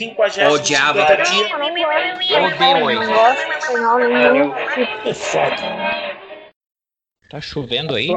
50 Odiava. dia. Eu odeio ele. É foda. Tá chovendo aí?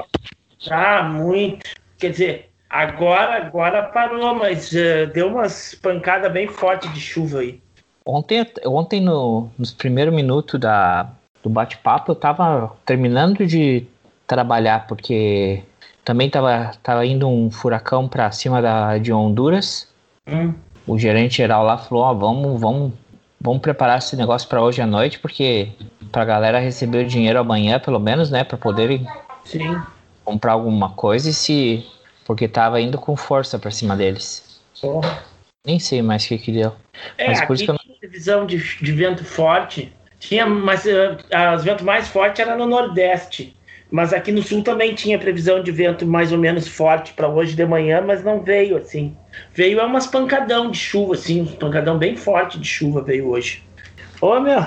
Tá muito. Quer dizer, agora, agora parou, mas eh, deu umas pancadas bem fortes de chuva aí. Ontem, ontem no, nos primeiros minutos da, do bate-papo, eu tava terminando de trabalhar, porque também tava, tava indo um furacão pra cima da, de Honduras. Hum. O gerente geral lá falou: Ó, vamos, vamos, vamos preparar esse negócio pra hoje à noite, porque pra galera receber o dinheiro amanhã, pelo menos, né, pra poderem Sim. comprar alguma coisa e se. Porque tava indo com força pra cima deles. Porra. Nem sei mais o que que deu. É, Mas por isso que eu não- tinha previsão de, de vento forte. Tinha, mas eh, os ventos mais fortes eram no Nordeste. Mas aqui no Sul também tinha previsão de vento mais ou menos forte para hoje de manhã, mas não veio assim. Veio é umas pancadão de chuva, assim, um pancadão bem forte de chuva veio hoje. Ô meu!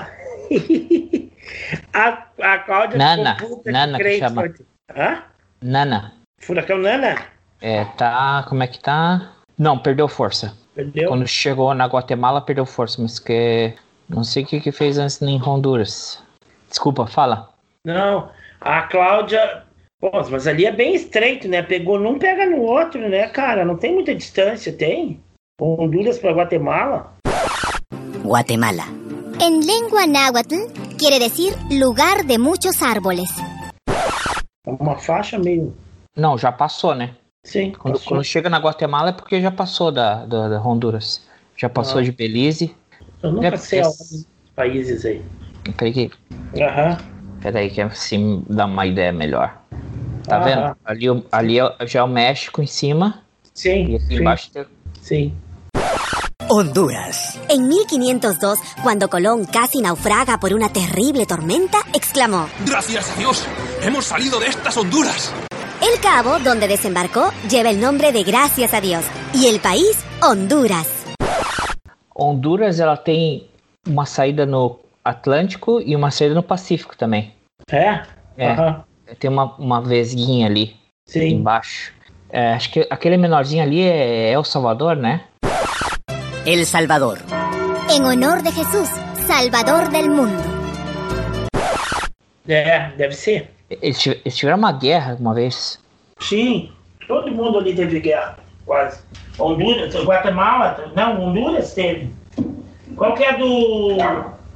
a, a Cláudia Nana, ficou puta Nana que crente chama. Hã? Nana, Furacão Nana? é, tá. Como é que tá? Não, perdeu força. Perdeu? Quando chegou na Guatemala, perdeu força, mas que. Não sei o que que fez antes em Honduras. Desculpa, fala. Não, a Cláudia. Pô, mas ali é bem estreito, né? Pegou num, pega no outro, né, cara? Não tem muita distância, tem? Honduras para Guatemala? Guatemala. En lengua náhuatl quiere decir lugar de muchos árboles. É uma faixa meio. Não, já passou, né? Sim, Quando, passou. quando chega na Guatemala é porque já passou da, da, da Honduras. Já passou Ah. de Belize. Eu nunca É, sei é- a ordem dos países aí. Que- Aham. Peraí que assim dá uma ideia melhor. Tá Aham. vendo? Ali, ali já é o México em cima Sim, e aqui sim, embaixo tem sim. Honduras. En 1502, cuando Colón casi naufraga por una terrible tormenta, exclamó, Gracias a Dios, hemos salido de estas Honduras. El cabo donde desembarcó lleva el nombre de Gracias a Dios y el país, Honduras. Honduras ela tem uma saída no Atlântico e uma saída no Pacífico também. É? É. Aham. Tem uma, uma vesguinha ali Sim. embaixo. É, acho que aquele menorzinho ali é El Salvador, né? El Salvador. En honor de Jesús, Salvador del mundo. É, deve ser. Eles eles tiveram uma guerra uma vez. Sim. Todo mundo ali teve guerra, quase. Honduras, Guatemala, não, Honduras teve. Qual que é do,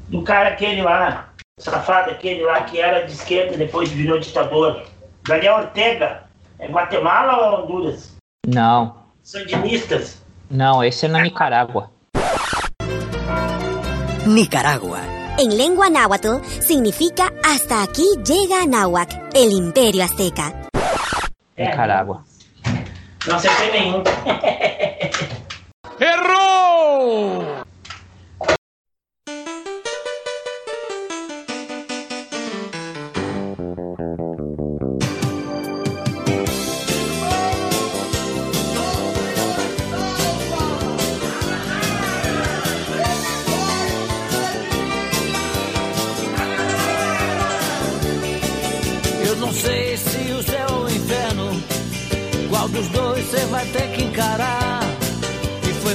do cara aquele lá, safado aquele lá que era de esquerda e depois virou ditador? Daniel Ortega. É Guatemala ou Honduras? Não, Sandinistas. não, esse é na Nicarágua. Nicaragua. En lengua náhuatl significa hasta aquí llega Anáhuac, el imperio azteca. É, Nicarágua. Não acertei nenhum. ¡Error!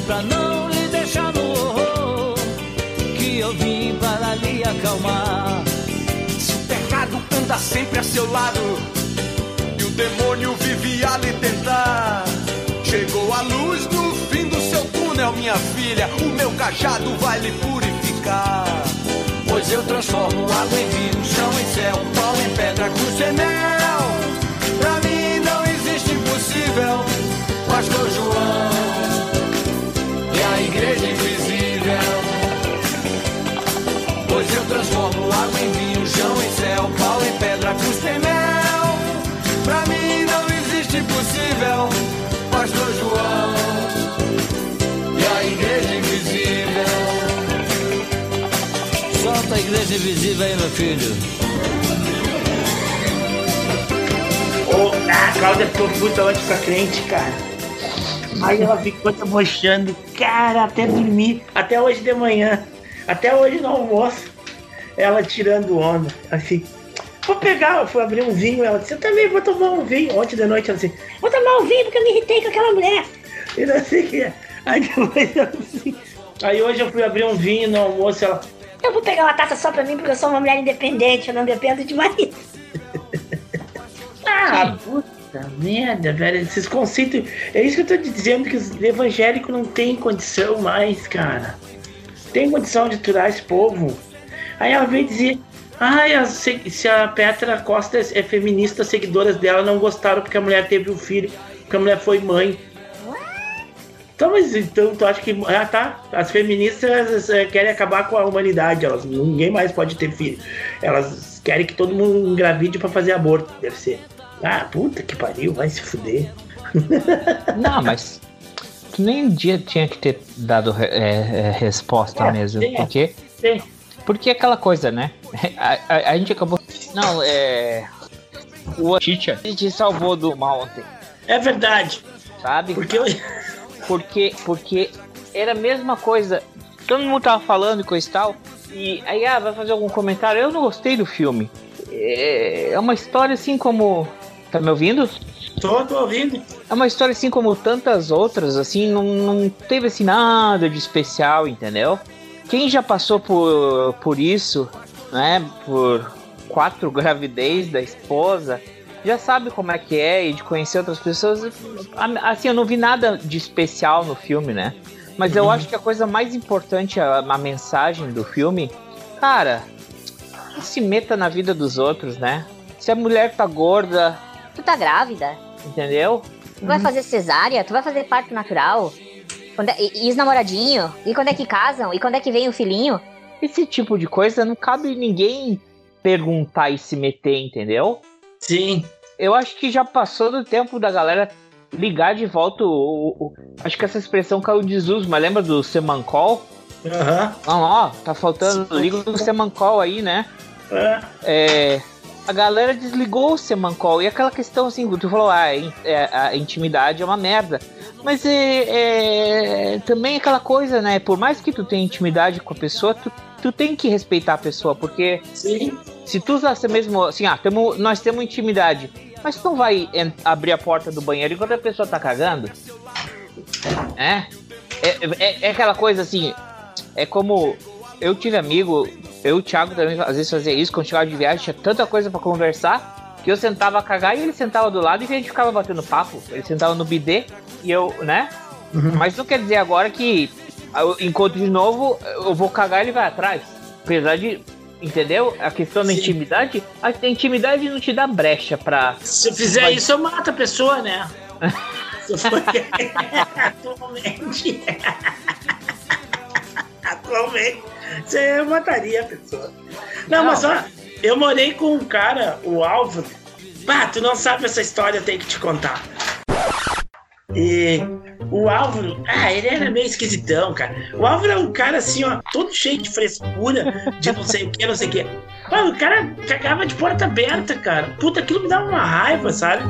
Pra não lhe deixar no horror que eu vim para lhe acalmar. Se o pecado anda sempre a seu lado e o demônio vive a lhe tentar, chegou a luz no fim do seu túnel, minha filha. O meu cajado vai lhe purificar. Pois eu transformo água em vinho, chão em céu, pau em pedra, cruz em mel. Pra mim não existe impossível. Pastor João igreja invisível. Pois eu transformo água em vinho, chão em céu, pau em pedra, cruz em mel. Pra mim não existe impossível. Pastor João e a igreja invisível. Solta a igreja invisível aí, meu filho. Ô, a Cláudia ficou puta hoje com a crente, cara. Aí ela ficou debochando, cara, até dormir, até hoje de manhã, até hoje no almoço, ela tirando onda, assim. Vou pegar, eu fui abrir um vinho, ela disse, eu também vou tomar um vinho. Ontem de noite ela disse, vou tomar um vinho porque eu me irritei com aquela mulher. E não sei o que. Aí depois disse, Aí hoje eu fui abrir um vinho no almoço ela. Eu vou pegar uma taça só pra mim porque eu sou uma mulher independente, eu não dependo de marido. ah, puta merda, velho. Esses conceitos. É isso que eu tô dizendo, que os evangélicos não tem condição mais, cara. Tem condição de aturar esse povo. Aí ela veio dizer. Ai, ah, se a Petra Costa é feminista, as seguidoras dela não gostaram porque a mulher teve um filho, porque a mulher foi mãe. Então, mas então tu acha que. Ah, tá. As feministas é, querem acabar com a humanidade. Elas, ninguém mais pode ter filho. Elas querem que todo mundo engravide para fazer aborto. Deve ser. Ah, puta que pariu, vai se fuder. Não, mas. Tu nem um dia tinha que ter dado é, é, resposta é, mesmo. Sim, porque. Sim. Porque aquela coisa, né? A, a, a gente acabou. Não, é. O Chicha, a gente salvou do mal ontem. É verdade. Sabe? Porque eu. Porque, porque era a mesma coisa. Todo mundo tava falando e coisa e tal. E aí, ah, vai fazer algum comentário? Eu não gostei do filme. É, é uma história assim como. Tá me ouvindo? Tô, tô ouvindo. É uma história assim como tantas outras, assim, não, não teve assim nada de especial, entendeu? Quem já passou por, por isso, né? Por quatro gravidez da esposa, já sabe como é que é e de conhecer outras pessoas. Assim, eu não vi nada de especial no filme, né? Mas eu uhum. acho que a coisa mais importante, a, a mensagem do filme, cara, não se meta na vida dos outros, né? Se a mulher tá gorda. Tu tá grávida. Entendeu? Tu vai fazer cesárea, tu vai fazer parto natural. Quando é, e, e, os namoradinhos? E quando é que casam? E quando é que vem o filhinho? Esse tipo de coisa não cabe ninguém perguntar e se meter, entendeu? Sim eu acho que já passou do tempo da galera ligar de volta o, o, o acho que essa expressão caiu de desuso, mas lembra do Semancol? Aham. Uhum. ó, tá faltando, liga o Semancol aí, né? É. é. A galera desligou o Semancol. E aquela questão assim, tu falou, ah, é, a intimidade é uma merda. Mas é, é, também aquela coisa, né? Por mais que tu tenha intimidade com a pessoa, tu, tu tem que respeitar a pessoa, porque Sim. se tu usasse mesmo assim, ah, temo, nós temos intimidade, mas tu não vai abrir a porta do banheiro enquanto a pessoa tá cagando? É? É, é, é aquela coisa assim, é como eu tive amigo, eu e o Thiago também às vezes fazia isso, quando chegava de viagem, tinha tanta coisa para conversar, que eu sentava a cagar e ele sentava do lado e a gente ficava batendo papo. Ele sentava no bidê e eu, né? Uhum. Mas não quer dizer agora que eu encontro de novo, eu vou cagar e ele vai atrás. Apesar de Entendeu? A questão da Sim. intimidade, a intimidade não te dá brecha pra. Se eu fizer Mas... isso, eu mato a pessoa, né? Atualmente. Atualmente. Você mataria a pessoa. Não, não mas ó, eu morei com um cara, o Álvaro. Bah, tu não sabe essa história, eu tenho que te contar. E o Álvaro, ah, ele era meio esquisitão, cara. O Álvaro é um cara assim, ó, todo cheio de frescura, de não sei o que, não sei o que. Mano, o cara cagava de porta aberta, cara. Puta, aquilo me dava uma raiva, sabe?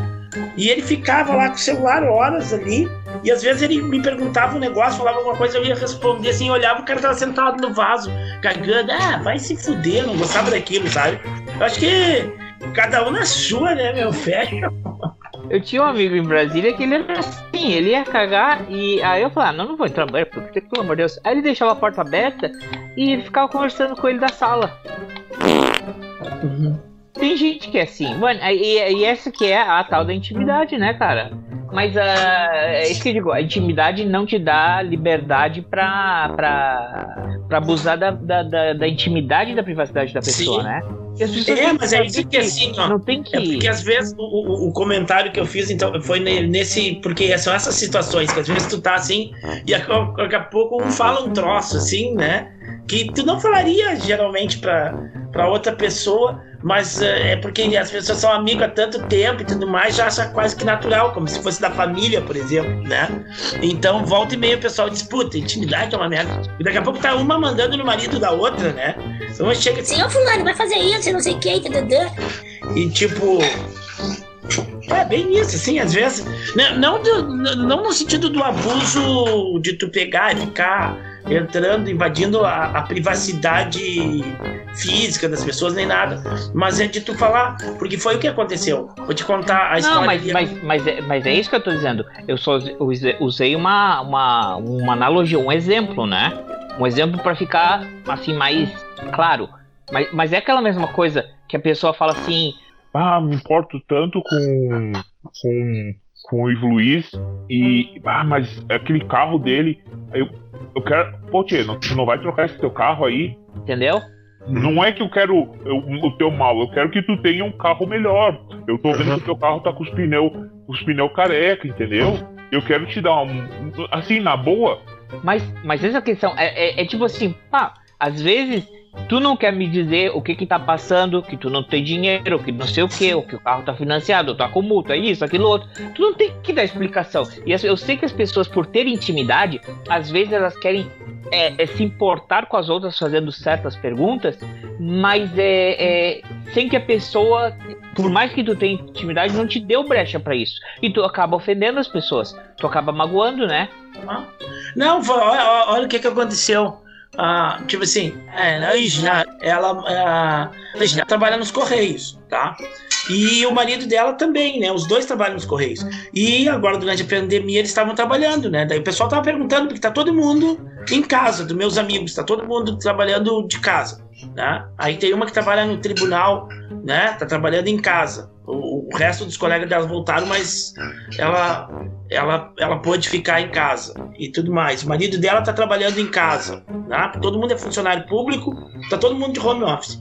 E ele ficava lá com o celular horas ali. E às vezes ele me perguntava um negócio, falava alguma coisa, eu ia responder assim, olhava, o cara tava sentado no vaso, cagando. Ah, vai se fuder, não gostava daquilo, sabe? Eu acho que cada um na sua, né, meu? Fecha. Eu tinha um amigo em Brasília que ele era assim, ele ia cagar e aí eu falava, ah, não, não vou entrar no banheiro, porque pelo amor de Deus. Aí ele deixava a porta aberta e ficava conversando com ele da sala. Uhum. Tem gente que é assim, mano, e, e essa que é a tal da intimidade, né, cara? Mas uh, é isso que eu digo, a intimidade não te dá liberdade pra, pra, pra abusar da, da, da, da intimidade e da privacidade da pessoa, Sim. né? É, mas é isso que assim, ó. Não tem que. É porque às vezes o, o, o, comentário que eu fiz então foi nesse. Porque são essas situações que às vezes tu tá assim e daqui a pouco um fala um troço assim, né? Que tu não falaria geralmente pra, pra outra pessoa, mas é, é porque as pessoas são amigas há tanto tempo e tudo mais, já acha quase que natural, como se fosse da família, por exemplo, né? Então, volta e meia o pessoal disputa, intimidade é uma merda. E daqui a pouco tá uma mandando no marido da outra, né? Então chega assim, ô fulano, vai fazer isso, não sei o que, tadadã. E tipo. É bem isso, assim, às vezes. Não, não, do, não no sentido do abuso de tu pegar e ficar entrando, invadindo a, a, privacidade física das pessoas, nem nada. Mas é de tu falar, porque foi o que aconteceu. Vou te contar a história. Não, mas, mas, mas, é, mas é isso que eu tô dizendo. Eu só usei uma, uma, uma analogia, um exemplo, né? Um exemplo para ficar assim mais claro. Mas, mas é aquela mesma coisa que a pessoa fala assim: Ah, me importo tanto com, com, com o Ivo Luiz e. Ah, mas aquele carro dele. Eu, eu quero. Pô, Tchê, não, tu não vai trocar esse teu carro aí? entendeu? Não é que eu quero eu- o teu mal, eu quero que tu tenha um carro melhor. Eu tô vendo que o teu carro tá com os pneus, os pneus careca, entendeu? Eu quero te dar um. Assim, na boa. Mas, mas essa questão é, é, é tipo assim, pá, às vezes tu não quer me dizer o que que tá passando, que tu não tem dinheiro, que não sei o que, ou que o carro tá financiado, tá com multa, isso, aquilo outro. Tu não tem que dar explicação. E eu sei que as pessoas, por terem intimidade, às vezes elas querem é, é se importar com as outras fazendo certas perguntas, mas é, é sem que a pessoa, por mais que tu tenha intimidade, não te deu brecha pra isso. E tu acaba ofendendo as pessoas. Tu acaba magoando, né? Não, olha, olha o que, que aconteceu. Ah, tipo assim, é, ela, ah, a Isna trabalha nos Correios, tá? E o marido dela também, né? Os dois trabalham nos Correios. E agora, durante a pandemia, eles estavam trabalhando, né? Daí o pessoal tava perguntando, porque tá todo mundo em casa, dos meus amigos, tá todo mundo trabalhando de casa, né? Aí tem uma que trabalha no tribunal, né? Tá trabalhando em casa. O, o resto dos colegas dela voltaram, mas ela, ela, ela pôde ficar em casa e tudo mais. O marido dela tá trabalhando em casa, né? Todo mundo é funcionário público, tá todo mundo de home office.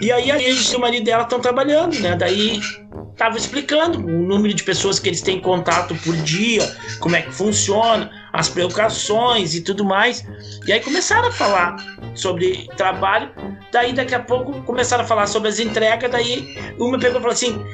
E aí a gente e o marido dela estão trabalhando, né? Daí tava explicando o número de pessoas que eles têm contato por dia, como é que funciona, as preocupações e tudo mais. E aí começaram a falar sobre trabalho. Daí daqui a pouco começaram a falar sobre as entregas. Daí uma pegou e falou assim: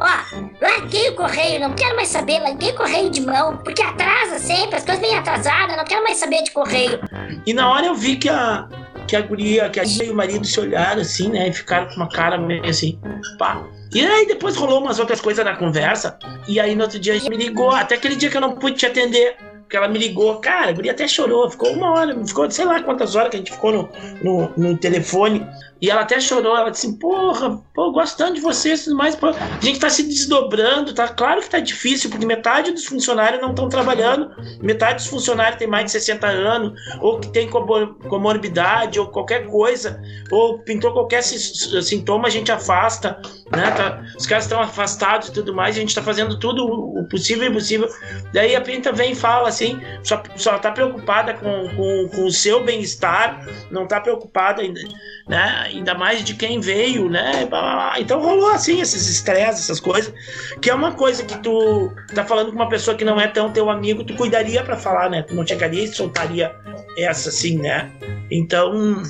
Ó, larguei o correio, não quero mais saber, larguei o correio de mão, porque atrasa sempre, as coisas vêm atrasadas, não quero mais saber de correio. E na hora eu vi que a, que a guria, que a e o marido se olharam assim, né? E ficaram com uma cara meio assim, pá. E aí depois rolou umas outras coisas na conversa. E aí no outro dia a gente me ligou, até aquele dia que eu não pude te atender. Porque ela me ligou, cara, a guria até chorou, ficou uma hora, ficou sei lá quantas horas que a gente ficou no, no, no telefone. E ela até chorou, ela disse, porra, pô, gosto tanto de vocês e tudo mais. Pô, a gente tá se desdobrando, tá claro que tá difícil, porque metade dos funcionários não estão trabalhando, metade dos funcionários tem mais de 60 anos, ou que tem comor- comorbidade, ou qualquer coisa, ou pintou qualquer si- sintoma, a gente afasta, né? Tá- os caras estão afastados e tudo mais, a gente tá fazendo tudo o o possível e impossível. Daí a Pinta vem e fala assim, só, só tá preocupada com, com, com o seu bem-estar, não tá preocupada ainda, né? Ainda mais de quem veio, né? Então rolou assim esses estresses, essas coisas, que é uma coisa que tu tá falando com uma pessoa que não é tão teu amigo, tu cuidaria pra falar, né? Tu não chegaria e soltaria essa assim, né? Então,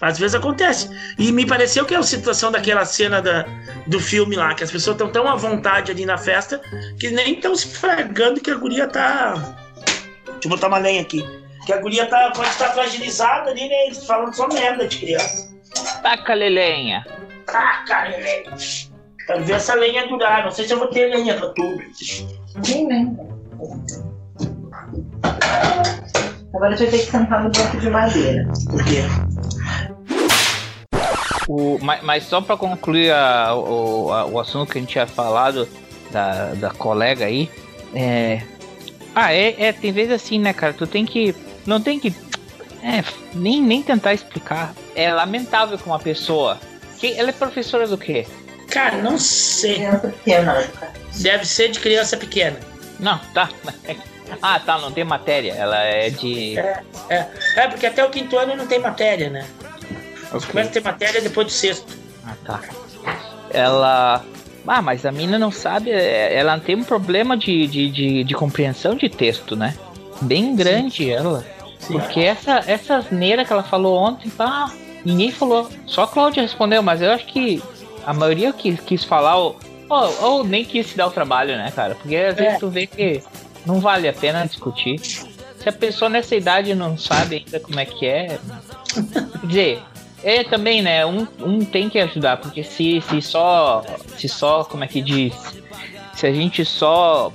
às vezes acontece. E me pareceu que é a situação daquela cena da, do filme lá, que as pessoas estão tão à vontade ali na festa que nem estão se fragando que a guria tá. Deixa eu botar uma lenha aqui. Que a guria tá, pode estar fragilizada ali, né? Eles falando só merda de criança. Taca lelenha. Ah, cara, lenha. Quero ver essa lenha durar. Não sei se eu vou ter lenha pra tudo. Nem lembro. Agora a gente vai ter que sentar no banco de madeira. Por quê? O, mas, mas só pra concluir a- o, a- o assunto que a gente tinha falado da, da colega aí, é. Ah, é, é, tem vezes assim, né, cara? Tu tem que. Não tem que. É, nem, nem tentar explicar. É lamentável que uma pessoa. Que, ela é professora do quê? Cara, não sei. Criança pequena, né? Deve ser de criança pequena. Não, tá. Ah, tá, não tem matéria. Ela é de. É, é, é, porque até o quinto ano não tem matéria, né? Ok. Começa a ter matéria depois do sexto. Ah, tá. Ela. Ah, mas a mina não sabe. é, Ela tem um problema de, de, de, de compreensão de texto, né? Bem grande ela. Porque essa, essa asneira que ela falou ontem, pá, ninguém falou. Só a Cláudia respondeu, mas eu acho que a maioria que quis falar ou, ou, ou nem quis se dar o trabalho, né, cara? Porque às vezes É. tu vê que não vale a pena discutir. Se a pessoa nessa idade não sabe ainda como é que é. Quer dizer, é também, né? Um, um tem que ajudar, porque se, se só. Se só, como é que diz? Se a gente só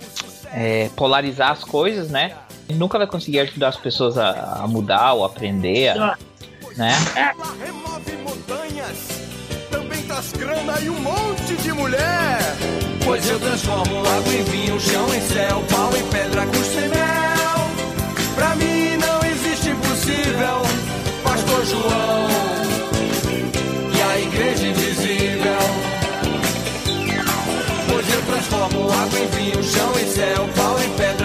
é, polarizar as coisas, né? nunca vai conseguir ajudar as pessoas a, a mudar ou aprender, a, né? É. remove montanhas, também traz grana e um monte de mulher. Pois eu transformo água em vinho, chão em céu, pau em pedra, com em. Pra mim não existe impossível, Pastor João e a igreja invisível. Pois eu transformo água em vinho, chão em céu, pau em pedra.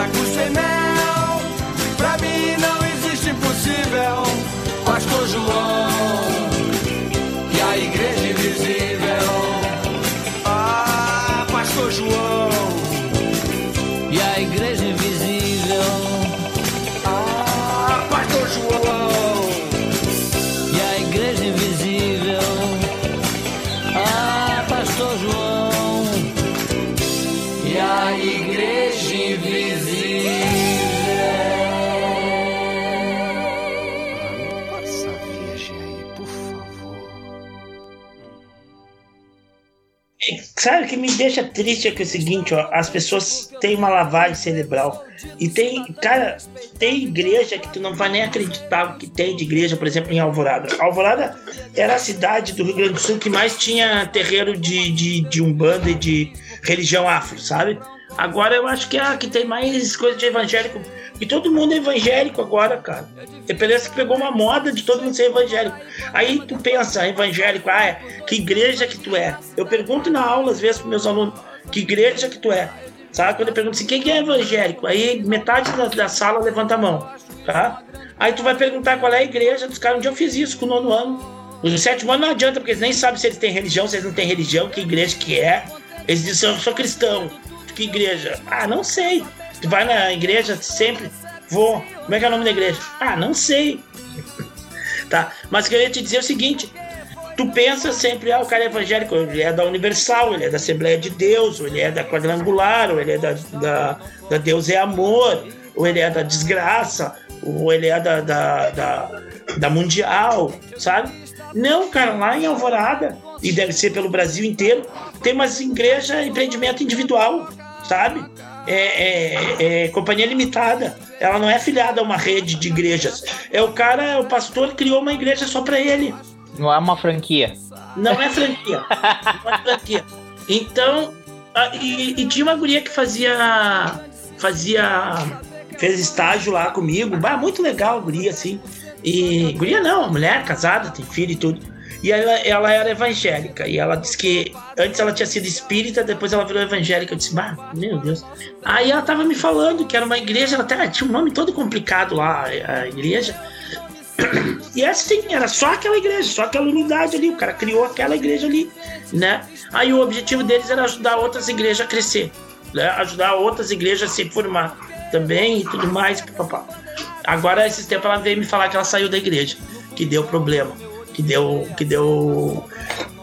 Sabe o que me deixa triste é que é o seguinte, ó, as pessoas têm uma lavagem cerebral. E tem, cara, tem igreja que tu não vai nem acreditar o que tem de igreja, por exemplo, em Alvorada. Alvorada era a cidade do Rio Grande do Sul que mais tinha terreiro de, de, de Umbanda e de religião afro, sabe? Agora eu acho que é a que tem mais coisa de evangélico. E todo mundo é evangélico agora, cara. E parece que pegou uma moda de todo mundo ser evangélico. Aí tu pensa, evangélico, ah, é, que igreja que tu é? Eu pergunto na aula, às vezes, pros meus alunos, que igreja que tu é? Sabe? Quando eu pergunto assim, quem que é evangélico? Aí metade da, da sala levanta a mão, tá? Aí tu vai perguntar qual é a igreja dos caras. Um dia eu fiz isso com o nono ano. No sétimo ano não adianta, porque eles nem sabem se eles têm religião, se eles não têm religião, que igreja que é. Eles dizem, eu sou cristão. Que igreja? Ah, não sei. Tu vai na igreja sempre? Vou. Como é que é o nome da igreja? Ah, não sei. tá, mas queria te dizer o seguinte. Tu pensa sempre, ah, o cara é evangélico, ele é da Universal, ele é da Assembleia de Deus, ou ele é da Quadrangular, ou ele é da, da, da Deus é Amor, ou ele é da Desgraça, ou ele é da, da, da, da Mundial, sabe? Não, cara, lá em Alvorada, e deve ser pelo Brasil inteiro, tem umas igrejas, empreendimento individual, sabe? É, é, é companhia limitada. Ela não é filiada a uma rede de igrejas. É o cara, o pastor criou uma igreja só para ele. Não é uma franquia. Não é franquia. não é franquia. Então, a- e, e tinha uma guria que fazia. Fazia. Fez estágio lá comigo. Bah, muito legal a guria, assim. E. Guria não, mulher casada, tem filho e tudo. E ela, ela era evangélica. E ela disse que antes ela tinha sido espírita, depois ela virou evangélica. Eu disse, bah, meu Deus. Aí ela tava me falando que era uma igreja, ela até tinha um nome todo complicado lá, a igreja. E assim, era só aquela igreja, só aquela unidade ali. O cara criou aquela igreja ali, né? Aí o objetivo deles era ajudar outras igrejas a crescer, né? Ajudar outras igrejas a se formar também e tudo mais. Papapá. Agora, esses tempos, ela veio me falar que ela saiu da igreja, que deu problema, que deu. que deu.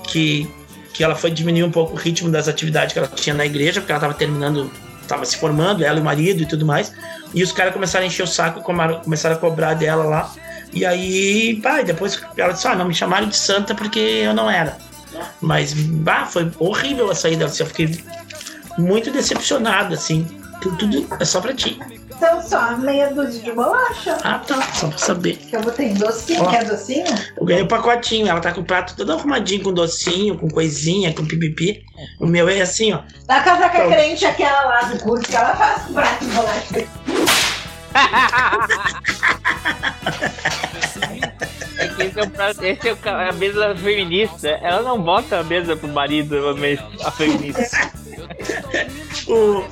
que, que ela foi diminuir um pouco o ritmo das atividades que ela tinha na igreja, porque ela estava terminando, estava se formando, ela e o marido e tudo mais. E os caras começaram a encher o saco, começaram a cobrar dela lá. E aí, e depois ela disse: Ah, não me chamaram de santa porque eu não era. Mas, bah, foi horrível a saída. Assim, eu fiquei muito decepcionado, assim. Tudo é só pra ti. Então só meia dúzia de bolacha. Ah, tá, só pra saber. Que eu botei em docinho, Ó. quer docinho? Eu ganhei o pacotinho, ela tá com o prato todo arrumadinho, com docinho, com coisinha, com pipipi. O meu é assim, ó. Da casa que a crente, aquela lá do curso, que ela faz com prato de bolacha. É que esse é, o prato- esse é a mesa feminista. Ela não bota a mesa pro marido, a mesa- a feminista. O...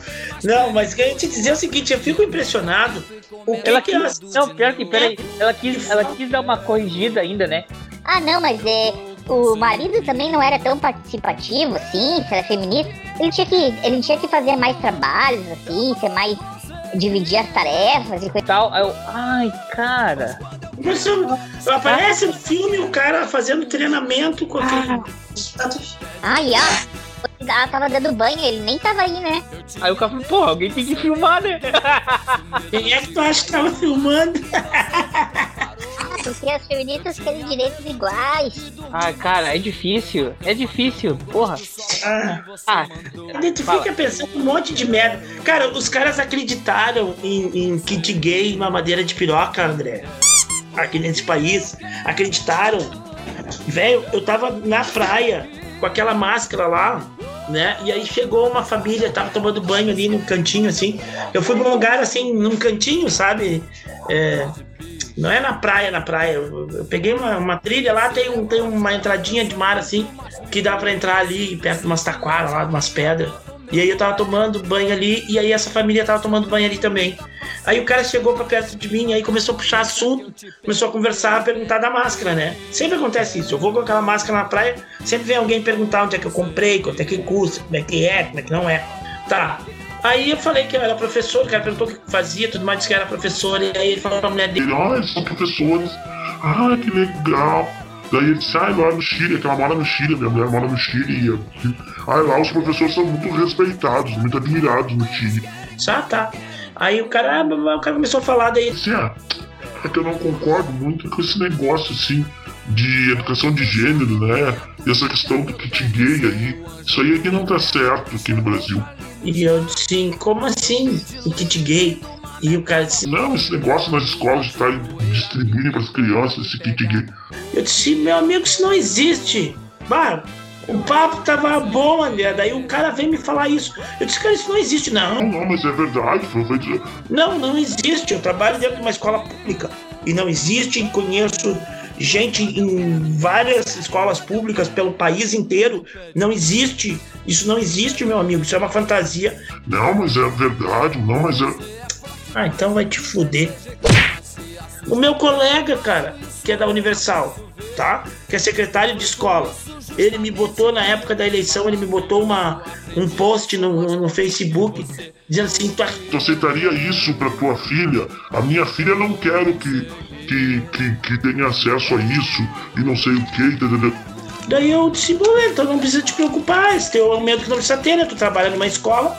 Não, mas queria te dizer o seguinte, eu fico impressionado. O que Ela que quis, não, pior que, peraí, ela quis, ela quis dar uma corrigida ainda, né? Ah, não, mas é. O marido também não era tão participativo, assim, se era feminista. Ele tinha que, ele tinha que fazer mais trabalhos, assim, ser mais. dividir as tarefas e coisa tal. Eu, ai, cara. Isso, aparece no filme o cara fazendo treinamento com aquele. Ai, ah, ela tava dando banho, ele nem tava aí, né? Aí o cara falou, pô, alguém tem que filmar, né? Quem é que tu acha que tava filmando? Ah, porque as feministas querem direitos iguais. Ah, cara, é difícil. É difícil, porra. Ah, Ah, tu Fala. fica pensando um monte de merda. Cara, os caras acreditaram em, em kit gay e mamadeira de piroca, André. Aqui nesse país. Acreditaram. Velho, eu tava na praia com aquela máscara lá, né? E aí chegou uma família, tava tomando banho ali num cantinho assim. Eu fui pra um lugar assim, num cantinho, sabe? É, não é na praia, na praia. Eu, eu peguei uma, uma trilha lá, tem, um, tem uma entradinha de mar assim, que dá pra entrar ali perto de umas taquaras lá, umas pedras. E aí eu tava tomando banho ali, e aí essa família tava tomando banho ali também. Aí o cara chegou pra perto de mim, aí começou a puxar assunto, começou a conversar, a perguntar da máscara, né? Sempre acontece isso. Eu vou com aquela máscara na praia, sempre vem alguém perguntar onde é que eu comprei, quanto é que custa, como é que é, como é que não é. Tá. Aí eu falei que eu era professor, o cara perguntou o que fazia, tudo mais, disse que era professor, e aí ele falou pra mulher dele. Ah, são professores. Ah, que legal. Daí ele disse, ah, lá no Chile, que ela mora no Chile, minha mulher mora no Chile. E, ah, lá os professores são muito respeitados, muito admirados no Chile. Já tá. Aí o cara, ah, o cara começou a falar daí. Assim, ah, é que eu não concordo muito com esse negócio, assim, de educação de gênero, né? E essa questão do kit gay aí. Isso aí aqui não tá certo aqui no Brasil. E eu disse, como assim? O kit gay? E o cara disse, Não, esse negócio nas escolas estar distribuindo para as crianças esse kit gay. eu disse, meu amigo, isso não existe. Bah, o papo tava bom, André. Daí o cara vem me falar isso. Eu disse, cara, isso não existe, não. Não, não, mas é verdade, feito. Não, não existe. Eu trabalho dentro de uma escola pública. E não existe. e Conheço gente em várias escolas públicas pelo país inteiro. Não existe. Isso não existe, meu amigo. Isso é uma fantasia. Não, mas é verdade, não, mas é. Ah, então vai te fuder. O meu colega, cara, que é da Universal, tá? Que é secretário de escola. Ele me botou na época da eleição, ele me botou uma, um post no, no Facebook dizendo assim: tu, Tu aceitaria isso pra tua filha? A minha filha não quero que, que, que, que tenha acesso a isso e não sei o que, entendeu? Daí eu disse, bom, então não precisa te preocupar, esse teu é um medo que não precisa ter, né? Tu trabalha numa escola,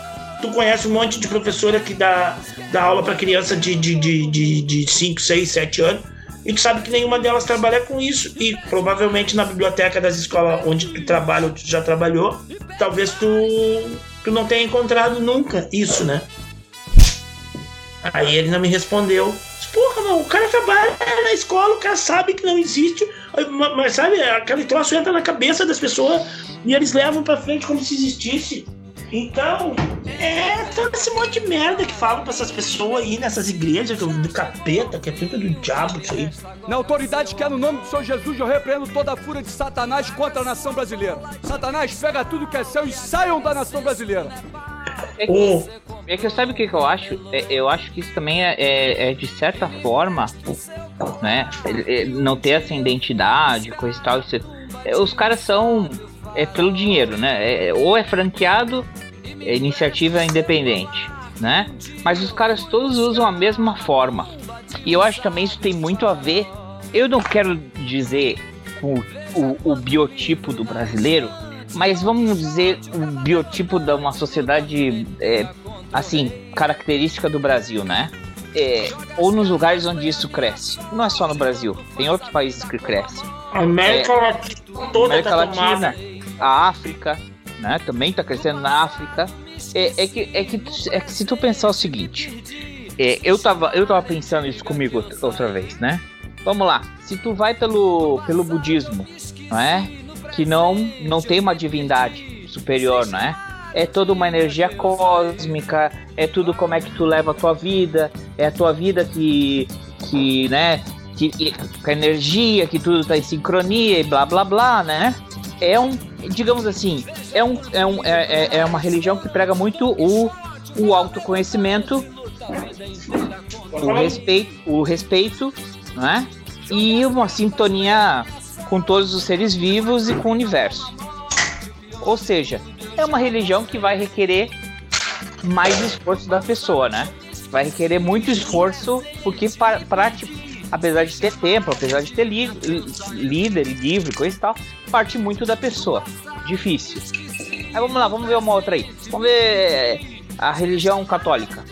tu conhece um monte de professora que dá, dá aula pra criança de 5, de, de, de, de 5, 6, 7 anos, e tu sabe que nenhuma delas trabalha com isso, e provavelmente na biblioteca das escolas onde tu trabalha ou tu já trabalhou, talvez tu, tu não tenha encontrado nunca isso, né? Aí ele não me respondeu. Porra, não, o cara trabalha na escola, o cara sabe que não existe, ma- mas sabe, aquele troço entra na cabeça das pessoas e eles levam pra frente como se existisse. Então, é todo esse monte de merda que falam pra essas pessoas aí nessas igrejas do, do capeta, que é tudo do diabo isso aí. Na autoridade que é no nome do Senhor Jesus, eu repreendo toda a fúria de Satanás contra a nação brasileira. Satanás, pega tudo que é seu e saiam da nação brasileira. É que, é que sabe o que, que eu acho? É- eu acho que isso também é, é- é, de certa forma, né? não ter essa identidade, coisa e tal. isso- é, os caras são é pelo dinheiro, né? É- é- ou é franqueado, é iniciativa independente, né? Mas os caras todos usam a mesma forma. E eu acho também isso tem muito a ver. Eu não quero dizer o, o, o biotipo do brasileiro, mas vamos dizer o biotipo de uma sociedade é, assim característica do Brasil, né? É, ou nos lugares onde isso cresce. Não é só no Brasil, tem outros países que crescem. América É, Latina toda América tá Latina, tomada. A África, né? Também tá crescendo na África. É, é que, é, que, é que se tu pensar o seguinte, é, eu, tava, eu tava pensando isso comigo outra- vez, né? Vamos lá, se tu vai pelo, pelo budismo, não é? Que não, não tem uma divindade superior, não é? É toda uma energia cósmica, é tudo como é que tu leva a tua vida, é a tua vida que, que né? Que, que- a energia, que tudo tá em sincronia e blá blá blá, né? É um, digamos assim, é, um, é, um, é, é- é uma religião que prega muito o, o autoconhecimento, o respeito, o respeito, né? E uma sintonia com todos os seres vivos e com o universo. Ou seja, é uma religião que vai requerer mais esforço da pessoa, né? Vai requerer muito esforço, porque para, para apesar de ter tempo, apesar de ter li, líder, livre, coisa e tal, parte muito da pessoa. Difícil. Aí vamos lá, vamos ver uma outra aí. Vamos ver a religião católica.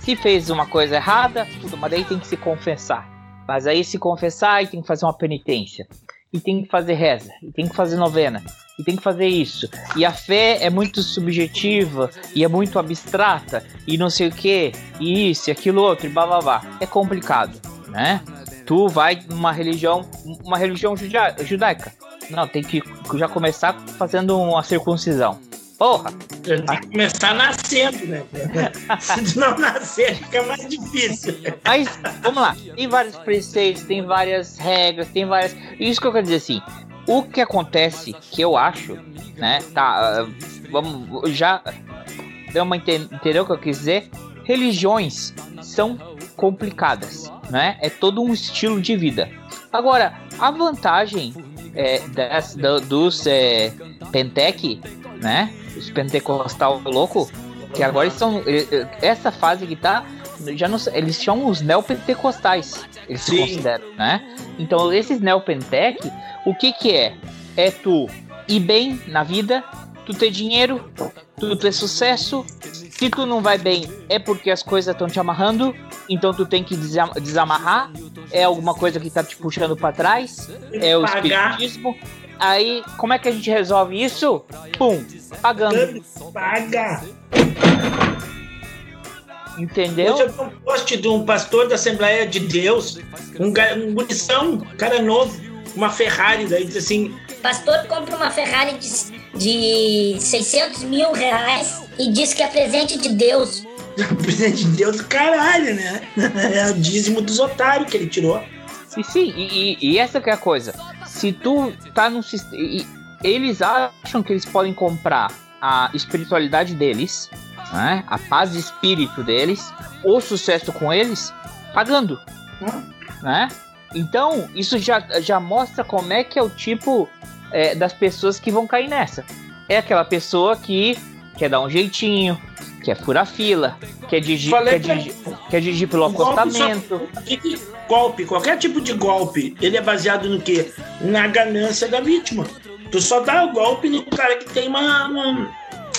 Se fez uma coisa errada, tudo, mas daí tem que se confessar. Mas aí se confessar e tem que fazer uma penitência. E tem que fazer reza, e tem que fazer novena, e tem que fazer isso. E a fé é muito subjetiva, e é muito abstrata, e não sei o que, e isso, e aquilo outro, e blá blá blá. É complicado, né? Tu vai numa religião, uma religião judia- judaica. Não, tem que já começar fazendo uma circuncisão. Porra! Tem que começar nascendo, né? Se não nascer, fica mais difícil. Mas, vamos lá, tem vários preceitos, tem várias regras, tem várias. Isso que eu quero dizer assim. O que acontece, que eu acho, né? Tá, ah, vamos. Já. Deu uma enten- entendeu o que eu quis dizer? Religiões são complicadas, né? É todo um estilo de vida. Agora, a vantagem é, das, do- dos é, Pentec, né? Os pentecostal louco, que agora eh, Essa fase que tá já não, eles chamam os neopentecostais, eles se Sim. consideram, né? Então, esses neopentec, o que que é? É tu ir bem na vida, tu ter dinheiro, tu ter sucesso. Se tu não vai bem, é porque as coisas estão te amarrando, então tu tem que desam- desamarrar. É alguma coisa que tá te puxando pra trás, é o espiritismo. Aí, como é que a gente resolve isso? Pum, pagando. Paga. Entendeu? Hoje eu vi um post de um pastor da Assembleia de Deus, um, um gurição, um cara novo, uma Ferrari, daí diz assim, Pastor compra uma Ferrari de, de 600 mil reais e diz que é presente de Deus. presente de Deus, caralho, né? É o dízimo dos otários que ele tirou. E sim, e, e- e essa que é a coisa. Se tu tá num sistema. Eles acham que eles podem comprar a espiritualidade deles, né? A paz de espírito deles, o sucesso com eles, pagando. Né? Então, isso já, já mostra como é que é o tipo é, das pessoas que vão cair nessa. É aquela pessoa que quer dar um jeitinho, quer furar fila, quer dirigir, quer pra- dirigir, quer dirigir pelo O golpe acostamento. só- golpe, qualquer tipo de golpe, ele é baseado no quê? Na ganância da vítima. Tu só dá o golpe no cara que tem uma, uma-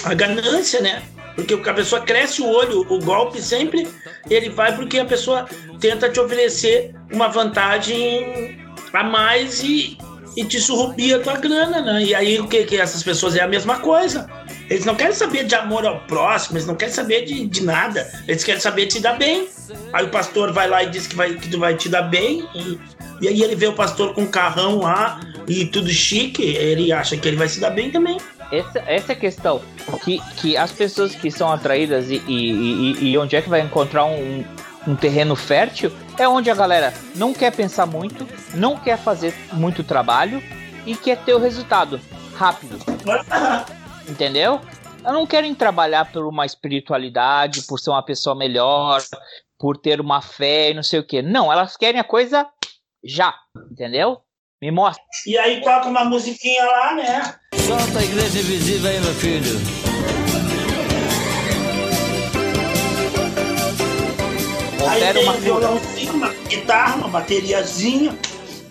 a ganância, né? Porque a pessoa cresce o olho, o golpe sempre ele vai porque a pessoa tenta te oferecer uma vantagem a mais e, e te surrupia a tua grana, né? E aí o que que essas pessoas é a mesma coisa. Eles não querem saber de amor ao próximo, eles não querem saber de, de nada. Eles querem saber de dar bem. Aí o pastor vai lá e diz que, vai, que tu vai te dar bem. E, e aí ele vê o pastor com carrão lá e tudo chique. Ele acha que ele vai se dar bem também. Essa, essa é a questão. Que, que as pessoas que são atraídas e, e, e- e onde é que vai encontrar um, um terreno fértil é onde a galera não quer pensar muito, não quer fazer muito trabalho e quer ter o resultado rápido. Entendeu? Elas não querem trabalhar por uma espiritualidade, por ser uma pessoa melhor, por ter uma fé e não sei o que. Não, elas querem a coisa já. Entendeu? Me mostra. E aí toca uma musiquinha lá, né? Solta a igreja invisível aí, meu filho. Aí tem uma um violãozinho, uma guitarra, uma bateriazinha.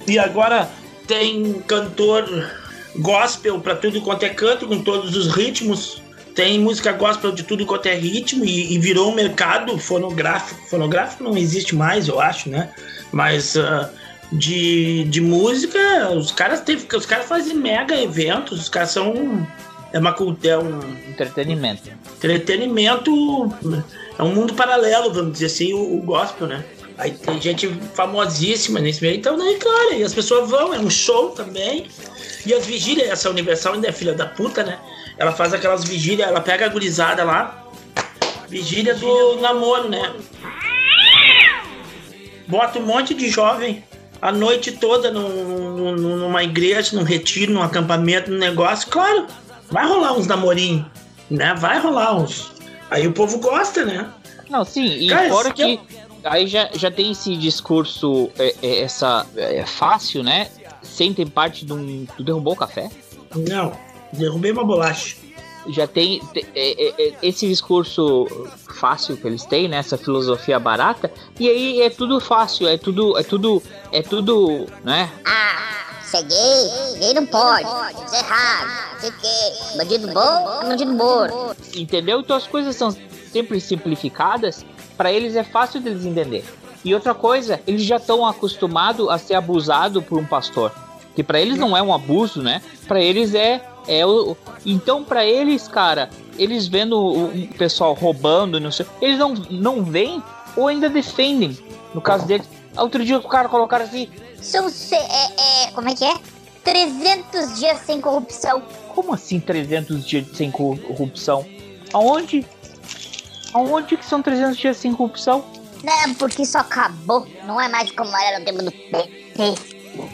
E agora tem cantor gospel pra tudo quanto é canto, com todos os ritmos. Tem música gospel de tudo quanto é ritmo e, e virou um mercado fonográfico. Fonográfico não existe mais, eu acho, né? Mas ah, de, de música, os caras têm, os caras fazem mega eventos, os caras são. É uma cultura. É um Entretenimento. entretenimento é um mundo paralelo, vamos dizer assim, o, o gospel, né? Aí tem gente famosíssima nesse meio, então daí, claro, e as pessoas vão, é um show também. E as vigílias, essa Universal ainda é filha da puta, né? Ela faz aquelas vigílias, ela pega a gurizada lá, vigília do namoro, né? Bota um monte de jovem a noite toda num- num- numa igreja, num retiro, num acampamento, num negócio. Claro, vai rolar uns namorinhos, né? Vai rolar uns. Aí o povo gosta, né? Não, sim, e Cara, fora que que aí já, já tem esse discurso, é, é, essa é, fácil, né? Sentem parte de um. Tu derrubou o café? Não, derrubei uma bolacha. Já tem te- é, é, é, esse discurso fácil que eles têm, né? Essa filosofia barata, e aí é tudo fácil, é tudo, é tudo, é tudo, né? Ah, ser gay, gay não pode, isso é errado, sei. Bandido bom é bandido morto. Entendeu? Então as coisas são sempre simplificadas, para eles é fácil deles entender. E outra coisa, eles já estão acostumados a ser abusado por um pastor, que para eles não é um abuso, né? Para eles é é o então para eles, cara, eles vendo o, o pessoal roubando, não sei, eles não não veem ou ainda defendem. No caso deles, outro dia o cara colocaram assim, São, se- é, é, como é que é? 300 dias sem corrupção. Como assim 300 dias sem corrupção? Aonde? Aonde que são 300 dias sem corrupção? Não, porque isso acabou. Não é mais como era no tempo do PT.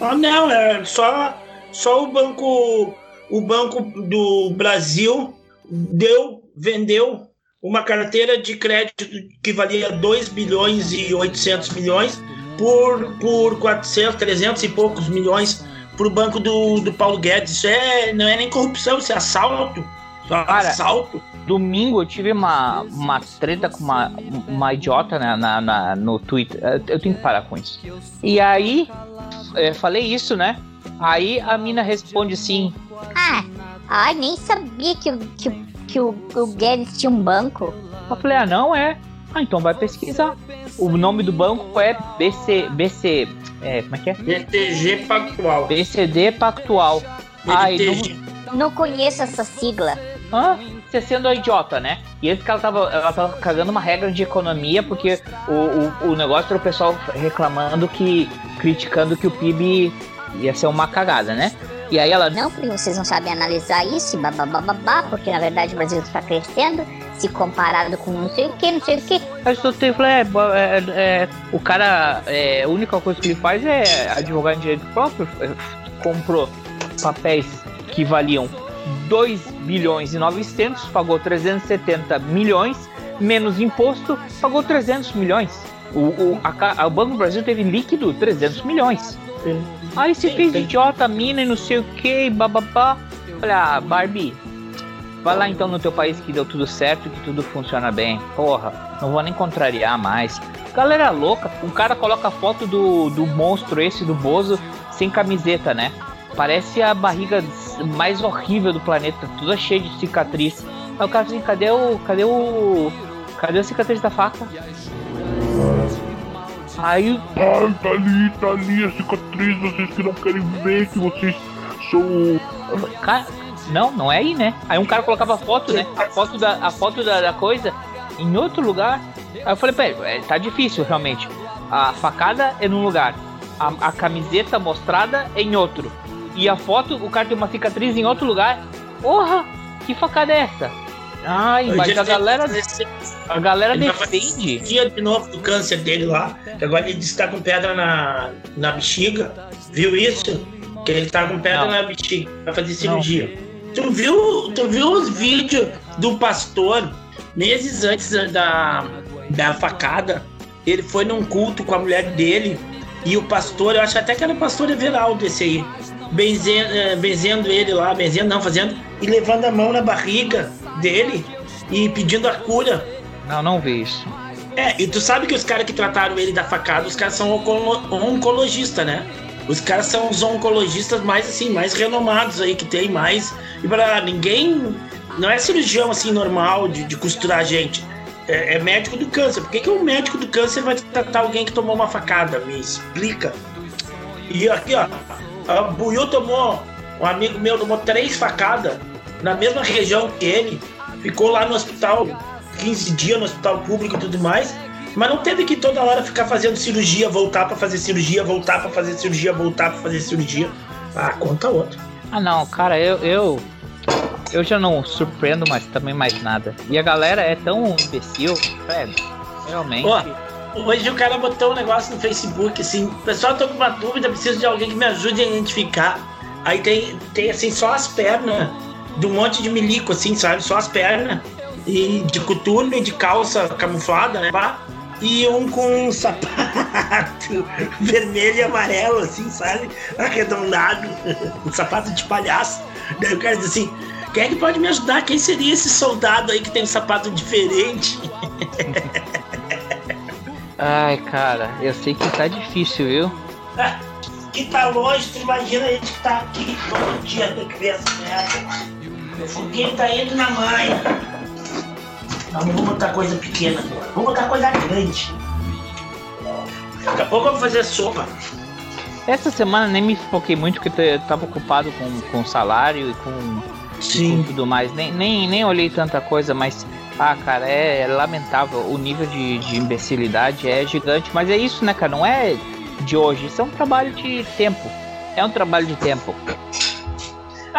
Ah, não, é só, só o banco, o banco do Brasil deu, vendeu uma carteira de crédito que valia 2 bilhões e 800 milhões por, por 400, 300 e poucos milhões pro banco do, do Paulo Guedes. Isso é, não é nem corrupção, isso é assalto. Só Cara, assalto. domingo eu tive uma, uma treta com uma, uma idiota na, na, na- no Twitter. Eu- tenho que parar com isso. E aí, eu falei isso, né? Aí a mina responde assim: Ah, ai, nem sabia que, o- que, o- que o, o Guedes tinha um banco. Eu falei, ah, não é? Ah, então vai pesquisar. O nome do banco é BC. BC. É, como é que é? BTG Pactual. BCD Pactual. Ai, BTG. Não conheço essa sigla. não. Hã? Você sendo idiota, né? E esse cara tava, ela tava cagando uma regra de economia, porque o, o, o negócio era o pessoal reclamando que. criticando que o PIB ia ser uma cagada, né? E aí ela. Não, porque vocês não sabem analisar isso, babá, porque na verdade o Brasil está crescendo, se comparado com não sei o que, não sei o que. Soltei e falei, é, é, é, o cara, é, a única coisa que ele faz é advogar em direito próprio. É, Comprou papéis que valiam 2 bilhões e 900, pagou 370 milhões, menos imposto, pagou 300 milhões. O, o, a ca- o Banco do Brasil teve líquido 300 milhões. Aí se fez idiota, mina e não sei o que, bababá. Falei, ah, Barbie, Vai lá então no teu país que deu tudo certo, que tudo funciona bem. Porra, não vou nem contrariar mais. Galera louca, um cara coloca a foto do, do monstro esse, do Bozo, sem camiseta, né? Parece a barriga mais horrível do planeta, toda cheia de cicatriz. Aí o cara assim, cadê o. Cadê o. Cadê a cicatriz da faca? Aí Ai, tá ali, tá ali a cicatriz, vocês que não querem ver que vocês são. Cara, não, não é aí, né? Aí um cara colocava a foto, né? A foto da, a foto da, da coisa em outro lugar. Aí eu falei, peraí, é, tá difícil realmente. A facada é num lugar, a, a camiseta mostrada é em outro. E a foto, o cara tem uma cicatriz em outro lugar. Porra, que facada é essa? Ai, mas a galera. A galera Ele defende. Dia de novo do câncer dele lá. Agora ele está com pedra na, na bexiga. Viu isso? Que ele tá com pedra Não. na bexiga. Vai fazer cirurgia. Tu viu, tu viu os vídeos do pastor meses antes da- da, da facada? Ele foi num culto com a mulher dele. E o pastor, eu acho até que era o pastor Everaldo esse aí. Benzendo, eh, benzendo ele lá, benzendo não, fazendo. E levando a mão na barriga dele e pedindo a cura. Não, não vi isso. É, e tu sabe que os caras que trataram ele da facada, os caras são onco- oncologistas, né? Os caras são os oncologistas mais assim, mais renomados aí que tem mais. E pra ninguém. Não é cirurgião assim normal de, de costurar gente. É, é médico do câncer. Por que, que o médico do câncer vai tratar alguém que tomou uma facada? Me explica. E aqui, ó. A Buiu tomou. Um amigo meu tomou três facadas na mesma região que ele. Ficou lá no hospital 15 dias no hospital público e tudo mais. Mas não teve que toda hora ficar fazendo cirurgia, voltar pra fazer cirurgia, voltar pra fazer cirurgia, voltar pra fazer cirurgia. Ah, conta outro. Ah não, cara, eu, eu. Eu já não surpreendo mais também mais nada. E a galera é tão imbecil, velho. Realmente. Ó, hoje o cara botou um negócio no Facebook assim, pessoal, tô com uma dúvida, preciso de alguém que me ajude a identificar. Aí tem, tem assim, só as pernas de um monte de milico, assim, sabe? Só as pernas. E de coturno e de calça camuflada, né? E um com um sapato vermelho e amarelo, assim, sabe? Arredondado. um sapato de palhaço. Daí o cara diz assim: quem é que pode me ajudar? Quem seria esse soldado aí que tem um sapato diferente? Ai, cara, eu sei que tá difícil, viu? que tá longe, tu imagina a gente que tá aqui todo dia da criança merda. O foguinho tá indo na mãe. Não, não vou botar coisa pequena, vou botar coisa grande. Daqui a pouco eu vou fazer sopa. Essa semana nem me foquei muito porque eu tava ocupado com, com salário e com, e com tudo mais. Nem, nem, nem olhei tanta coisa, mas. Ah, cara, é, lamentável. O nível de, de imbecilidade é gigante. Mas é isso, né, cara? Não é de hoje. Isso é um trabalho de tempo. É um trabalho de tempo.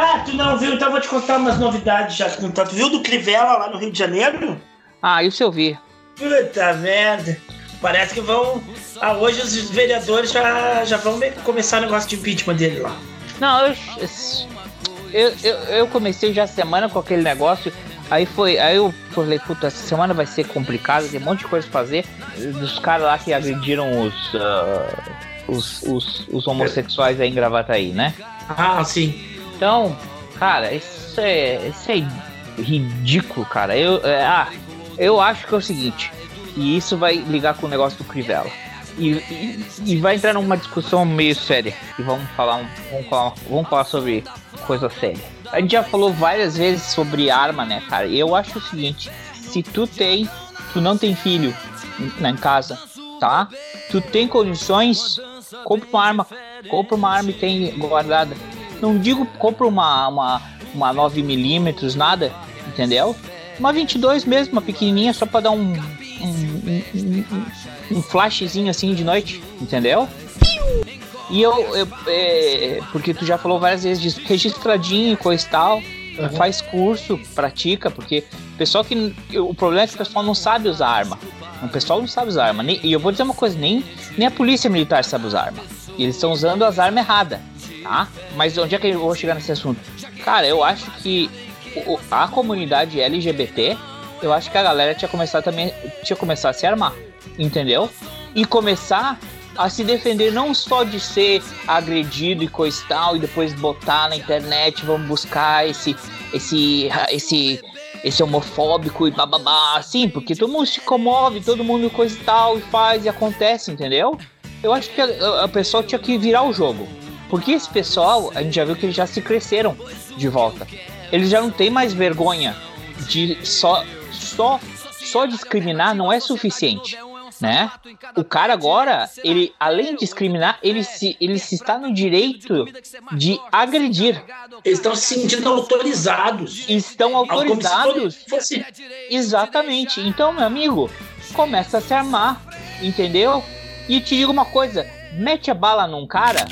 Ah, tu não viu? Então eu vou te contar umas novidades já. Tu viu do Crivella lá no Rio de Janeiro? Ah, isso eu vi. Puta merda. Parece que vão. Ah, hoje os vereadores já, já vão começar o negócio de impeachment dele lá. Não, eu, eu, eu, eu comecei já a semana com aquele negócio. Aí foi, aí eu falei, puta, essa semana vai ser complicada, tem um monte de coisa pra fazer. Dos caras lá que agrediram os, ah, os, os, os homossexuais aí em Gravataí, né? Ah, sim. Então, cara, isso é, isso é ridículo, cara. Eu, é, ah, eu acho que é o seguinte, e isso vai ligar com o negócio do Crivella. E, e, e vai entrar numa discussão meio séria. E vamos falar, vamos falar, vamos falar sobre coisa séria. A gente já falou várias vezes sobre arma, né, cara? E eu acho o seguinte: se tu tem, tu não tem filho na em casa, tá? Tu tem condições, compra uma arma, compra uma arma e tem guardada. Não digo compra uma uma, uma 9mm, nada, entendeu? Uma 22 mesmo, uma pequenininha, só pra dar um, um, um, um flashzinho assim de noite, entendeu? E eu, eu é, porque tu já falou várias vezes disso, registradinho coisa e tal, uhum. faz curso, pratica, porque o pessoal que. O problema é que o pessoal não sabe usar arma. O pessoal não sabe usar arma. Nem, e eu vou dizer uma coisa, nem, nem a polícia militar sabe usar arma. E eles estão usando as armas erradas, tá? Mas onde é que eu vou chegar nesse assunto? Cara, eu acho que a comunidade LGBT, eu acho que a galera tinha começado também, tinha começado a se armar, entendeu? E começar a se defender não só de ser agredido e coisa e tal, e depois botar na internet, vamos buscar esse, esse, esse, esse homofóbico e bababá, assim, porque todo mundo se comove, todo mundo coisa e tal, e faz e acontece, entendeu? Eu acho que a, a pessoa tinha que virar o jogo. Porque esse pessoal, a gente já viu que eles já se cresceram de volta. Eles já não têm mais vergonha de só, só, só discriminar não é suficiente né? O cara agora, ele além de discriminar, ele se, ele se está no direito de agredir. Eles estão se sentindo autorizados. Estão autorizados. Fosse... Exatamente. Então, meu amigo, começa a se armar, entendeu? E te digo uma coisa, mete a bala num cara,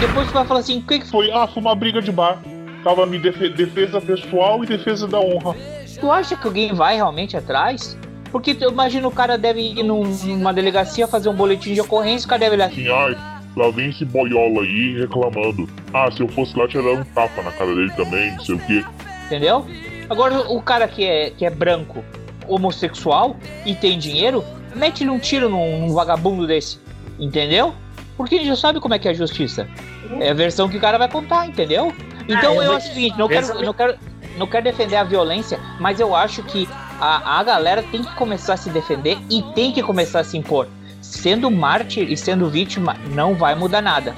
depois tu vai falar assim, o que, que foi? Ah, foi uma briga de bar. Tava me def defesa pessoal e defesa da honra. Tu acha que alguém vai realmente atrás? Porque eu imagino o cara deve ir numa delegacia fazer um boletim de ocorrência, o cara deve olhar assim, ai, lá vem esse boiola aí reclamando. Ah, se eu fosse lá, tirar um tapa na cara dele também, não sei o quê. Entendeu? Agora, o cara que é, que é branco, homossexual e tem dinheiro, mete-lhe um tiro num, num vagabundo desse. Entendeu? Porque a gente já sabe como é que é a justiça. É a versão que o cara vai contar, entendeu? Então ah, eu acho o seguinte, não quero, não quero, não quero defender a violência, mas eu acho que a, a galera tem que começar a se defender e tem que começar a se impor. Sendo mártir e sendo vítima, não vai mudar nada.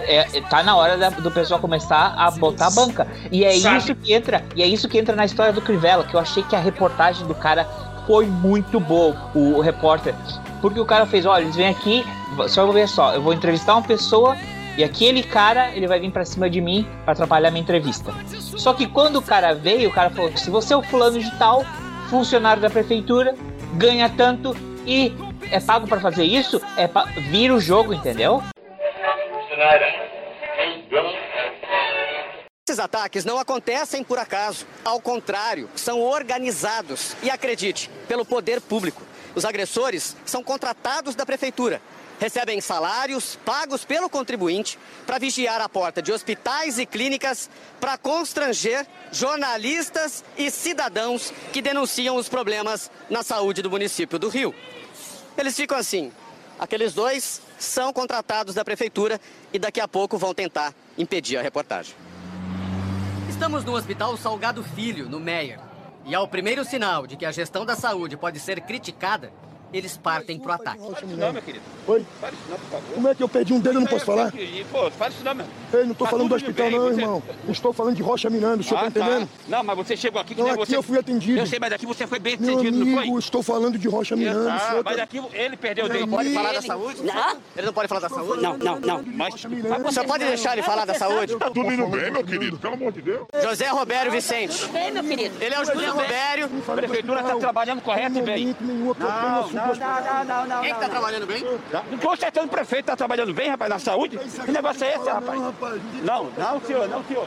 É, tá na hora da, do pessoal começar a botar a banca. E é Sabe. isso que entra, e é isso que entra na história do Crivella, que eu achei que a reportagem do cara foi muito boa, o, o repórter. Porque o cara fez, olha, eles vêm aqui, só vou ver só, eu vou entrevistar uma pessoa e aquele cara, ele vai vir para cima de mim para atrapalhar minha entrevista. Só que quando o cara veio, o cara falou: se você é o fulano de tal, funcionário da prefeitura, ganha tanto e é pago para fazer isso, é pa... vira o jogo, entendeu? Esses ataques não acontecem por acaso. Ao contrário, são organizados. E acredite, pelo poder público. Os agressores são contratados da prefeitura recebem salários pagos pelo contribuinte para vigiar a porta de hospitais e clínicas para constranger jornalistas e cidadãos que denunciam os problemas na saúde do município do Rio. Eles ficam assim. Aqueles dois são contratados da prefeitura e daqui a pouco vão tentar impedir a reportagem. Estamos no Hospital Salgado Filho, no Meyer. E ao primeiro sinal de que a gestão da saúde pode ser criticada, eles partem pro ataque. Não, meu querido. Oi? Fale isso não, por favor. Como é que eu perdi um dedo e não posso falar? Pô, fale isso não, meu. Ei, não tô tá falando do hospital não, você... irmão. Não estou falando de Rocha Miranda, o senhor tá ah, tá entendendo? Tá. Não, mas você chegou aqui que não, aqui você... eu fui atendido. Eu sei, mas aqui você foi bem Meu atendido, amigo, não foi? estou falando de Rocha Miranda. Ah, senhor... mas aqui ele perdeu o dedo. Ele pode falar da saúde? Não. Ele não pode falar da saúde? Não, não, não. Mas, você pode deixar ele falar da saúde? Tá tudo indo bem, meu querido, pelo amor de Deus. José Robério Vicente. Tudo bem, meu querido. Ele é o José Robério. A prefeitura está trabalhando correto e bem. Não, não, não, não, não. Quem está trabalhando bem? Com certeza o prefeito está trabalhando bem, rapaz, na saúde. Que negócio é esse, rapaz? Não, não, senhor, não, senhor.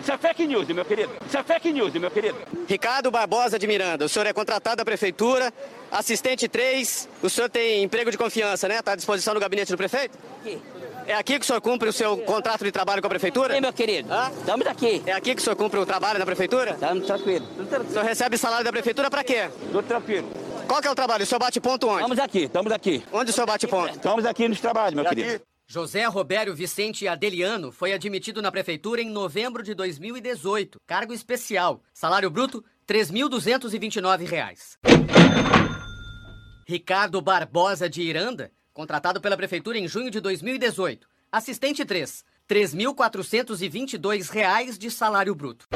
Isso é fake news, meu querido. Isso é fake news, meu querido. Ricardo Barbosa de Miranda, o senhor é contratado da prefeitura, assistente 3, o senhor tem emprego de confiança, né? Está à disposição do gabinete do prefeito? Aqui. É aqui que o senhor cumpre o seu contrato de trabalho com a prefeitura? Sim, meu querido. Estamos aqui. É aqui que o senhor cumpre o trabalho na prefeitura? Estamos tranquilo. O senhor recebe salário da prefeitura para quê? Tudo tranquilo. Qual que é o trabalho? O senhor bate ponto onde? Estamos aqui, estamos aqui. Onde o senhor bate ponto? Estamos aqui nos trabalhos, meu É querido. aqui? José Robério Vicente Adeliano foi admitido na prefeitura em novembro de 2018. Cargo especial. Salário bruto, 3.229 reais. Ricardo Barbosa de Iranda, contratado pela prefeitura em junho de 2018. Assistente 3, 3.422 reais de salário bruto.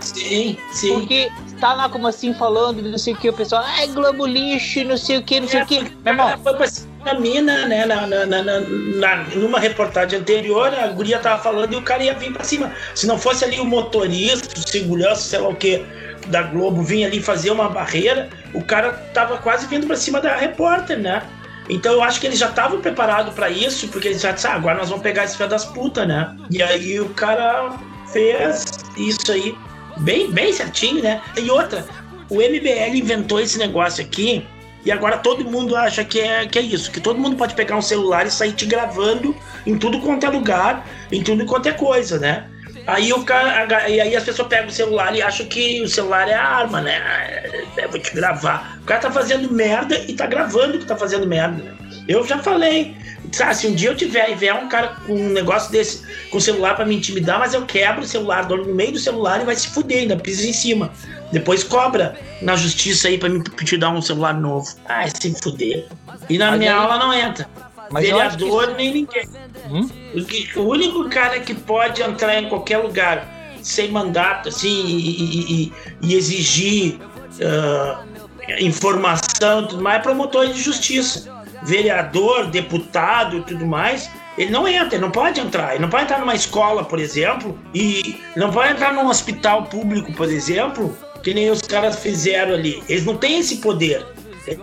Sim, sim. Porque tá lá como assim falando, não sei o que, o pessoal, ai, Globo lixo, não sei o que, não sei o que. Meu irmão, Foi pra cima da mina, né? Na, na, na, na- na- numa reportagem anterior, a guria tava falando e o cara ia vir pra cima. Se não fosse ali o motorista, o segurança, sei lá o que, da Globo, vinha ali fazer uma barreira, o cara tava quase vindo pra cima da repórter, né? Então eu acho que eles já estavam preparados pra isso, porque eles já disseram, ah, agora nós vamos pegar esse filho das putas, né? E aí o cara fez isso aí bem, bem certinho, né? E outra, o MBL inventou esse negócio aqui e agora todo mundo acha que é, que é isso, que todo mundo pode pegar um celular e sair te gravando em tudo quanto é lugar, em tudo quanto é coisa, né? Aí o cara, e aí as pessoas pegam o celular e acham que o celular é a arma, né? É, vou te gravar. O cara tá fazendo merda e tá gravando que tá fazendo merda. né? Eu já falei, sabe, se um dia eu tiver e vier um cara com um negócio desse, com o celular pra me intimidar, mas eu quebro o celular, dou no meio do celular e vai se fuder, ainda pisa em cima. Depois cobra na justiça aí pra me te dar um celular novo. Ah, se fuder. E na Mas minha aí- aula não entra. Mas que Vereador isso- nem ninguém. Hum? O, que- único cara que pode entrar em qualquer lugar sem mandato, assim, e, e- e- e exigir ah, informação e tudo mais, é promotor de justiça. Vereador, deputado e tudo mais, ele não entra, ele não pode entrar. Ele não pode entrar numa escola, por exemplo, e não pode entrar num hospital público, por exemplo, que nem os caras fizeram ali. Eles não têm esse poder.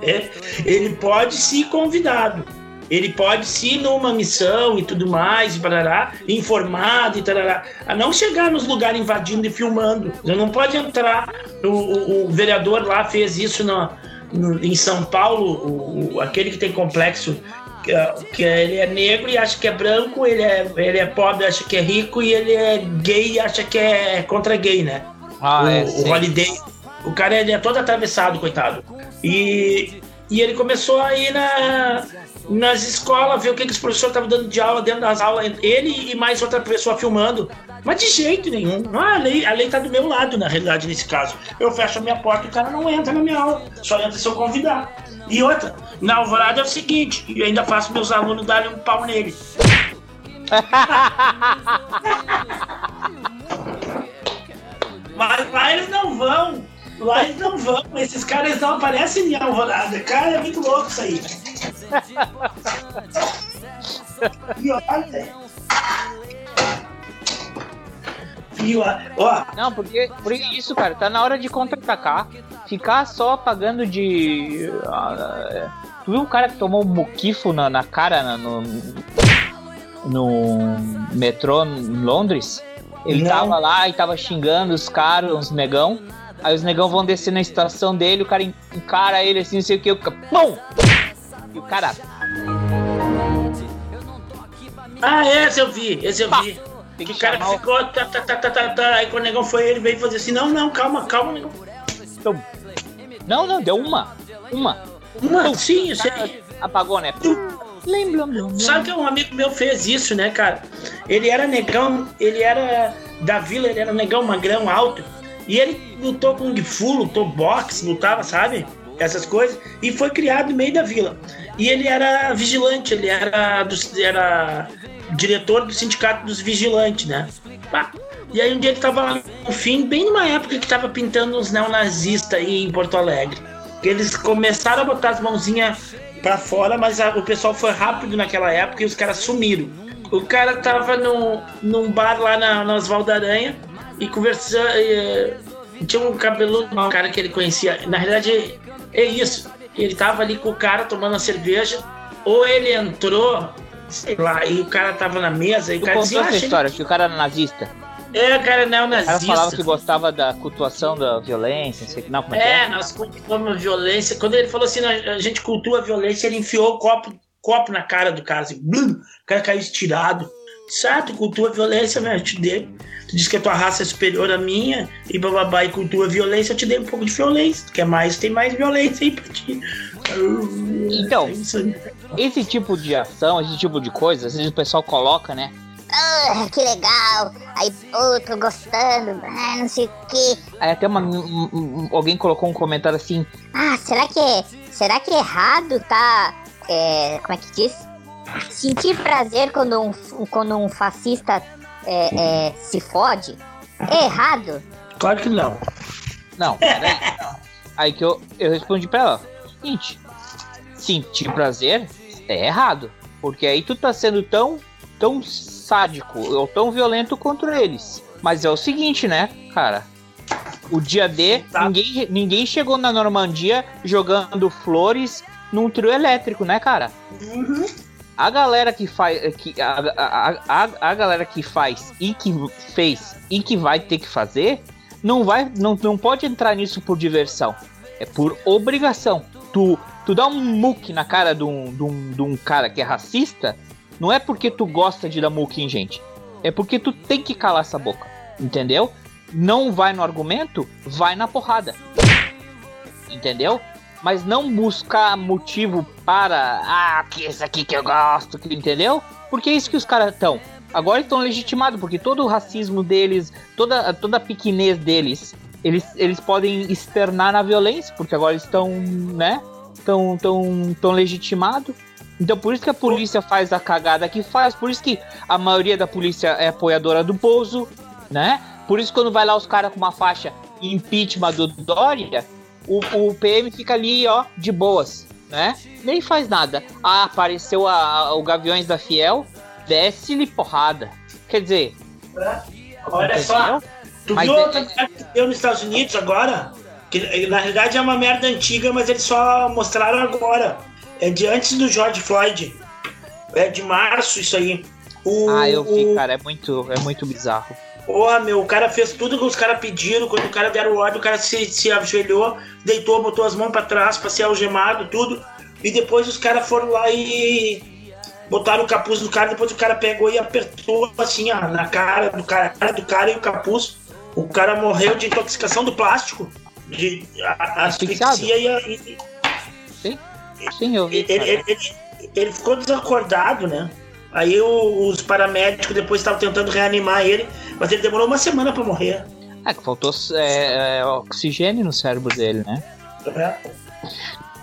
É, Ele pode ser convidado. Ele pode se ir numa missão e tudo mais, e barará, informado e tarará, a não chegar nos lugares invadindo e filmando. Ele não pode entrar. O, o- o vereador lá fez isso na- no- em São Paulo, o- aquele que tem complexo, que, é- que ele é negro e acha que é branco, ele é, ele é pobre, acha que é rico, e ele é gay e acha que é contra gay, né? Ah, o, é, o sim. Holiday. O cara ele é todo atravessado, coitado. E, e ele começou a ir na, nas escolas, ver o que, que os professores estavam dando de aula dentro das aulas. Ele e mais outra pessoa filmando. Mas de jeito nenhum. Ah, a, lei, a lei tá do meu lado, na realidade, nesse caso. Eu fecho a minha porta e o cara não entra na minha aula. Só entra se eu convidar. E outra, na alvorada é o seguinte, eu ainda faço meus alunos darem um pau nele. Mas lá eles não vão. Lá eles não vão. Esses caras não aparecem em Alvorada. Cara, é muito louco isso aí. Não, porque, porque isso, cara, tá na hora de contra-atacar. Ficar só pagando de. ah, tu viu o cara que tomou um muquifo na, na cara no, no metrô em Londres? Ele Não. tava lá e tava xingando os caras, uns negão. Aí os negão vão descer na estação dele, o cara en- encara ele assim, não sei o que, o cara. Pum! E o cara. Ah, esse eu vi, esse eu vi. Tem Que o cara chamar ficou. Tá, tá, tá, tá, tá, tá. Aí quando o negão foi, ele veio fazer assim: não, não, calma, calma, negão. Então, Não, não, deu uma. Uma. Uma, sim, eu sei. Apagou, né? Lembra. Sabe que um amigo meu fez isso, né, cara? Ele era negão, ele era da vila, ele era negão magrão alto. E ele lutou com Fu, lutou boxe, lutava, sabe? Essas coisas. E foi criado no meio da vila. E ele era vigilante, ele era, do, era diretor do sindicato dos vigilantes, né? E aí um dia ele tava lá no fim, bem numa época que tava pintando uns neonazistas aí em Porto Alegre. Eles começaram a botar as mãozinhas pra fora, mas a- o pessoal foi rápido naquela época e os caras sumiram. O cara tava no, num bar lá na, na Oswaldo Aranha e conversando. e, tinha um cabeludo, um cara que ele conhecia. Na realidade, é isso. Ele tava ali com o cara tomando uma cerveja, ou ele entrou, sei lá, e o cara tava na mesa e o cara dizia, ah, essa história, que o cara era nazista. É, o cara é O cara falava neonazista. que gostava da cultuação da violência, não sei que. Não, como é que É, é? nós cultuamos violência. Quando ele falou assim, a gente cultua a violência, ele enfiou o copo copo na cara do cara, assim, blum, o cara caiu estirado. Certo, cultua violência, velho, eu te dei. Tu diz que a tua raça é superior à minha, e bababá, e cultua violência, eu te dei um pouco de violência. Tu quer mais, tem mais violência aí pra ti. Então, É esse tipo de ação, esse tipo de coisa, às vezes o pessoal coloca, né? Ah, que legal. Aí, pô, tô gostando. Ah, não sei o quê. Aí até uma, um- um- alguém colocou um comentário assim, Ah, será que é. Será que é errado tá. É, como é que diz? Sentir prazer quando um, quando um fascista é, é, se fode? É errado? Claro que não. Não, peraí. Aí que eu, eu respondi pra ela: seguinte, sentir prazer é errado. Porque aí tu tá sendo tão, tão sádico ou tão violento contra eles. Mas é o seguinte, né, cara? O dia D, ninguém, ninguém chegou na Normandia jogando flores num trio elétrico, né, cara? A galera que faz. Que, a, a, a, a galera que faz e que fez e que vai ter que fazer não vai não, não pode entrar nisso por diversão. É por obrigação. Tu, tu dá um muque na cara de um, de, um, de um cara que é racista, não é porque tu gosta de dar muque em gente. É porque tu tem que calar essa boca. Entendeu? Não vai no argumento, vai na porrada. Entendeu? Mas não buscar motivo para. Ah, que esse aqui que eu gosto, que, entendeu? Porque é isso que os caras estão. Agora estão legitimados, porque todo o racismo deles, toda, toda a pequenez deles, eles, eles podem externar na violência, porque agora estão, né? Estão tão, tão legitimados. Então por isso que a polícia faz a cagada que faz, por isso que a maioria da polícia é apoiadora do Bozo, né? Por isso quando vai lá os caras com uma faixa impeachment do Dória, o, o PM fica ali, ó, de boas, né? Nem faz nada. Ah, apareceu a, a- o Gaviões da Fiel, desce-lhe porrada. Quer dizer, Olha só, tu Mas viu é- outra merda que deu nos Estados Unidos agora? Que na realidade é uma merda antiga, mas eles só mostraram agora. É de antes do George Floyd. É de março isso aí. O, ah, eu vi, o- cara, é muito, é muito bizarro. Porra, meu, o cara fez tudo que os caras pediram. Quando o cara deram ordem, o cara se, se ajoelhou, deitou, botou as mãos pra trás pra ser algemado, tudo. E depois os caras foram lá e botaram o capuz no cara. Depois o cara pegou e apertou assim, ó, na cara do cara do cara e o capuz. O cara morreu de intoxicação do plástico, de a- asfixia e, e, Sim, sim, eu vi. ele, ele, ele- ele ficou desacordado, né? Aí o- os paramédicos depois estavam tentando reanimar ele, mas ele demorou uma semana pra morrer. É que faltou é, é, oxigênio no cérebro dele, né? É.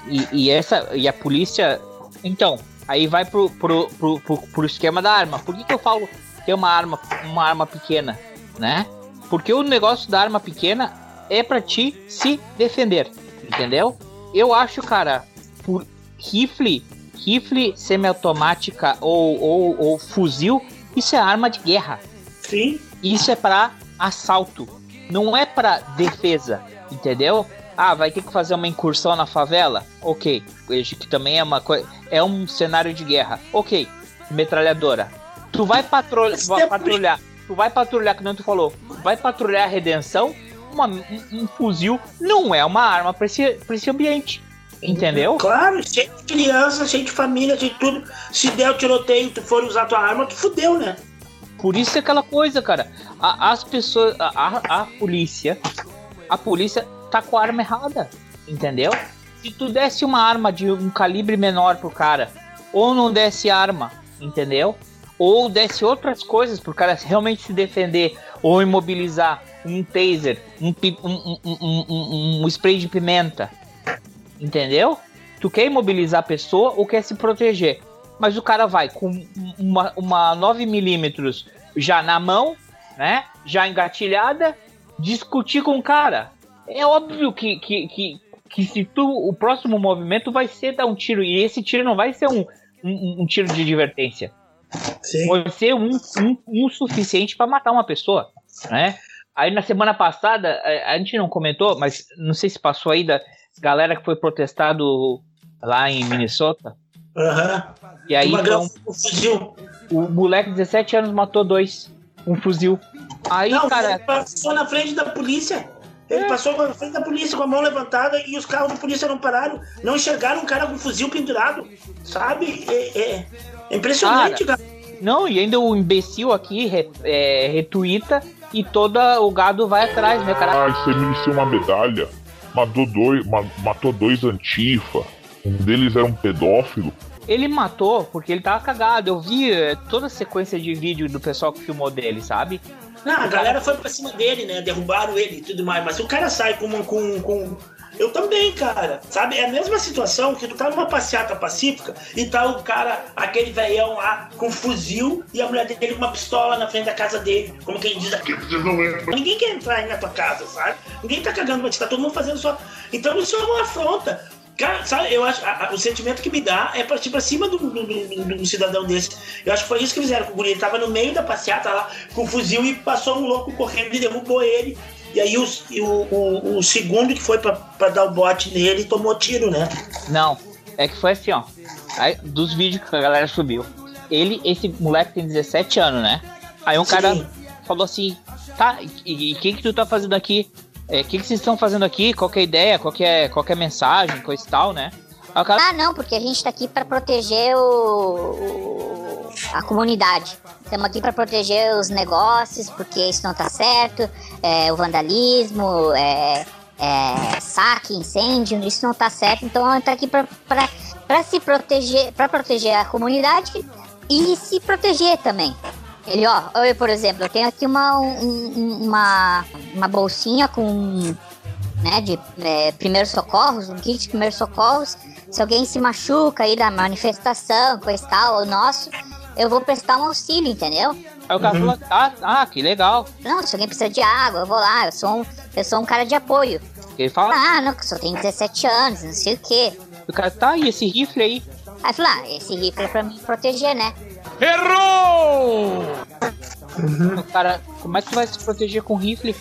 E, e essa e a polícia, então, aí vai pro, pro, pro, pro, pro esquema da arma. Por que, que eu falo que é uma arma, uma arma pequena, né? Porque o negócio da arma pequena é pra ti se defender, entendeu? Eu acho, cara, por rifle, rifle semiautomática ou, ou, ou fuzil, isso é arma de guerra. Sim. Isso é pra assalto, não é pra defesa, entendeu? Ah, vai ter que fazer uma incursão na favela? Ok, que também é uma coisa, é um cenário de guerra. Ok, metralhadora. Tu vai, patrulha, vai patrulhar, tu vai patrulhar, que não tu falou, vai patrulhar a redenção, uma- um, um fuzil não é uma arma pra esse, pra esse ambiente. Entendeu? Claro, cheio de criança, cheio de família, cheio de tudo. Se der o tiroteio e tu for usar tua arma, tu fudeu, né? Por isso é aquela coisa, cara. A- as pessoas. A, a, polícia. A polícia tá com a arma errada. Entendeu? Se tu desse uma arma de um calibre menor pro cara, ou não desse arma, entendeu? Ou desse outras coisas pro cara realmente se defender, ou imobilizar um taser, um, um, um- um spray de pimenta, entendeu? Tu quer imobilizar a pessoa ou quer se proteger. Mas o cara vai com uma, uma 9mm já na mão, né? Já engatilhada, discutir com o cara. É óbvio que, que, que, que se tu. O próximo movimento vai ser dar um tiro. E esse tiro não vai ser um, um, um tiro de advertência. Vai ser um, um, um suficiente para matar uma pessoa, né? Aí na semana passada, a, a gente não comentou, mas não sei se passou aí da galera que foi protestado lá em Minnesota. Aham. E aí, Uma então, um fuzil. o moleque de 17 anos matou dois. Um fuzil. Aí, não, cara. ele passou na frente da polícia. Ele passou na frente da polícia com a mão levantada e os carros da polícia não pararam. Não enxergaram um cara com um fuzil pendurado. Sabe? É, é- é impressionante, cara. Não, e ainda o imbecil aqui re, é, retuita e todo o gado vai atrás, né, cara? Ah, você mereceu uma medalha. Matou dois, ma- matou dois antifa. Um deles era um pedófilo. Ele matou porque ele tava cagado. Eu vi é, toda a sequência de vídeo do pessoal que filmou dele, sabe? Não, a galera foi pra cima dele, né? Derrubaram ele e tudo mais. Mas o cara sai com. Com, com... Eu também, cara. Sabe? É a mesma situação que tu tá numa passeata pacífica e tá o cara, aquele velhão lá, com fuzil e a mulher dele com uma pistola na frente da casa dele. Como quem diz aqui. Ninguém quer entrar aí na tua casa, sabe? Ninguém tá cagando pra ti, tá todo mundo fazendo só. Então isso é uma afronta. Cara, sabe, eu acho. a- a- o sentimento que me dá é partir pra cima do- do cidadão desse. Eu acho que foi isso que fizeram com o guri. Ele tava no meio da passeata lá, com o fuzil, e passou um louco correndo e derrubou ele. E aí os- o, o, o segundo que foi pra, pra dar o bote nele tomou tiro, né? Não, é que foi assim, ó. Aí, dos vídeos que a galera subiu. Ele, esse moleque tem 17 anos, né? Aí um cara Sim. falou assim, tá, e o que que tu tá fazendo aqui? É, O que que vocês estão fazendo aqui? Qual que é a ideia? Qual que é, qual é a mensagem? Coisa e tal, né? Ah, não, porque a gente tá aqui pra proteger o, a comunidade. Estamos aqui pra proteger os negócios, porque isso não tá certo. É, o vandalismo, é, é, saque, incêndio, isso não tá certo. Então a gente tá aqui pra se proteger, pra proteger a comunidade e se proteger também. Ele, ó, eu, por exemplo, eu tenho aqui uma, um- um- uma, uma bolsinha com né, de é, primeiros socorros, um kit de primeiros socorros. Se alguém se machuca aí da manifestação, coisa tal, ou nosso, eu vou prestar um auxílio, entendeu? aí o cara falou, ah, ah, que legal. Não, se alguém precisa de água, eu vou lá, eu sou um, eu sou um cara de apoio. Ele fala, Ah, não, que eu só tenho 17 anos, não sei o quê. o cara, tá, e esse rifle aí? Aí falou, ah, esse rifle é pra me proteger, né? Errou! O cara, como é que tu vai se proteger com rifle?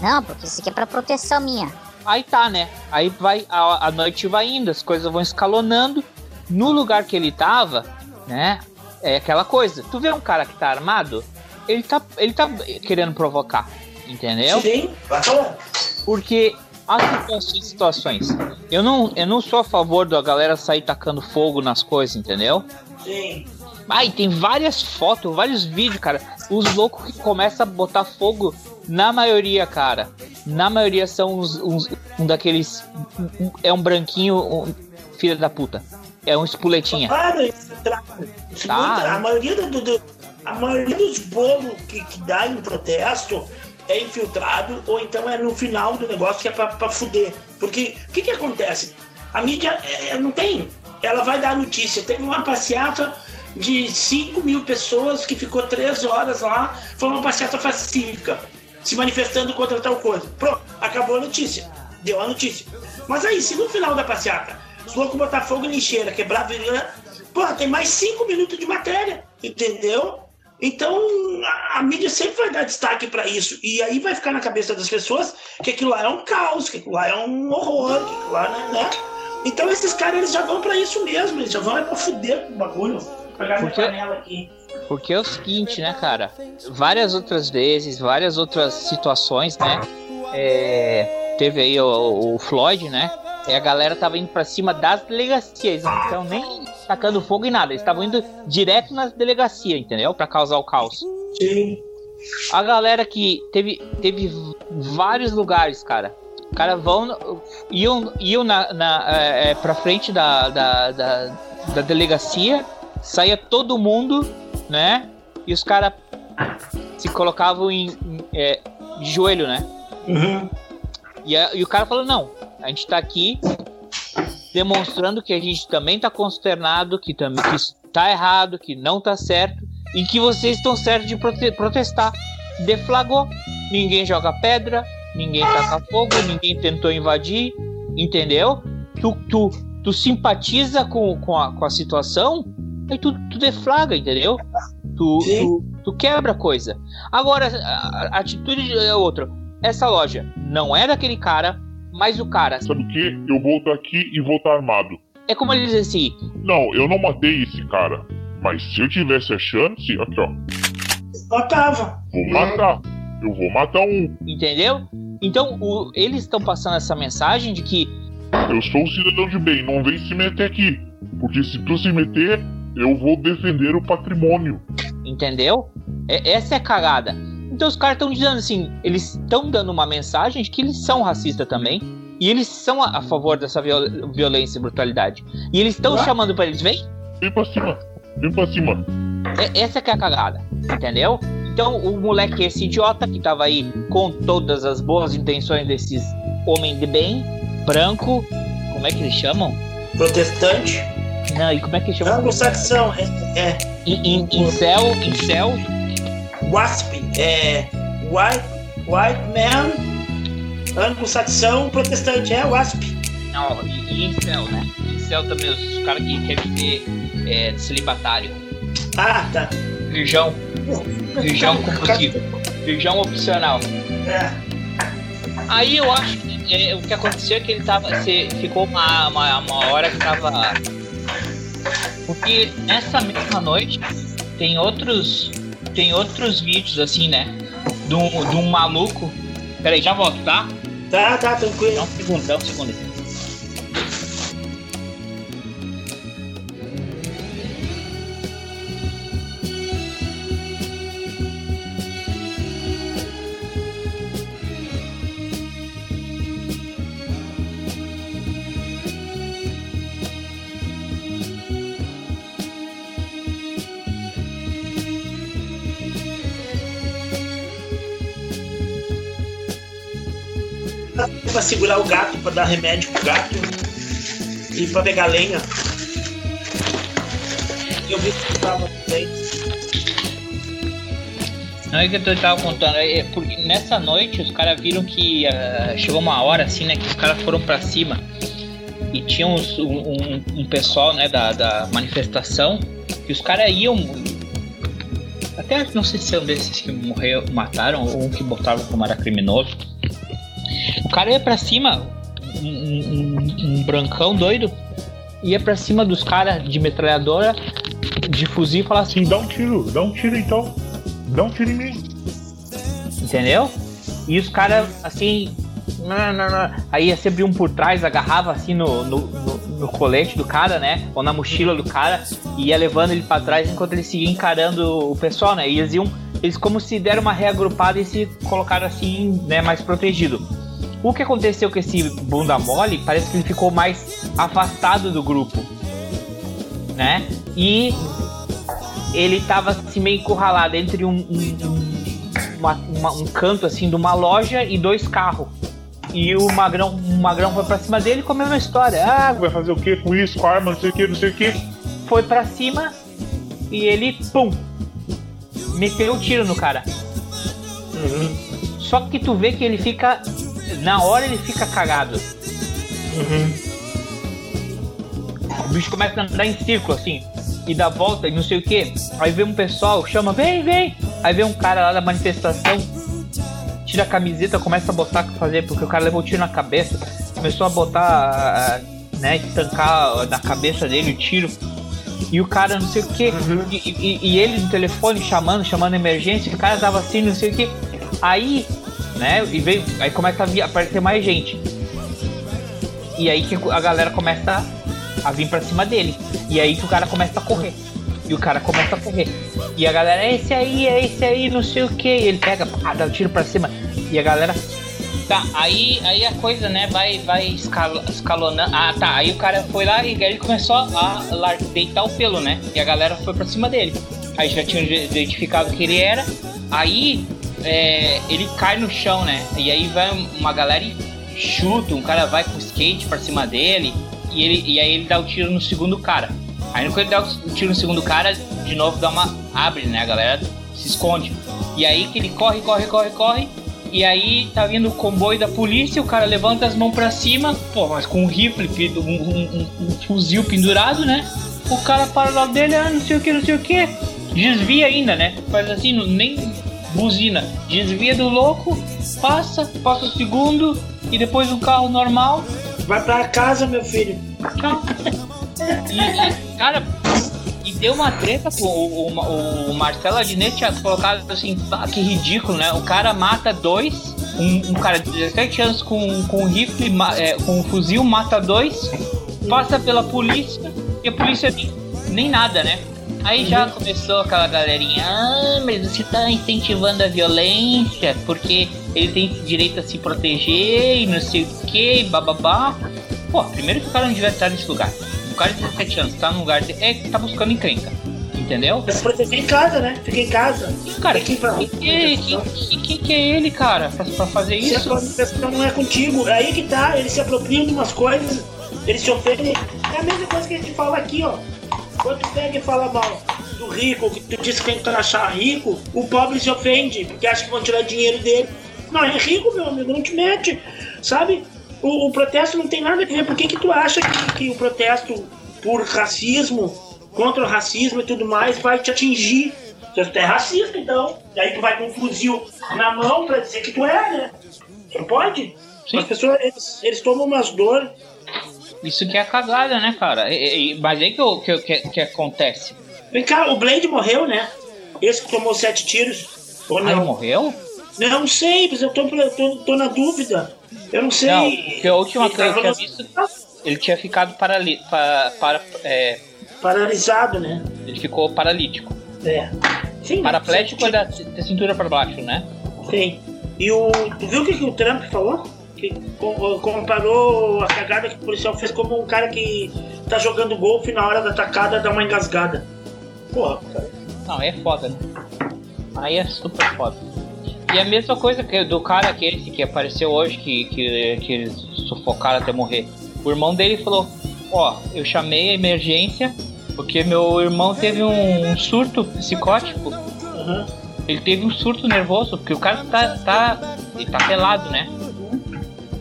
Não, porque isso aqui é pra proteção minha. Aí tá, né? Aí vai, a, a noite vai indo, as coisas vão escalonando. No lugar que ele tava, né? É aquela coisa. Tu vê um cara que tá armado, ele tá, ele tá querendo provocar, entendeu? Sim, vai falar. Porque há situações, situações. Eu não, eu não sou a favor da galera sair tacando fogo nas coisas, entendeu? Sim. Ai, tem várias fotos, vários vídeos, cara. Os loucos que começam a botar fogo, na maioria, cara. Na maioria são uns, uns- um daqueles. um- é um branquinho, um, filha da puta. É um espuletinha. Para. Isso Tá. muita- a, maioria do, do- a maioria dos bolos que, que dá em protesto é infiltrado ou então é no final do negócio que é pra, pra fuder. Porque o que, que acontece? A mídia é, é, não tem. Ela vai dar notícia. Teve uma passeata de 5 mil pessoas que ficou três horas lá. Foi uma passeata pacífica, se manifestando contra tal coisa. Pronto, acabou a notícia. Deu a notícia. Mas aí, se no final da passeata os loucos botar fogo em lixeira, quebrar a porra, tem mais cinco minutos de matéria, entendeu? Então, a, a mídia sempre vai dar destaque pra isso. E aí vai ficar na cabeça das pessoas que aquilo lá é um caos, que aquilo lá é um horror, que aquilo lá, né? né? Então, esses caras, eles já vão pra isso mesmo, eles já vão é pra fuder com o bagulho. Pegar minha panela aqui. Porque é o seguinte, né, cara? Várias outras vezes, várias outras situações, né? É, teve aí o, o Floyd, né? E a galera tava indo pra cima das delegacias, então nem tacando fogo em nada. Eles estavam indo direto nas delegacias, entendeu? Pra causar o caos. Sim. A galera que teve, teve vários lugares, cara. Os caras vão. iam, iam na, na, é, é, pra frente da, da, da, da delegacia, saía todo mundo, né? E os caras se colocavam em, em, é, de joelho, né? Uhum. E, a- e o cara falou: não, a gente tá aqui demonstrando que a gente também tá consternado, que, também, que isso tá errado, que não tá certo, e que vocês estão certos de prote- protestar. Deflagou, ninguém joga pedra, ninguém taca fogo, ninguém tentou invadir, entendeu? Tu, tu, tu simpatiza com, com, a, com a situação, aí tu, tu deflaga, entendeu? Tu, tu, tu quebra a coisa. Agora, a, a atitude é outra. Essa loja não é daquele cara, mas o cara. Sabe o que? Eu vou estar aqui e vou estar armado. É como ele diz assim: Não, eu não matei esse cara. Mas se eu tivesse a chance, aqui ó, Matava. vou matar. Eu vou matar um. entendeu? Então, o- eles estão passando essa mensagem de que Eu sou um cidadão de bem, não vem se meter aqui. Porque se tu se meter, eu vou defender o patrimônio. Entendeu? É- essa é a cagada. Então os caras estão dizendo assim, eles estão dando uma mensagem de que eles são racistas também. E eles são a, a favor dessa viol- violência e brutalidade. E eles estão chamando pra eles, vem? Vem pra cima, vem pra cima. É- essa que é a cagada, entendeu? Então o moleque, esse idiota que tava aí com todas as boas intenções desses homens de bem, branco, como é que eles chamam? Protestante. Não, e como é que eles chamam? Anglo-saxão, é. é. In, incel, incel. WASP, é. White, white man. Anglo-saxão, protestante, é WASP. Não, e, e incel, né? Incel também, os caras que querem ser é, celibatário. Ah, tá. Virgão. Virgão combustível. Virgão opcional. É. Aí eu acho que é, o que aconteceu é que ele tava. se- ficou uma, uma, uma hora que tava. Porque nessa mesma noite tem outros. Tem outros vídeos assim, né? De um, de um maluco. Peraí, já volto, tá? Tá, tá, tranquilo. Dá um segundo, dá um segundo. Pra segurar o gato, pra dar remédio pro gato. E pra pegar lenha. Eu vi que tava bem. Não é que eu tava contando, é porque nessa noite os caras viram que ah, chegou uma hora assim, né, que os caras foram pra cima e tinha uns- um, um- um pessoal, né, da, da manifestação que os caras iam. Até não sei se é um desses que morreu, mataram ou um que botavam como era criminoso. Cara ia pra cima, um, um- um- brancão doido, ia pra cima dos caras de metralhadora, de fuzil e falava assim: dá um tiro, dá um tiro então. Dá um tiro em mim. Entendeu? E os caras, assim. não, não, não. Aí ia sempre um por trás, agarrava assim no, no, no- no colete do cara, né? Ou na mochila do cara, e ia levando ele pra trás enquanto ele seguia encarando o pessoal, né? E eles iam. Eles como se deram uma reagrupada e se colocaram assim, né, mais protegido. O que aconteceu com esse bunda mole, parece que ele ficou mais afastado do grupo, né? E ele tava assim meio encurralado entre um, um, um- uma- uma- um canto assim de uma loja e dois carros. E o magrão, o magrão foi pra cima dele com a mesma história. Ah, Vai fazer o que com isso, com arma, não sei o que, não sei o que. foi pra cima e ele, pum, meteu o tiro no cara. Só que tu vê que ele fica, na hora ele fica cagado. O bicho começa a andar em círculo assim, e dá volta e não sei o que. Aí vem um pessoal, chama, vem, vem. Aí vem um cara lá da manifestação, tira a camiseta, começa a botar o que fazer, porque o cara levou o tiro na cabeça, começou a botar, né, estancar na cabeça dele o tiro. E o cara não sei o que, e, e- e ele no telefone chamando, chamando emergência, o cara tava assim, não sei o que. Aí, né, e veio, aí começa a vir, aparecer mais gente. E aí que a galera começa a vir pra cima dele. E aí que o cara começa a correr. E o cara começa a correr. E a galera, é esse aí, é esse aí, não sei o que. Ele pega, pá, dá um tiro pra cima. E a galera. Tá, aí, aí a coisa, né, vai, vai escalo- escalonando. Ah, tá. Aí o cara foi lá e ele começou a lar- deitar o pelo, né? E a galera foi pra cima dele. Aí já tinha identificado que ele era. Aí é, ele cai no chão, né? E aí vai uma galera e chuta, um cara vai com skate pra cima dele. E, ele, e aí ele dá o tiro no segundo cara. Aí quando ele dá o tiro no segundo cara, de novo dá uma. abre, né? A galera se esconde. E aí que ele corre, corre, corre, corre. E aí tá vindo o comboio da polícia, o cara levanta as mãos pra cima, pô, mas com um rifle, um, um- um- um fuzil pendurado, né? O cara para lado dele, ah, não sei o que, não sei o que. Desvia ainda, né? Faz assim, não- nem buzina. Desvia do louco, passa, passa o segundo, e depois um carro normal. Vai pra casa, meu filho. E, e, cara, e deu uma treta, pô. O, o, o Marcelo Adnet tinha colocado assim, "Ah, que ridículo, né? O cara mata dois um, um cara de 17 anos com, com um rifle, é, com um fuzil, mata dois, passa pela polícia e a polícia nem, nem nada, né? Aí já começou aquela galerinha, ah, mas você tá incentivando a violência porque ele tem direito a se proteger e não sei o que, bababá. Pô, primeiro que o cara não devia estar nesse lugar. O cara de 17 anos tá num lugar de, é que tá buscando encrenca. Entendeu? Se proteger em casa, né? Fica em casa. Cara, Quem pra- quem, quem, quem, quem que é ele, cara, pra, pra fazer Se a isso? não é contigo, é aí que tá, eles se apropriam de umas coisas, eles se ofendem. É a mesma coisa que a gente fala aqui, ó. Quando tu pega e fala mal do rico, que tu diz que tem que achar rico, o pobre se ofende, porque acha que vão tirar dinheiro dele. Não, é rico, meu amigo, não te mete, sabe? O, o protesto não tem nada a ver. Por que, que tu acha que, que o protesto por racismo, contra o racismo e tudo mais, vai te atingir? Se tu é racista, então. Daí tu vai com um fuzil na mão pra dizer que tu é, né? Não pode? As pessoas, eles, eles tomam umas dores. Isso que é cagada, né, cara? E- e- mas aí que, o- que, que, que acontece. Vem cá, o Blade morreu, né? Esse que tomou sete tiros. Ou Ah, não? ele morreu? Não sei, mas eu tô, eu tô, tô na dúvida. Eu não sei. Não, porque a última coisa que eu tinha visto, ele tinha ficado parali pa, para, é, Paralisado, né? ele ficou paralítico. É. Sim, Paraplégico é da, da cintura para baixo, né? Sim. E o. Tu viu o que, que o Trump falou? Que co- comparou a cagada que o policial fez como um cara que tá jogando golfe na hora da atacada dá uma engasgada. Porra, cara. Não, aí é foda, né? Aí é super foda. E a mesma coisa que do cara aquele que apareceu hoje, que, que, que eles sufocaram até morrer. O irmão dele falou, ó, eu chamei a emergência porque meu irmão teve um surto psicótico. Ele teve um surto nervoso, porque o cara tá. tá ele tá pelado, né?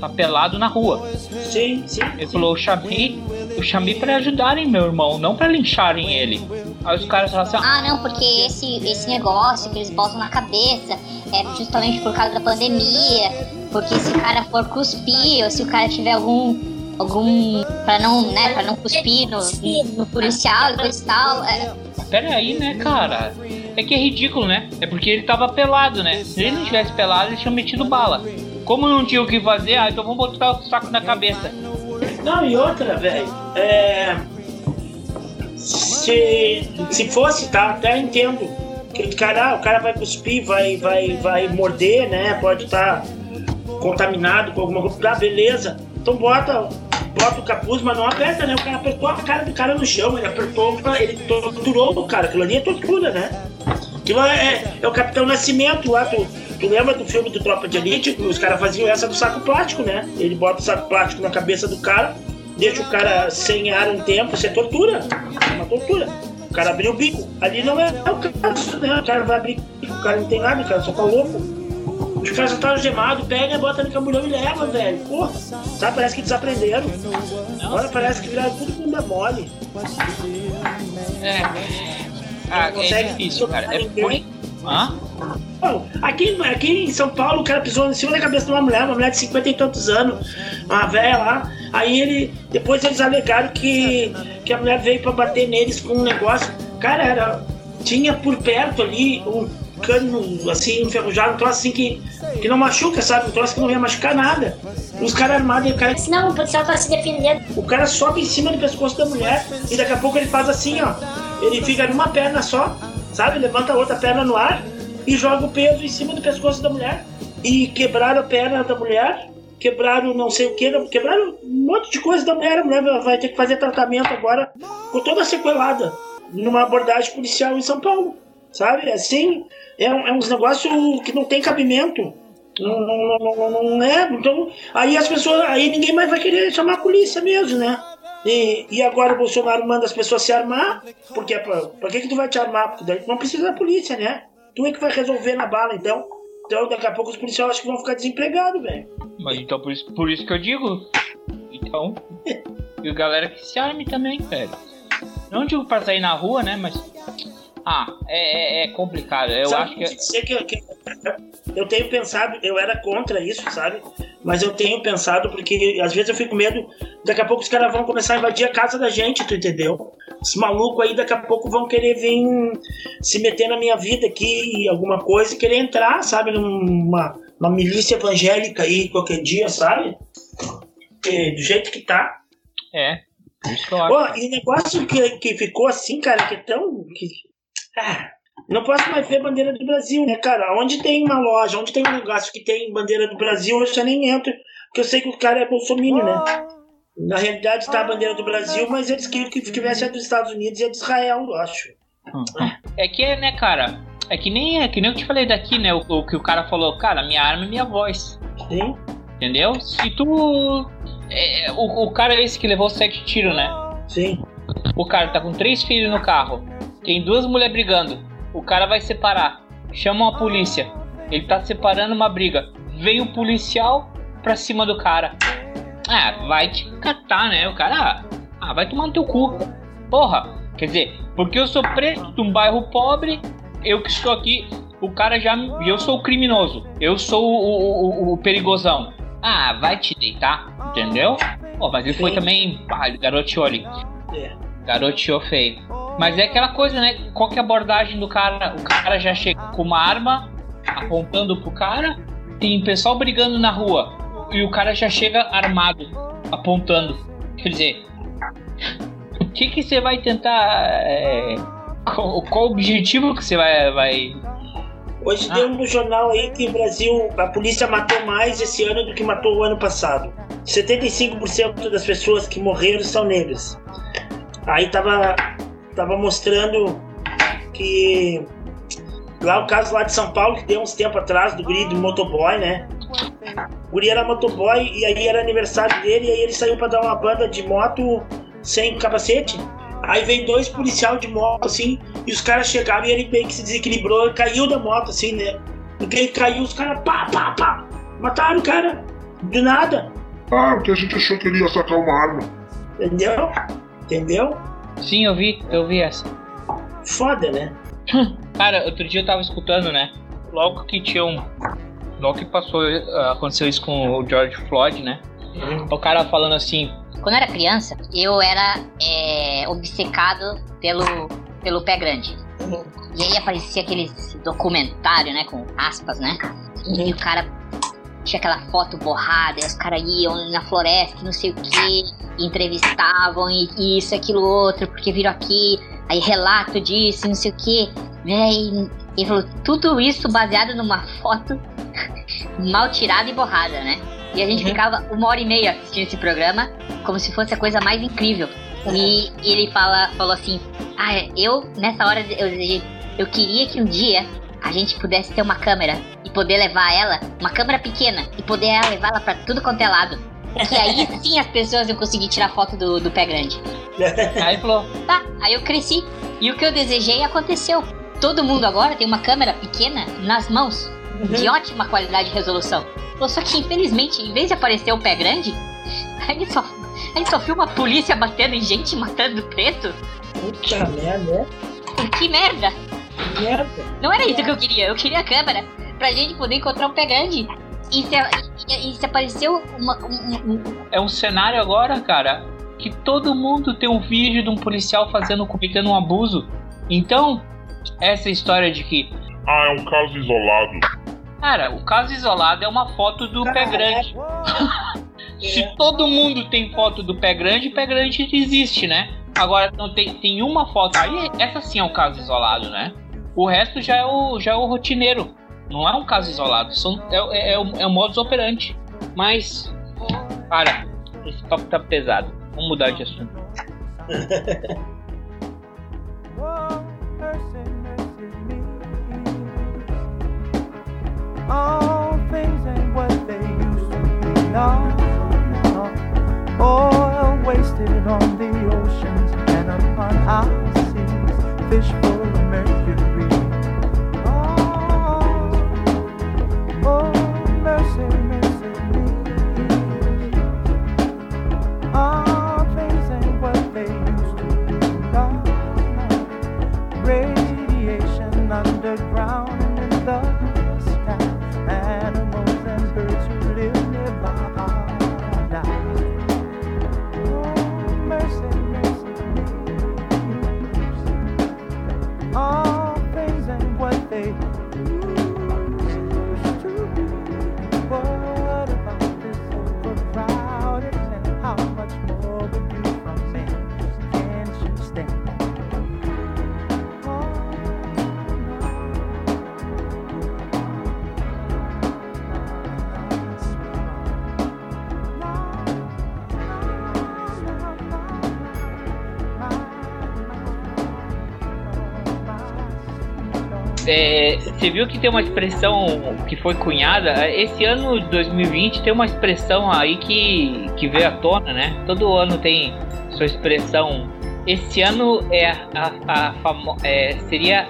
Tá pelado na rua. Sim, sim. Ele falou, eu chamei, eu chamei pra ajudarem meu irmão, não pra lincharem ele. Aí os caras falaram assim, Ah, não, porque esse, esse negócio que eles botam na cabeça é justamente por causa da pandemia. Porque se o cara for cuspir, ou se o cara tiver algum. algum. pra não, né, pra não cuspir no, no policial e coisa e tal. É, Pera aí, né, cara? É que é ridículo, né? É porque ele tava pelado, né? Se ele não tivesse pelado, eles tinham metido bala. Como não tinha o que fazer, ah, então vamos botar o saco na cabeça. Não, e outra, velho. É. Se, se fosse, tá? Até entendo. Que o cara, ah, o cara vai cuspir, vai, vai, vai morder, né? Pode estar contaminado com alguma coisa. Tá, beleza. Então bota, bota o capuz, mas não aperta, né? O cara apertou a cara do cara no chão, ele apertou, ele torturou o cara. Aquilo ali é tortura, né? Aquilo é, é o Capitão Nascimento lá, tu, tu lembra do filme do Tropa de Elite? Os caras faziam essa do saco plástico, né? Ele bota o saco plástico na cabeça do cara, deixa o cara sem ar um tempo, isso é tortura. É uma tortura. O cara abriu o bico. Ali não é, é o caso, né? O cara vai abrir o bico, o cara não tem nada, o cara só tá louco. Os caras já tá algemado, pega, bota no camburão e leva, velho. Porra, sabe? Parece que desaprenderam. Agora parece que viraram tudo bunda mole. É. Ah, é difícil, cara. É por... Hã? Bom, aqui, aqui em São Paulo, o cara pisou em cima da cabeça de uma mulher, uma mulher de 50 e tantos anos, uma velha lá. Aí ele. Depois eles alegaram que, que a mulher veio pra bater neles com um negócio. Cara, era. Tinha por perto ali um cano assim, enferrujado, um troço assim que, que não machuca, sabe? Um troço que não ia machucar nada. Os caras armados e o cara. Não, o policial tá se defendendo. O cara sobe em cima do pescoço da mulher e daqui a pouco ele faz assim, ó. Ele fica numa perna só, sabe? Levanta a outra perna no ar e joga o peso em cima do pescoço da mulher. E quebraram a perna da mulher, quebraram não sei o que, quebraram um monte de coisa da mulher. A mulher vai ter que fazer tratamento agora com toda sequelada numa abordagem policial em São Paulo, sabe? Assim, é, é uns negócios que não tem cabimento. Não, não, não, não, não é. Então, aí as pessoas. Aí ninguém mais vai querer chamar a polícia mesmo, né? E, e agora o Bolsonaro manda as pessoas se armar, porque é pra, pra que, que tu vai te armar? Porque daí não precisa da polícia, né? Tu é que vai resolver na bala, então. Então daqui a pouco os policiais acho que vão ficar desempregados, velho. Mas então por isso, por isso que eu digo. Então. E a galera que se arme também, velho. Não digo pra sair na rua, né? Mas. Ah, é, é- é complicado. Eu Sabe, acho que. te dizer que, que- eu tenho pensado, eu era contra isso, sabe? Mas eu tenho pensado porque às vezes eu fico com medo, daqui a pouco os caras vão começar a invadir a casa da gente, tu entendeu? Os malucos aí daqui a pouco vão querer vir se meter na minha vida aqui, alguma coisa, e querer entrar, sabe, numa, uma milícia evangélica aí qualquer dia, sabe? Porque do jeito que tá. É. Isso que eu. Ó, e o negócio que, que ficou assim, cara, que é tão. Que, ah, não posso mais ver bandeira do Brasil, né, cara? Onde tem uma loja, onde tem um negócio que tem bandeira do Brasil, eu já nem entro, porque eu sei que o cara é bolsominion, né? Na realidade tá a bandeira do Brasil, mas eles queriam que tivesse a dos Estados Unidos e a de Israel, eu acho. É que, né, cara? É que nem, é que nem eu te falei daqui, né? O, o que o cara falou, cara, minha arma é minha voz. Sim. Entendeu? Se tu. é, o, o cara é esse que levou sete tiros, né? Sim. O cara tá com três filhos no carro. Tem duas mulheres brigando. O cara vai separar. Chama a polícia. Ele tá separando uma briga. Vem o policial pra cima do cara. Ah, vai te catar, né? O cara. Ah, vai tomar no teu cu. Porra. Quer dizer, porque eu sou preto de um bairro pobre, eu que estou aqui, o cara já. me- Eu sou o criminoso. Eu sou o, o, o- perigosão. Ah, vai te deitar, entendeu? Pô, mas ele foi Sim. também. Ah, ele garoteou ali. É. Garoteou feio. Mas é aquela coisa, né? Qual que é a abordagem do cara? O cara já chega com uma arma apontando pro cara, tem pessoal brigando na rua e o cara já chega armado, apontando. Quer dizer, o que que você vai tentar. é, qual, qual o objetivo que você vai. vai... Hoje deu no jornal aí que o Brasil, a polícia matou mais esse ano do que matou o ano passado. 75% das pessoas que morreram são negras. Aí tava, tava mostrando que lá o caso lá de São Paulo, que deu uns tempo atrás, do guri do motoboy, né? O guri era motoboy e aí era aniversário dele, e aí ele saiu pra dar uma banda de moto sem capacete. Aí veio dois policiais de moto, assim, e os caras chegaram e ele meio que se desequilibrou e caiu da moto, assim, né? Porque ele caiu, os caras, pá, pá, pá, mataram o cara, do nada, Ah, porque a gente achou que ele ia sacar uma arma. entendeu? Entendeu? Sim, eu vi, eu vi essa. Foda, né? Cara, outro dia eu tava escutando, né? Logo que tinha um. Logo que passou, ah, aconteceu isso com o George Floyd, né? O cara falando assim, Quando eu era criança, eu era é, obcecado pelo, pelo pé grande. E aí aparecia aqueles documentário, né, com aspas, né? E o cara tinha aquela foto borrada, e os caras iam na floresta, não sei o que, entrevistavam, e, e isso, aquilo, outro, porque viram aqui, aí relato disso, não sei o que, né? E ele falou, tudo isso baseado numa foto mal tirada e borrada, né? E a gente ficava uma hora e meia assistindo esse programa, como se fosse a coisa mais incrível. E ele fala, falou assim: Ah, eu, nessa hora, eu, eu queria que um dia a gente pudesse ter uma câmera e poder levar ela, uma câmera pequena, e poder levá-la pra tudo quanto é lado. Que aí sim as pessoas iam conseguir tirar foto do, do pé grande. aí falou, Tá, aí eu cresci. E o que eu desejei aconteceu. Todo mundo agora tem uma câmera pequena nas mãos, de ótima qualidade de resolução. Só que infelizmente, em vez de aparecer o pé grande, a gente só, a gente só filma a polícia batendo em gente, matando preto. Puta merda, né? Que merda! Merda. Não era isso que eu queria, eu queria a câmera pra gente poder encontrar um pé grande. E se, e, e se apareceu uma, um, um- é um cenário agora, cara, que todo mundo tem um vídeo de um policial fazendo, cometendo um abuso. Então, essa história de que, Ah, é um caso isolado. cara, o caso isolado é uma foto do pé grande. Se todo mundo tem foto do pé grande, pé grande existe, né? Agora não tem, tem uma foto. Aí essa sim é um caso isolado, né? O resto já é o, já é o rotineiro. Não é um caso isolado. São, é, é, é, o, é o modus operandi. Mas, cara, esse papo tá pesado. Vamos mudar de assunto. All things what they used to be. Oil wasted on the oceans and upon our seas. Fish é, você viu que tem uma expressão que foi cunhada? Esse ano de 2020 tem uma expressão aí que, que veio à tona, né? Todo ano tem sua expressão. Esse ano é a, a, a famo- é, seria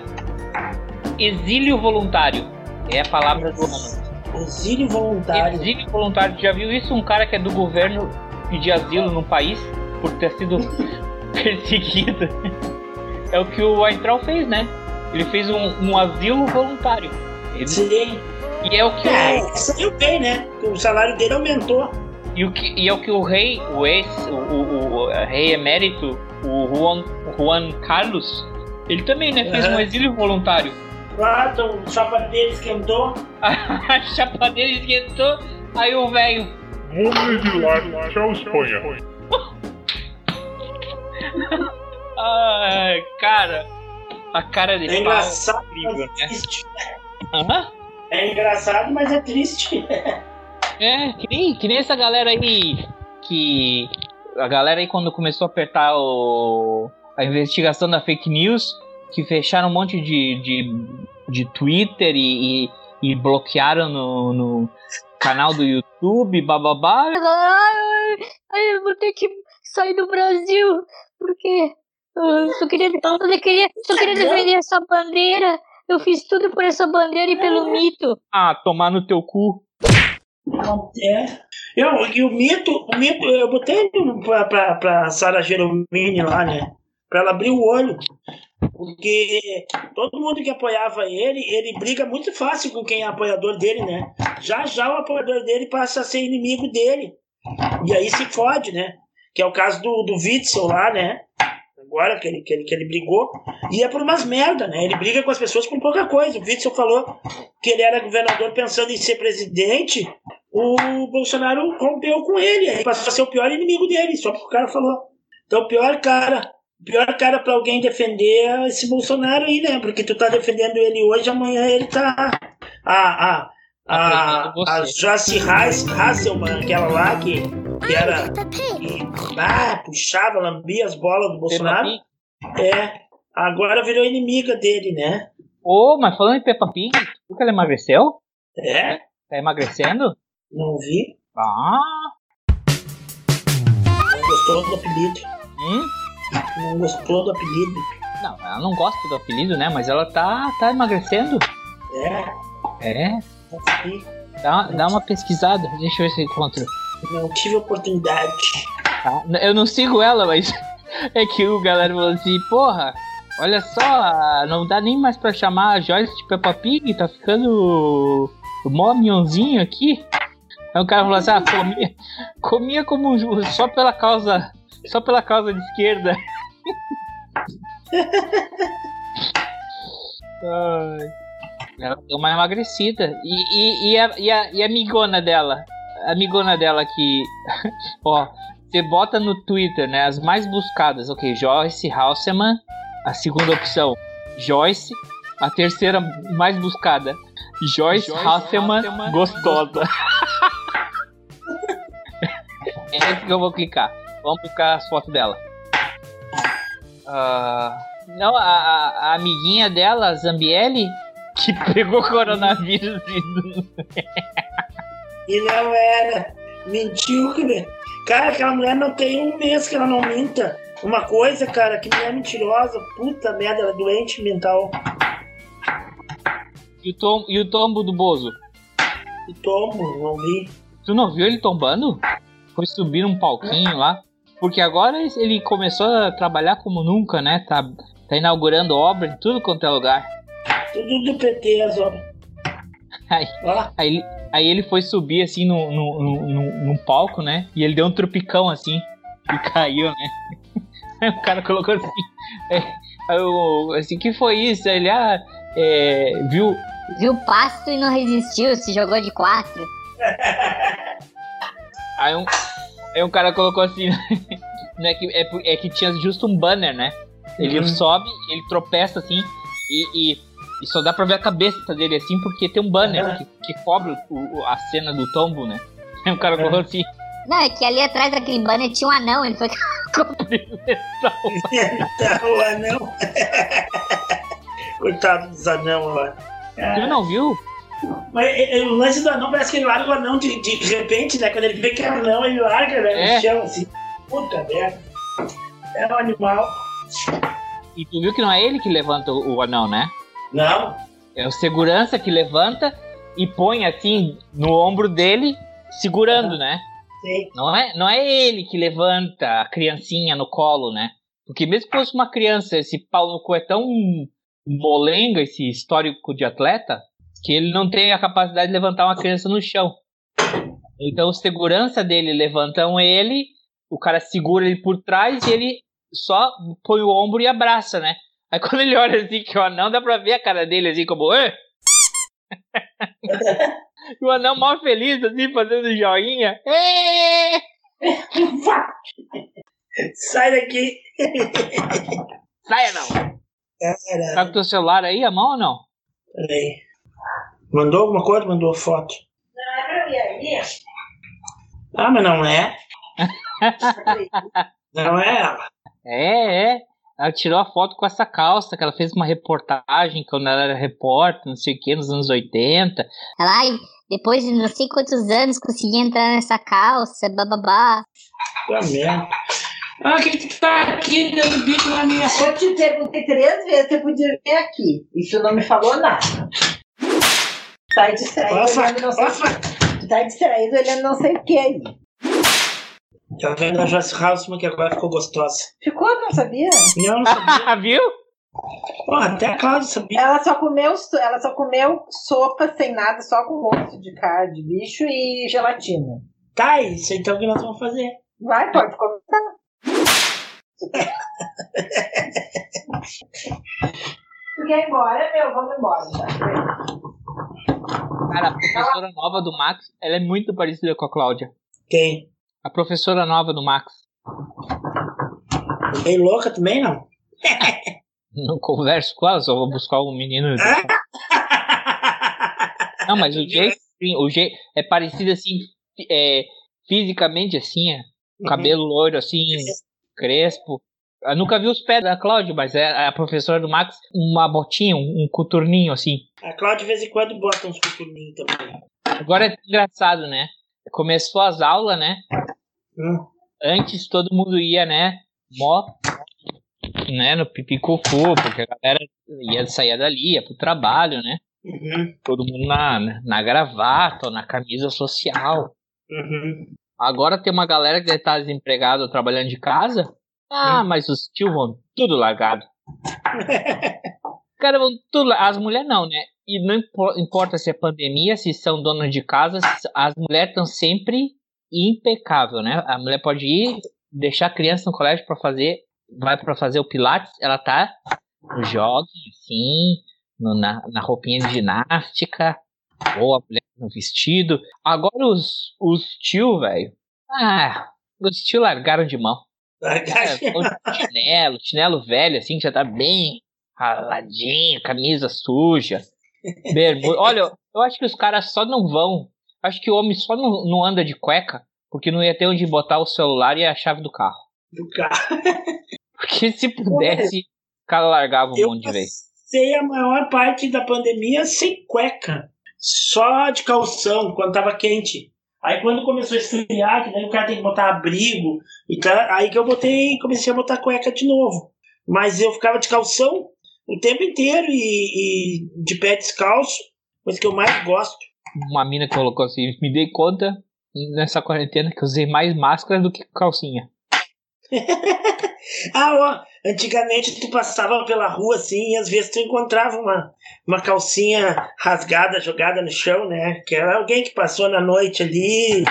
exílio voluntário. É a palavra do ano. Exílio voluntário. Exílio voluntário. Já viu isso? Um cara que é do governo pedir asilo num país por ter sido perseguido. É o que o Weintraub fez, né? Ele fez um, um asilo voluntário. Ele- Sim. E é o que É, o, saiu bem, né? O salário dele aumentou. e o que e é o que o rei, o ex, o, o- o rei emérito, o Juan, Juan Carlos, ele também, né, fez Aham. um exílio voluntário. Lá, então, o chapa dele esquentou. A chapa dele esquentou, aí o velho. Vamos de lá, tchau Espanha. Ai, cara. A cara dele É engraçado, incrível, mas né? triste. Hã? É engraçado, mas é triste. É, que nem, que nem essa galera aí que. A galera aí quando começou a apertar o, a investigação da fake news, que fecharam um monte de, de, de Twitter e, e, e bloquearam no, no canal do YouTube, bababá. Ai, ai, eu vou ter que sair do Brasil, porque eu só queria, eu queria, só queria defender essa bandeira. Eu fiz tudo por essa bandeira e pelo mito. Ah, tomar no teu cu. É. Eu, e o mito, o mito, eu botei pra, pra, pra Sara Geromini lá, né? Pra ela abrir o olho. Porque todo mundo que apoiava ele, ele briga muito fácil com quem é apoiador dele, né? Já já o apoiador dele passa a ser inimigo dele. E aí se fode, né? Que é o caso do, do Witzel lá, né? Agora que ele, que, ele, que ele brigou. E é por umas merda, né? Ele briga com as pessoas por pouca coisa. O Witzel falou que ele era governador pensando em ser presidente. O Bolsonaro rompeu com ele. Aí passou a ser o pior inimigo dele, só porque o cara falou. Então o pior cara. O pior cara pra alguém defender é esse Bolsonaro aí, né? Porque tu tá defendendo ele hoje, amanhã ele tá. A, a, a, a Joyce Hass- Hasselman, aquela lá que, que era. Que, ah, puxava, lambia as bolas do Bolsonaro. É. Agora virou inimiga dele, né? Ô, mas falando em Peppa Pig, tu viu que ela emagreceu? É? Tá emagrecendo? Não vi. Ah. Não gostou do apelido. Hum? Não gostou do apelido. Não, ela não gosta do apelido, né? Mas ela tá, tá emagrecendo. É. É. Dá, dá uma pesquisada, deixa eu ver se eu encontro. Não tive oportunidade. Tá? Eu não sigo ela, mas é que o galera falou assim, porra, olha só, não dá nem mais pra chamar a Joyce de Peppa Pig, tá ficando mó minhonzinho aqui. Aí o cara falou assim, ah, comia, comia como um só pela causa, só pela causa de esquerda. Ai. Ela deu uma emagrecida. E, e, e, a, e, a, e a amigona dela? Amigona dela que. Ó, você bota no Twitter, né? As mais buscadas. Ok, Joyce Halseman. A segunda opção, Joyce. A terceira mais buscada, Joyce, Joyce Hasselman gostosa. é esse que eu vou clicar. Vamos buscar as fotos dela. Ah, não, a, a- a amiguinha dela, Zambielli, que pegou coronavírus e não era. Mentiu, cara. Cara, aquela mulher não tem um mês que ela não minta. Uma coisa, cara, que mulher mentirosa. Puta merda, ela é doente mental. E o, tom, e o tombo do Bozo? O tombo, não vi. Tu não viu ele tombando? Foi subir um palquinho lá. Porque agora ele começou a trabalhar como nunca, né? Tá, tá inaugurando obra em tudo quanto é lugar. Tudo do PT, as obras. Aí, aí, ele- aí ele foi subir assim no, no, no, num palco, né? E ele deu um tropicão assim. E caiu, né? Aí o cara colocou assim. é, aí eu, assim, que foi isso? Aí ele, ah, é, viu, Viu o pasto e não resistiu, se jogou de quatro. Aí um, aí um cara colocou assim, né, que, é, é que tinha justo um banner, né? Ele Uhum. sobe, ele tropeça assim, e, e, e só dá pra ver a cabeça dele assim, porque tem um banner que, que cobre o- o- a cena do tombo, né? Aí um cara colocou assim, Não, é que ali atrás daquele banner tinha um anão, ele foi Então, o anão. Coitado dos anão lá. Tu não viu? Mas é, é, o lance do anão parece que ele larga o anão de, de repente, né? Quando ele vê que é anão, ele larga né, É. no chão, assim. Puta merda. É um animal. E tu viu que não é ele que levanta o, o anão, né? Não. É o segurança que levanta e põe assim no ombro dele, segurando, né? Sim. Não é, não é ele que levanta a criancinha no colo, né? Porque mesmo que fosse uma criança, esse pau no cu é tão molenga, esse histórico de atleta, que ele não tem a capacidade de levantar uma criança no chão. Então os segurança dele levantam ele, o cara segura ele por trás e ele só põe o ombro e abraça, né? Aí quando ele olha assim, que o anão dá pra ver a cara dele assim, como. "Ê?" e o anão mó feliz, assim, fazendo joinha. "Ê!" Sai daqui. Sai, anão. Cara, Tá com teu celular aí, a mão ou não? peraí. Mandou alguma coisa? Mandou foto. Não é pra ir aí? Ah, mas não é. Não é ela. É, é. Ela tirou a foto com essa calça, que ela fez uma reportagem quando ela era repórter, não sei o que, nos anos 80. Ela, ai, depois de não sei quantos anos consegui entrar nessa calça, bababá. Tá merda. Ah, o que que tu tá aqui dando bico na minha Eu te perguntei três vezes se eu podia vir aqui. E tu não me falou nada. Tá distraído, Ofa, olhando não sei ofa. Tu tá distraído olhando não sei o que aí. Tá vendo a Joyce Houseman que agora ficou gostosa. Ficou, não sabia? Não, não sabia. Viu? Ó, até a Cláudia sabia. Ela só comeu, ela só comeu sopa sem nada, só com osso de carne de bicho e gelatina. Tá, isso então que nós vamos fazer. Vai, pode começar. Tu quer ir embora, meu? Vamos embora. Tá? Cara, a professora nova do Max, ela é muito parecida com a Cláudia. Quem? A professora nova do Max. Meio louca também, não? Não converso com ela, só vou buscar um menino. Não, mas o jeito, o jeito é parecido assim, é, fisicamente assim, é, cabelo loiro assim, crespo. Eu nunca vi os pés da Cláudia, mas é a professora do Max, uma botinha, um, um coturninho assim. A Cláudia de vez em quando bota uns coturninhos também. Agora é engraçado, né? Começou as aulas, né? Hum. Antes todo mundo ia, né? Mó, né? No pipicufu, porque a galera ia sair dali, ia pro trabalho, né? Uhum. Todo mundo na, na gravata, ou na camisa social. Uhum. Agora tem uma galera que deve estar desempregada ou trabalhando de casa. Ah, mas os tios vão tudo largado. Cara, vão tudo. As mulheres não, né? E não impo- importa se é pandemia, se são donas de casa, as mulheres estão sempre impecável, né? A mulher pode ir, deixar a criança no colégio para fazer, vai para fazer o pilates, ela tá no jogging, assim, no- na, na roupinha de ginástica, ou a mulher no vestido. Agora os, os tio, velho, ah, os tio largaram de mão. É, vão de chinelo, chinelo velho, assim, que já tá bem raladinho, camisa suja. Bermuda. Olha, eu- acho que os caras só não vão. Acho que o homem só não, não anda de cueca, porque não ia ter onde botar o celular e a chave do carro. Do carro. Porque se pudesse, o cara largava um Eu monte de vez. passei a maior parte da pandemia sem cueca. Só de calção, quando tava quente. Aí quando começou a esfriar, que daí o cara tem que botar abrigo e tá, aí que eu botei, comecei a botar cueca de novo. Mas eu ficava de calção o tempo inteiro e, e de pé descalço, coisa que eu mais gosto. Uma mina colocou assim, me dei conta nessa quarentena que eu usei mais máscara do que calcinha. Ah, ó, antigamente tu passava pela rua assim e às vezes tu encontrava uma, uma calcinha rasgada, jogada no chão, né? Que era alguém que passou na noite ali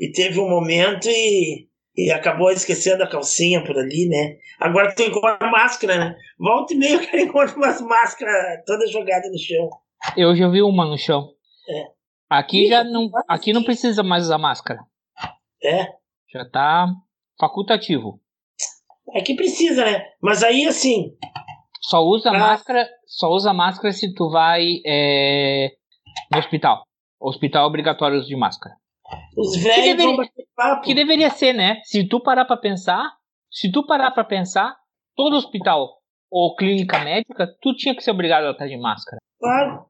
e teve um momento e, e acabou esquecendo a calcinha por ali, né? Agora tu encontra máscara, né? Volta e meia cara encontra umas máscaras todas jogadas no chão. Eu já vi uma no chão. É. Aqui já não, aqui não precisa mais usar máscara. É. Já tá facultativo. Aqui precisa, né? Mas aí assim, Só usa máscara, só usa máscara se tu vai é, no hospital. Hospital obrigatório uso de máscara. os Que velhos deveria- bater papo. Que deveria ser, né? Se tu parar pra pensar, se tu parar pra pensar, todo hospital ou clínica médica, tu tinha que ser obrigado a estar de máscara. Claro.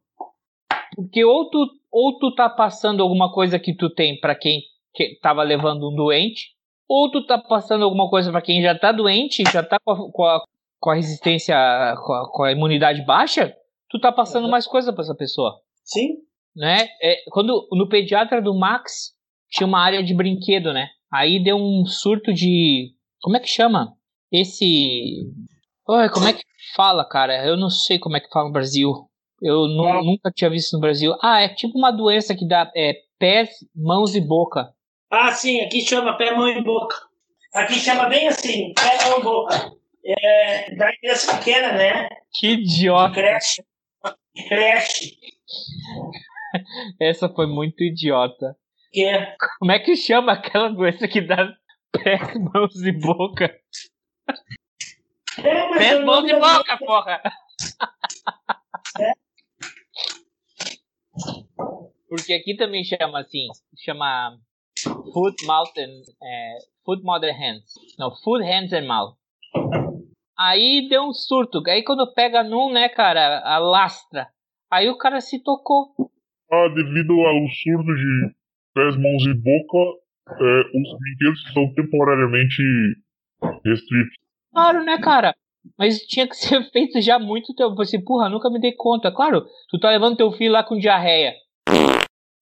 Porque ou tu, ou tu tá passando alguma coisa que tu tem para quem que tava levando um doente, ou tu tá passando alguma coisa para quem já tá doente, já tá com a, com a, com a resistência, com a, com a imunidade baixa, tu tá passando mais coisa para essa pessoa. Sim. Né? É, quando no pediatra do Max tinha uma área de brinquedo, né? Aí deu um surto de como é que chama? Esse Oi, como é que fala, cara? Eu não sei como é que fala no Brasil. Eu nu- nunca tinha visto no Brasil. Ah, é tipo uma doença que dá é, pés, mãos e boca. Ah, sim, aqui chama pé, mão e boca. Aqui chama bem assim, pé, mão e boca. É, da criança pequena, né? Que idiota. Creche. Creche. Essa foi muito idiota. Que é? Como é que chama aquela doença que dá pés, mãos e boca? É, eu mãos e boca, porra! Porque aqui também chama assim, chama foot, mouth and é, foot, mouth and hands. Não, foot, hands and mouth. Aí deu um surto. Aí quando pega num, né, cara, alastra. Aí o cara se tocou. Ah, devido ao surdo de pés, mãos e boca, é, os brinquedos estão temporariamente restritos. Claro, né, cara? Mas tinha que ser feito já há muito tempo. Você, porra, nunca me dei conta. Claro, tu tá levando teu filho lá com diarreia.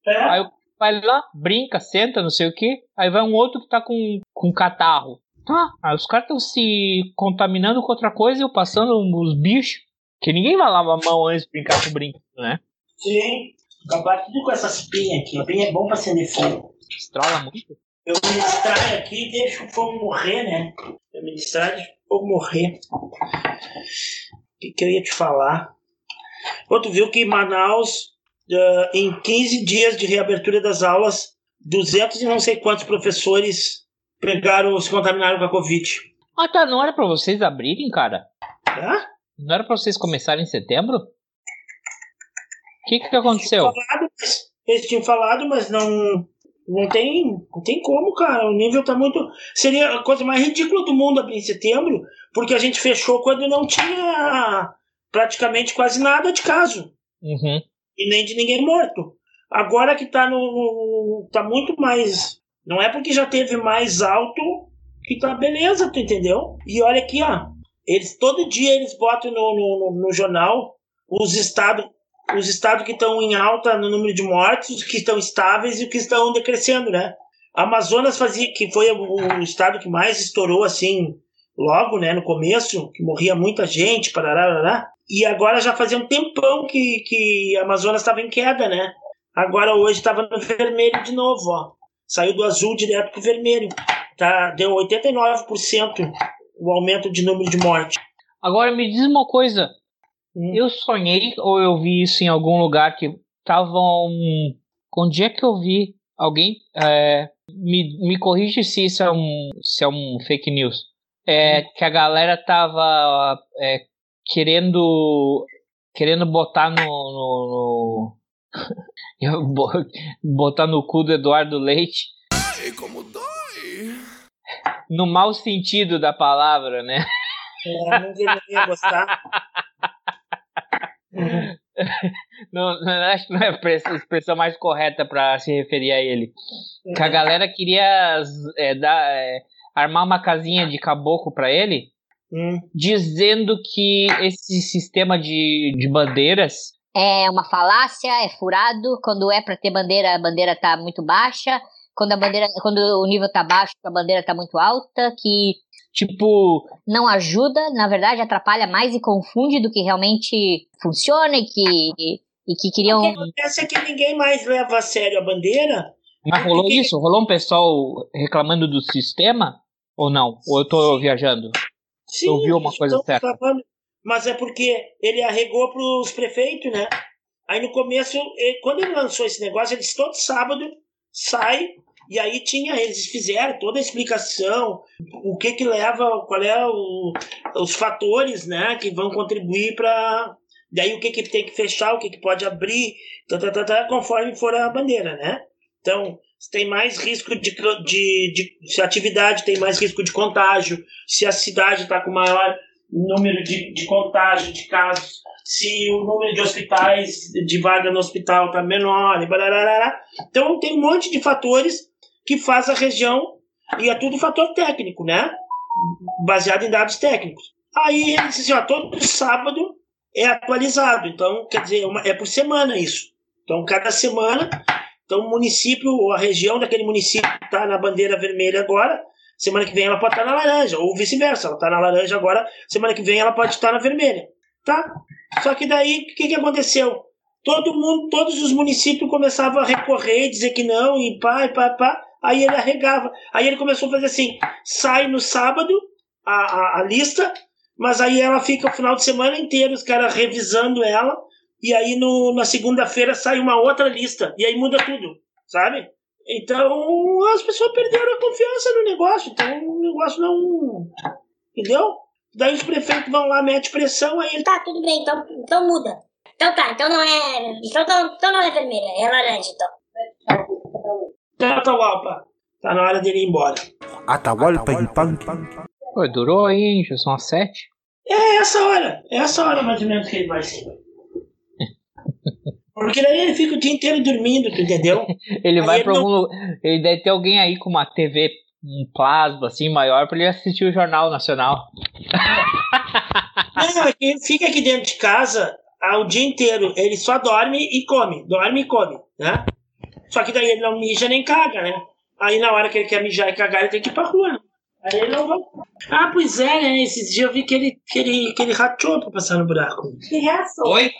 Aí o vai lá, brinca, senta, não sei o que. Aí vai um outro que tá com, com catarro. Tá, aí os caras estão se contaminando com outra coisa e eu passando os bichos. Que ninguém vai lavar a mão antes de brincar com o brinquedo, né? Sim. Acabar tudo com essas pinhas aqui. A pinha é bom pra acender fogo. Estrala muito. Eu me distraio aqui e deixo o fogo morrer, né? Eu me distraio e deixo o fogo morrer. O que, que eu ia te falar? Tu viu que em Manaus, ah, em 15 dias de reabertura das aulas, 200 e não sei quantos professores pegaram, se contaminaram com a Covid. Ah, tá, não era pra vocês abrirem, cara? Hã? Não era pra vocês começarem em setembro? O que que aconteceu? Falado, mas- Eles tinham falado, mas não. Não tem, não tem como, cara. O nível tá muito. Seria a coisa mais ridícula do mundo abrir em setembro, porque a gente fechou quando não tinha praticamente quase nada de caso. Uhum. E nem de ninguém morto. Agora que tá no. tá muito mais. Não é porque já teve mais alto que tá beleza, tu entendeu? E olha aqui, ó. Eles todo dia eles botam no, no- no jornal os estados os estados que estão em alta no número de mortes, os que estão estáveis e os que estão decrescendo, né? Amazonas fazia que foi o, estado que mais estourou assim logo, né, no começo, que morria muita gente, parará, parará. e agora já fazia um tempão que que Amazonas estava em queda, né? Agora hoje estava no vermelho de novo, ó. Saiu do azul direto pro vermelho. Tá, deu 89% o aumento de número de mortes. Agora me diz uma coisa. Eu sonhei ou eu vi isso em algum lugar que estavam. Onde é que eu vi? Alguém é, me, me corrige se isso é um, se é um fake news. É que a galera tava é, querendo querendo botar no, no, no- botar no cu do Eduardo Leite. No mau sentido da palavra, né? É, não deveria gostar. Não, não, acho que não é a express- a expressão mais correta para se referir a ele. Que a galera queria é, dar, é, armar uma casinha de caboclo para ele, dizendo que esse sistema de, de bandeiras É uma falácia, é furado. Quando é pra ter bandeira, a bandeira tá muito baixa. Quando a bandeira, quando o nível tá baixo, a bandeira tá muito alta, que tipo não ajuda, na verdade atrapalha mais e confunde do que realmente funciona e que e que queriam O que acontece é que ninguém mais leva a sério a bandeira. Mas rolou isso? Rolou um pessoal reclamando do sistema? Ou não? Ou eu tô viajando? Sim, eu vi uma eles coisa certa. reclamando, Mas é porque ele arregou pros prefeitos, né? Aí no começo, ele- quando ele lançou esse negócio, ele disse todo sábado sai. E aí tinha, eles fizeram toda a explicação, o que que leva, qual é o, os fatores, né, que vão contribuir para daí o que que tem que fechar, o que que pode abrir, tá, tá, tá, tá, conforme for a bandeira, né? Então, se tem mais risco de, de, de se a atividade tem mais risco de contágio, se a cidade está com maior número de, de contágio de casos, se o número de hospitais, de vaga no hospital está menor, e. Então tem um monte de fatores que faz a região, e é tudo fator técnico, né? Baseado em dados técnicos. Aí ele disse assim, ó, todo sábado é atualizado, então quer dizer, uma- é por semana isso. Então cada semana, então o município, ou a região daquele município está na bandeira vermelha agora, semana que vem ela pode estar na laranja, ou vice-versa, ela está na laranja agora, semana que vem ela pode estar na vermelha, tá? Só que daí, o que, que aconteceu? Todo mundo, todos os municípios começavam a recorrer, dizer que não, e pá, e pá, pá, aí ele arregava. Aí ele começou a fazer assim, sai no sábado a, a, a lista, mas aí ela fica o final de semana inteiro, os caras revisando ela, e aí no, na segunda-feira sai uma outra lista, e aí muda tudo, sabe? Então as pessoas perderam a confiança no negócio, então o negócio não. Entendeu? Daí os prefeitos vão lá, mete pressão, aí ele. Tá, tudo bem, então, então muda. Então tá, então não é. Então, então, então não é vermelha, é laranja, então. Tá, tá. Tá na hora dele ir embora. Atahualpa Yupanqui. Pô, durou aí, hein? Já são as sete. É essa hora, é essa hora mais ou menos que ele vai ser. Porque daí ele fica o dia inteiro dormindo, tu entendeu? Ele Aí vai ele pra não- algum lugar. Ele deve ter alguém aí com uma TV, um plasma assim maior pra ele assistir o Jornal Nacional. Não, é que ele fica aqui dentro de casa ah, o dia inteiro. Ele só dorme e come, dorme e come, né? Só que daí ele não mija nem caga, né? Aí na hora que ele quer mijar e cagar, ele tem que ir pra rua. né? Aí ele não vai. Ah, pois é, né? Esses dias eu vi que ele, que ele, que ele rachou pra passar no buraco. Que reação. Oi?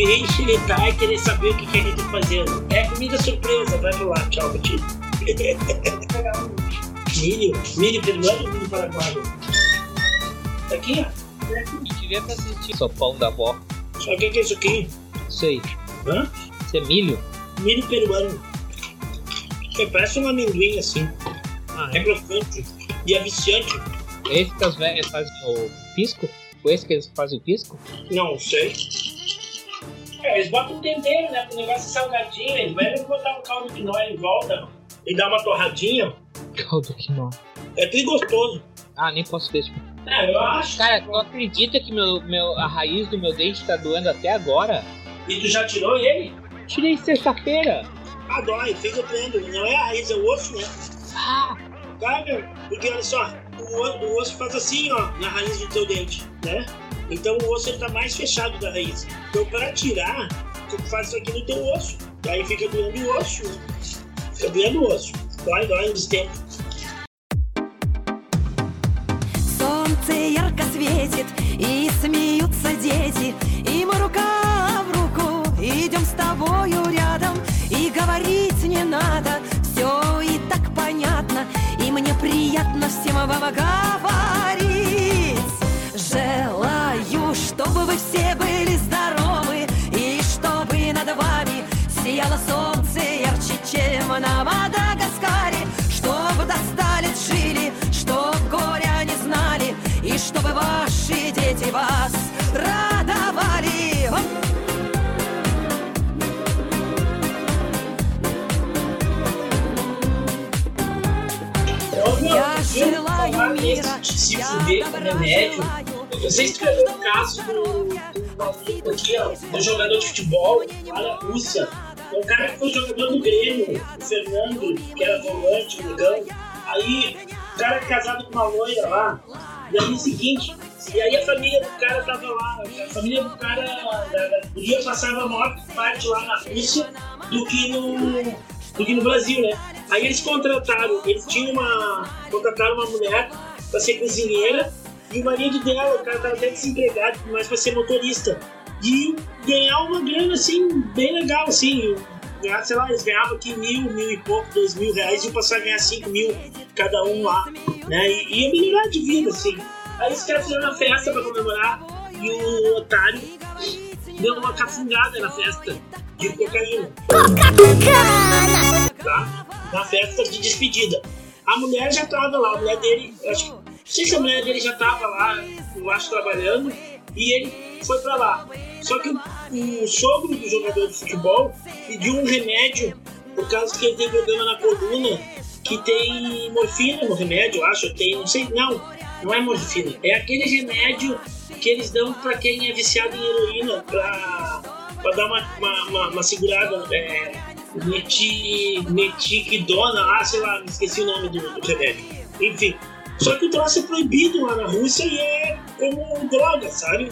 Que ver, xeretar e querer saber o que, que a gente tá fazendo. É comida surpresa, vai pro lá. Tchau, Betinho. milho? Milho peruano ou milho paraguaio? Tá aqui, ó. Devia ter assistido sopão da avó. Sabe o que que é isso aqui? Sei. Hã? Isso é milho? Milho peruano. É, parece um amendoim assim. Ah, É crocante. E é viciante. Esse que as velhas fazem o pisco? Foi esse que eles fazem o pisco? Não sei. É, eles botam um tempero, né? Pro negócio salgadinho. Eles vão botar um caldo de quinoa em volta e dar uma torradinha. Caldo quinoa. É bem gostoso. Ah, nem posso ver. É, eu acho. Cara, tu acredita que meu, meu, a raiz do meu dente tá doendo até agora? E tu já tirou ele? Tirei sexta-feira. Ah, dói, fez o prendo. Não é a raiz, é o osso, né? Ah! Cara, porque olha só, o, o- o osso faz assim, ó, na raiz do teu dente, né? Então o osso ele tá mais fechado da raiz. Então para tirar, tu faz isso aqui no teu osso. Daí fica doendo o osso. Fica doendo o osso. Dói, dói nos tempos. Солнце ярко светит, и смеются дети, и мы рука в руку идем с тобою рядом, и говорить не надо, все и так понятно, и мне приятно всем вам говорить. Чтобы все были здоровы, и чтобы над вами сияло солнце ярче, чем на Мадагаскаре, чтобы достали жили, чтоб горя не знали, и чтобы ваши дети вас радовали. Я желаю esse de se fuder remédio. Vocês escreveram o caso do, aqui, ó, do jogador de futebol lá na Rússia. É um cara que foi jogador do Grêmio, o Fernando, que era volante, negão. Aí, o cara é casado com uma loira lá. E aí, o seguinte, e aí a família do cara tava lá, a família do cara, da, guria passava a maior parte lá na Rússia do que no, do que no Brasil, né? Aí eles contrataram, eles tinham uma. contrataram uma mulher pra ser cozinheira e o marido dela, o cara tava até desempregado, mas pra ser motorista. E ganhar uma grana assim, bem legal, assim. Ganhar, sei lá, eles ganhavam aqui mil, mil e pouco, dois mil reais e passaram a ganhar cinco mil cada um lá, né? E ia melhorar de vida, assim. Aí os caras fizeram uma festa pra comemorar e o otário deu uma cafungada na festa de cocaína. Tá? Na festa de despedida. A mulher já tava lá, a mulher dele, acho que. Sei se a mulher dele já tava lá, eu acho, trabalhando, e ele foi pra lá. Só que o, o sogro do jogador de futebol pediu um remédio por causa que ele tem problema na coluna, que tem morfina no remédio, eu acho, tem, não sei, não, não é morfina, é aquele remédio que eles dão pra quem é viciado em heroína, pra, pra dar uma, uma, uma, uma segurada, é, meti, metiquidona, ah, sei lá, esqueci o nome do, do remédio. Enfim, só que o troço é proibido lá na Rússia e é como droga, sabe?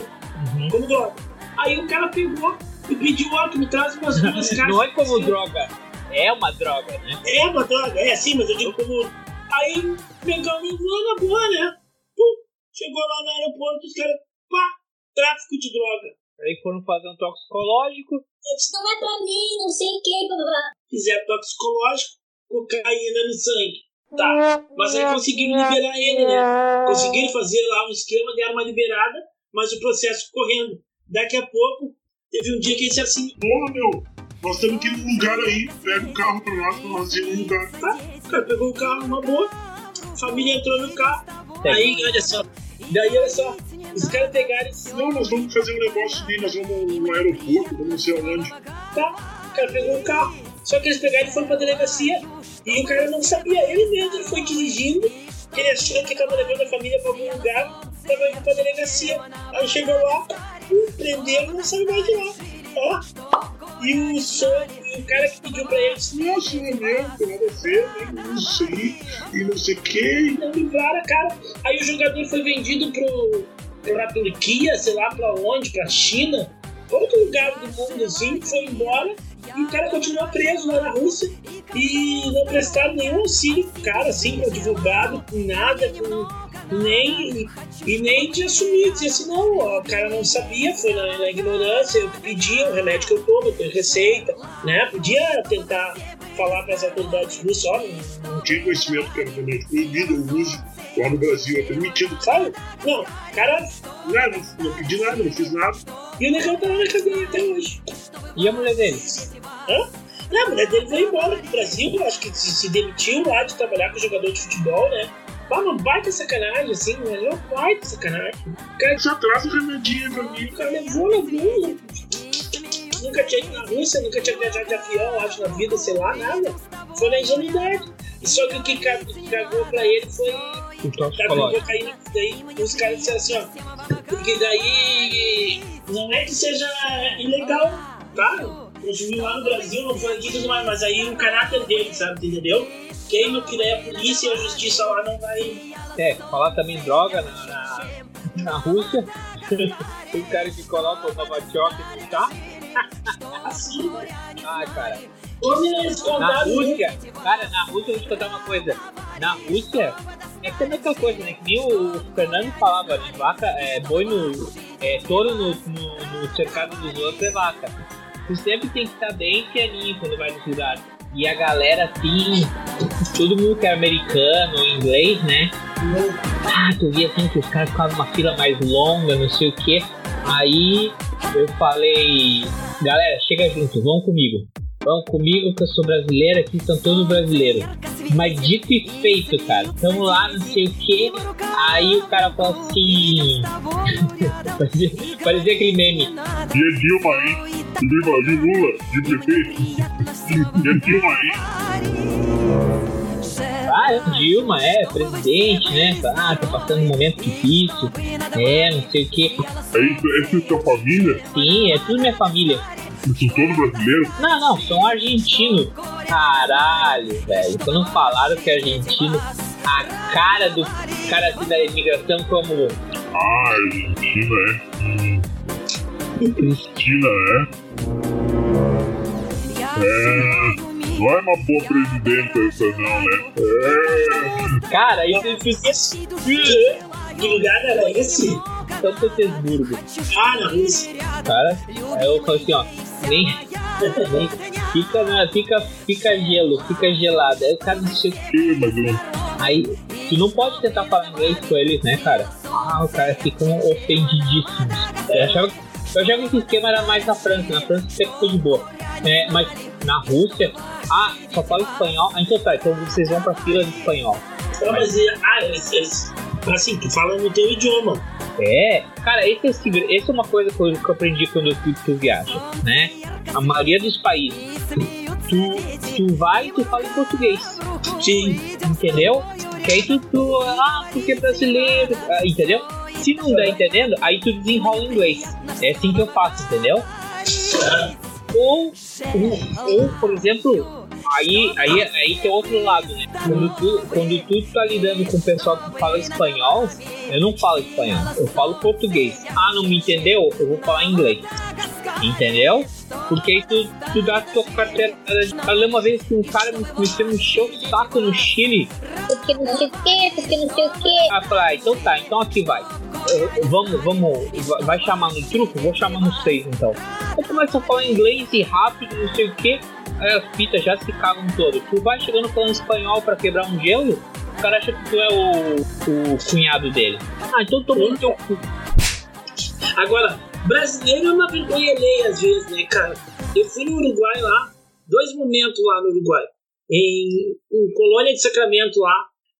Como droga. Aí o cara pegou e pediu, ó, tu me traz umas duas caixas. Não é como assim. droga, é uma droga, né? É uma droga, é assim, mas eu digo como. Aí o Mengão levou na boa, né? Pum, chegou lá no aeroporto, os caras, pá, tráfico de droga. Aí foram fazer um toxicológico. Isso não é pra mim, não sei o que, blá blá blá. Fizeram toxicológico, cocaína no sangue. Tá, mas aí conseguiram liberar ele, né? Conseguiram fazer lá um esquema, deram uma liberada, mas o processo correndo. Daqui a pouco, teve um dia que ele disse assim: Porra, meu, nós temos que ir num lugar aí, pega o carro pra nós, pra nós ir num lugar. Tá, o cara pegou o carro, uma boa, a família entrou no carro, aí, olha só, daí, olha só, os caras pegaram e Não, nós vamos fazer um negócio ali, nós vamos no aeroporto, vamos não sei aonde. Tá, o cara pegou o carro, só que eles pegaram e foram pra delegacia, e o cara não sabia, ele mesmo, foi dirigindo, ele achou que tava levando a família pra algum lugar, tava indo pra delegacia, aí chegou lá, prenderam, não saiu mais de lá, ó. E o, o cara que pediu pra ele disse, não é mesmo, tem nada a ver? Não sei, e não sei o que. não livraram, cara. Aí o jogador foi vendido pro, pra Turquia, sei lá pra onde, pra China, outro lugar do mundo assim, foi embora e o cara continua preso lá na Rússia e não prestaram nenhum auxílio pro cara, assim, pro advogado, com nada, com nem e nem de assumir, dizer assim, não, ó, o cara não sabia, foi na, na ignorância, eu pedi o remédio que eu tomo, eu tenho receita, né? Podia tentar falar para as autoridades russas, não, Não tinha conhecimento que era remédio proibido, eu uso lá no Brasil, é permitido. sabe? Não, o cara Nada, não, não pedi nada, não fiz nada. e o negão tá lá na cadeia até hoje. E a mulher dele? Hã? Não, a mulher dele foi embora pro Brasil, acho que se, se demitiu lá de trabalhar com jogador de futebol, né? Bah, uma baita sacanagem, assim, né? É uma baita sacanagem. O cara Só traz o remedinho pra mim. O cara levou, levou. Nunca tinha ido na Rússia, nunca tinha viajado de avião, acho, na vida, sei lá, nada. Foi na ingenuidade. E só que o que ca- que cagou pra ele foi. Tá cocaína. Daí os caras disseram assim, ó. Porque daí. Não é que seja ilegal, tá? Consumiu lá no Brasil, não foi aqui e tudo mais, mas aí o caráter dele, sabe? Entendeu? Quem não quiser a polícia e a justiça lá não vai. É, falar também droga na, na, na Rússia. Tem cara que coloca o Novichok no chá. Assim, Ah, cara. Na. Rússia, cara, na Rússia, eu vou te contar uma coisa. Na Rússia, é como aquela coisa, né? Que nem o Fernando falava, né? Vaca, é, boi no. É, touro no, no, no cercado dos outros é vaca. Tu sempre tem que estar bem pianinho quando vai nos lugares. E a galera, assim, todo mundo que é americano inglês, né? Ah, tu via assim que os caras ficavam numa fila mais longa, não sei o que. Aí eu falei, galera, chega junto, vão comigo. Vão comigo que eu sou brasileiro, aqui estão todos brasileiros. Mas dito e feito, cara. Tamo lá, não sei o que. Aí o cara fala assim. parecia, parecia aquele meme. E a Dilma aí, Viva de Lula, de prefeito. E a Dilma aí. Ah, é Dilma, é, presidente, né? Ah, tá passando um momento difícil. É, não sei o quê. É isso, é sua família? Sim, é tudo minha família. São todos brasileiros? Não, não, são argentinos. Caralho, velho. Quando falaram que é argentino, a cara do cara assim da imigração como. Ah, Argentina, é? Hum. Cristina, é? É. Não é uma boa presidenta essa não, né? É. Cara, isso é Que lugar era esse? São Petersburgo. Ah, na Rússia. Cara, aí eu falo assim, ó, nem. nem fica, na, fica, fica gelo, fica gelado. Aí o cara não eu... Aí, tu não pode tentar falar inglês com eles, né, cara? Ah, o cara ficam ofendidíssimos. Eu achava, eu achava que esse esquema era mais na França, na França sempre foi de boa. É, mas na Rússia, ah, só fala espanhol. Ah, então tá, então vocês vão pra fila de espanhol. Não, mas ah, eles, eles, assim, tu fala no teu idioma. É, cara, esse é, esse é uma coisa que eu, aprendi quando eu fui tu viaja, né? A maioria dos países, tu, tu vai e tu fala em português. Sim. Entendeu? Que aí tu, tu ah, porque é brasileiro, ah, entendeu? Se não dá entendendo, aí tu desenrola em inglês. É assim que eu faço, entendeu? Ou, ou, ou, por exemplo, aí, aí, aí tem outro lado, né? Quando tu, quando tu tá lidando com o pessoal que fala espanhol, eu não falo espanhol, eu falo português. Ah, não me entendeu? Eu vou falar inglês. Entendeu? Porque aí tu, tu dá a tua carteira. Eu lembro uma vez que um cara me, me, me encheu o saco no Chile. Porque não sei o que, porque não sei o que. Ah, ah, então tá, então aqui vai. Vamos, vamos, vai- chamar no truco? Vou chamar no seis então. Eu começo a falar inglês e rápido, não sei o que. Aí as fitas já se cagam todas. Tu vai chegando falando espanhol pra quebrar um gelo, o cara acha que tu é o, o cunhado dele. Ah, então tomou no teu cu. Agora, brasileiro é uma vergonha alheia às vezes, né, cara? Eu fui no Uruguai lá, dois momentos lá no Uruguai, em, em Colônia de Sacramento lá.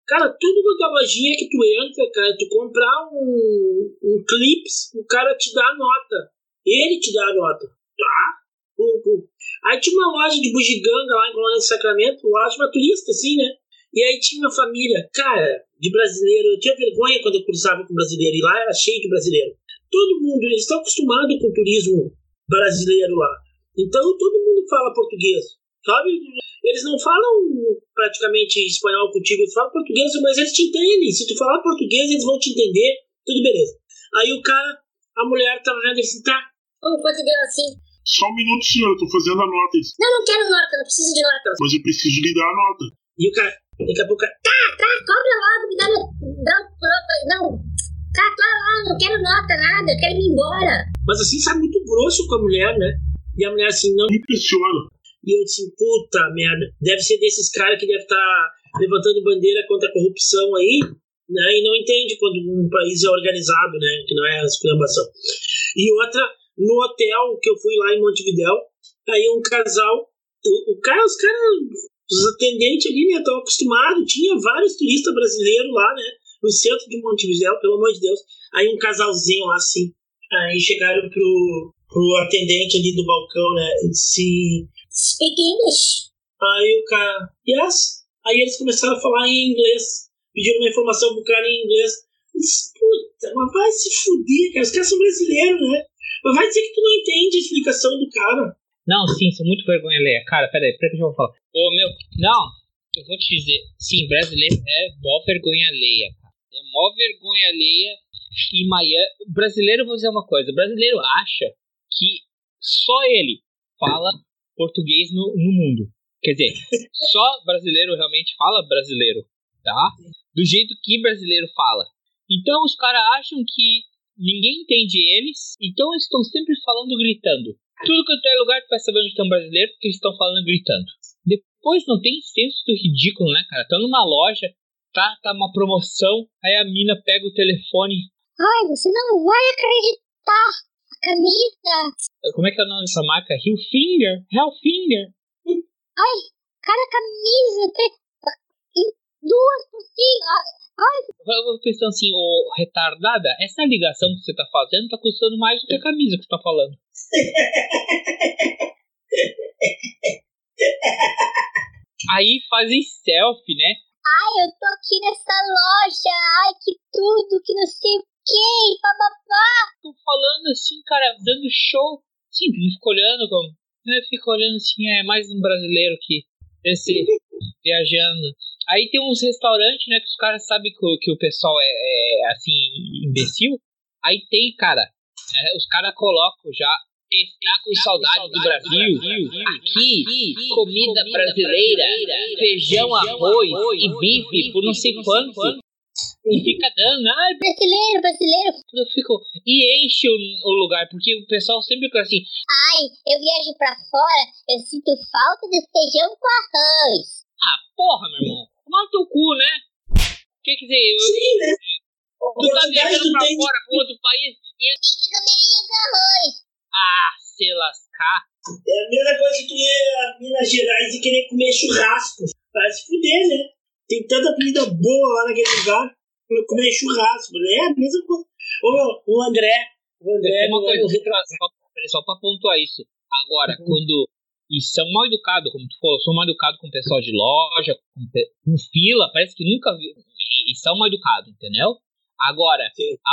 Cara, tudo quanto é lojinha que tu entra, cara, tu comprar um, um clips, o cara te dá a nota. Ele te dá a nota, tá? O- o- Aí tinha uma loja de bugiganga lá em Colônia de Sacramento, loja pra turista, assim, né? E aí tinha uma família, cara, de brasileiro. Eu tinha vergonha quando eu cruzava com brasileiro, e lá era cheio de brasileiro todo mundo, eles estão acostumados com o turismo brasileiro lá. Então todo mundo fala português, sabe? Eles não falam praticamente espanhol contigo, eles falam português, mas eles te entendem. Se tu falar português, eles vão te entender, tudo beleza. Aí o cara, a mulher tava vendo assim, tá, Como quanto deu assim? Só um minuto, senhor, eu tô fazendo a nota. Não, não quero nota, não preciso de nota. Mas eu preciso lhe dar a nota. E o cara, daqui a pouco, o cara, Tá, tá, cobra logo, me dá meu. Dá, dá- não. Tá, tá lá, não quero nota, nada, eu quero ir embora. mas assim, sabe, muito grosso com a mulher, né? E a mulher assim, não. Me impressiona. E eu assim, puta merda, deve ser desses caras que deve estar levantando bandeira contra a corrupção aí, né? E não entende quando um país é organizado, né? Que não é a exclamação. E outra, no hotel que eu fui lá em Montevidéu, aí um casal, o, o cara, os caras, os atendentes ali, né, estão acostumados, tinha vários turistas brasileiros lá, né? No centro de Montevidéu, pelo amor de Deus. Aí um casalzinho lá assim. Aí chegaram pro, pro atendente ali do balcão, né? E disse. Speak English. Aí o cara, yes. Aí eles começaram a falar em inglês. Pediram uma informação pro cara em inglês. Eu disse, puta, mas vai se fuder, cara. Os caras são brasileiros, né? Mas vai dizer que tu não entende a explicação do cara. Não, sim, são muito vergonha alheia. Cara, peraí, peraí que eu vou falar. Ô, meu, não, eu vou te dizer. Sim, brasileiro é mó vergonha alheia, mó vergonha alheia. E Miami. Brasileiro, vou dizer uma coisa. Brasileiro acha que só ele fala português no, no mundo. Quer dizer, só brasileiro realmente fala brasileiro, tá? Do jeito que brasileiro fala. Então os caras acham que ninguém entende eles, então eles estão sempre falando gritando. Tudo que é lugar tu vai saber onde estão brasileiros porque eles estão falando gritando. Depois não tem senso do ridículo, né, cara? Tá numa loja, tá, tá uma promoção, aí a mina pega o telefone. Ai, você não vai acreditar. A camisa. Como é que é o nome dessa marca? Hillfinger? Hellfinger? Ai, cara, camisa. Tem... Duas por cima. Ai, pensando assim, ô retardada, essa ligação que você tá fazendo tá custando mais do que a camisa que você tá falando. Aí fazem selfie, né? Ai, eu tô aqui nessa loja. Ai, que tudo, que não sei o que, papapá. Tô falando assim, cara, dando show. Sim, eu fico olhando como. Eu fico olhando assim, é mais um brasileiro que esse viajando. Aí tem uns restaurantes, né, que os caras sabem que, o- que o pessoal é, é, assim, imbecil. Aí tem, cara, é, os caras colocam já. Está com saudade do Brasil. Aqui, comida brasileira, feijão, arroz e bife por não sei quanto. E fica dando, ai, Brasileiro, brasileiro. eu fico. E enche o, o lugar, porque o pessoal sempre fica assim. Ai, eu viajo pra fora, eu sinto falta do feijão com arroz. Ah, porra, meu irmão. Toma no teu cu, né? Quer dizer, eu. Sim, né? Tu tá viajando pra tem de- fora, pra outro país, e. Ah, se lascar. É a mesma coisa que tu ir a Minas Gerais e querer comer churrasco. Vai se fuder, né? Tem tanta comida boa lá naquele lugar pra comer churrasco. né? É a mesma coisa. Ô, o André. O André. É uma coisa, só, pra pontuar isso. Agora, Uhum. quando. E são mal educados, como tu falou, são mal educados com o pessoal de loja, com, com fila, parece que nunca viu. E, e são mal educados, entendeu? Agora,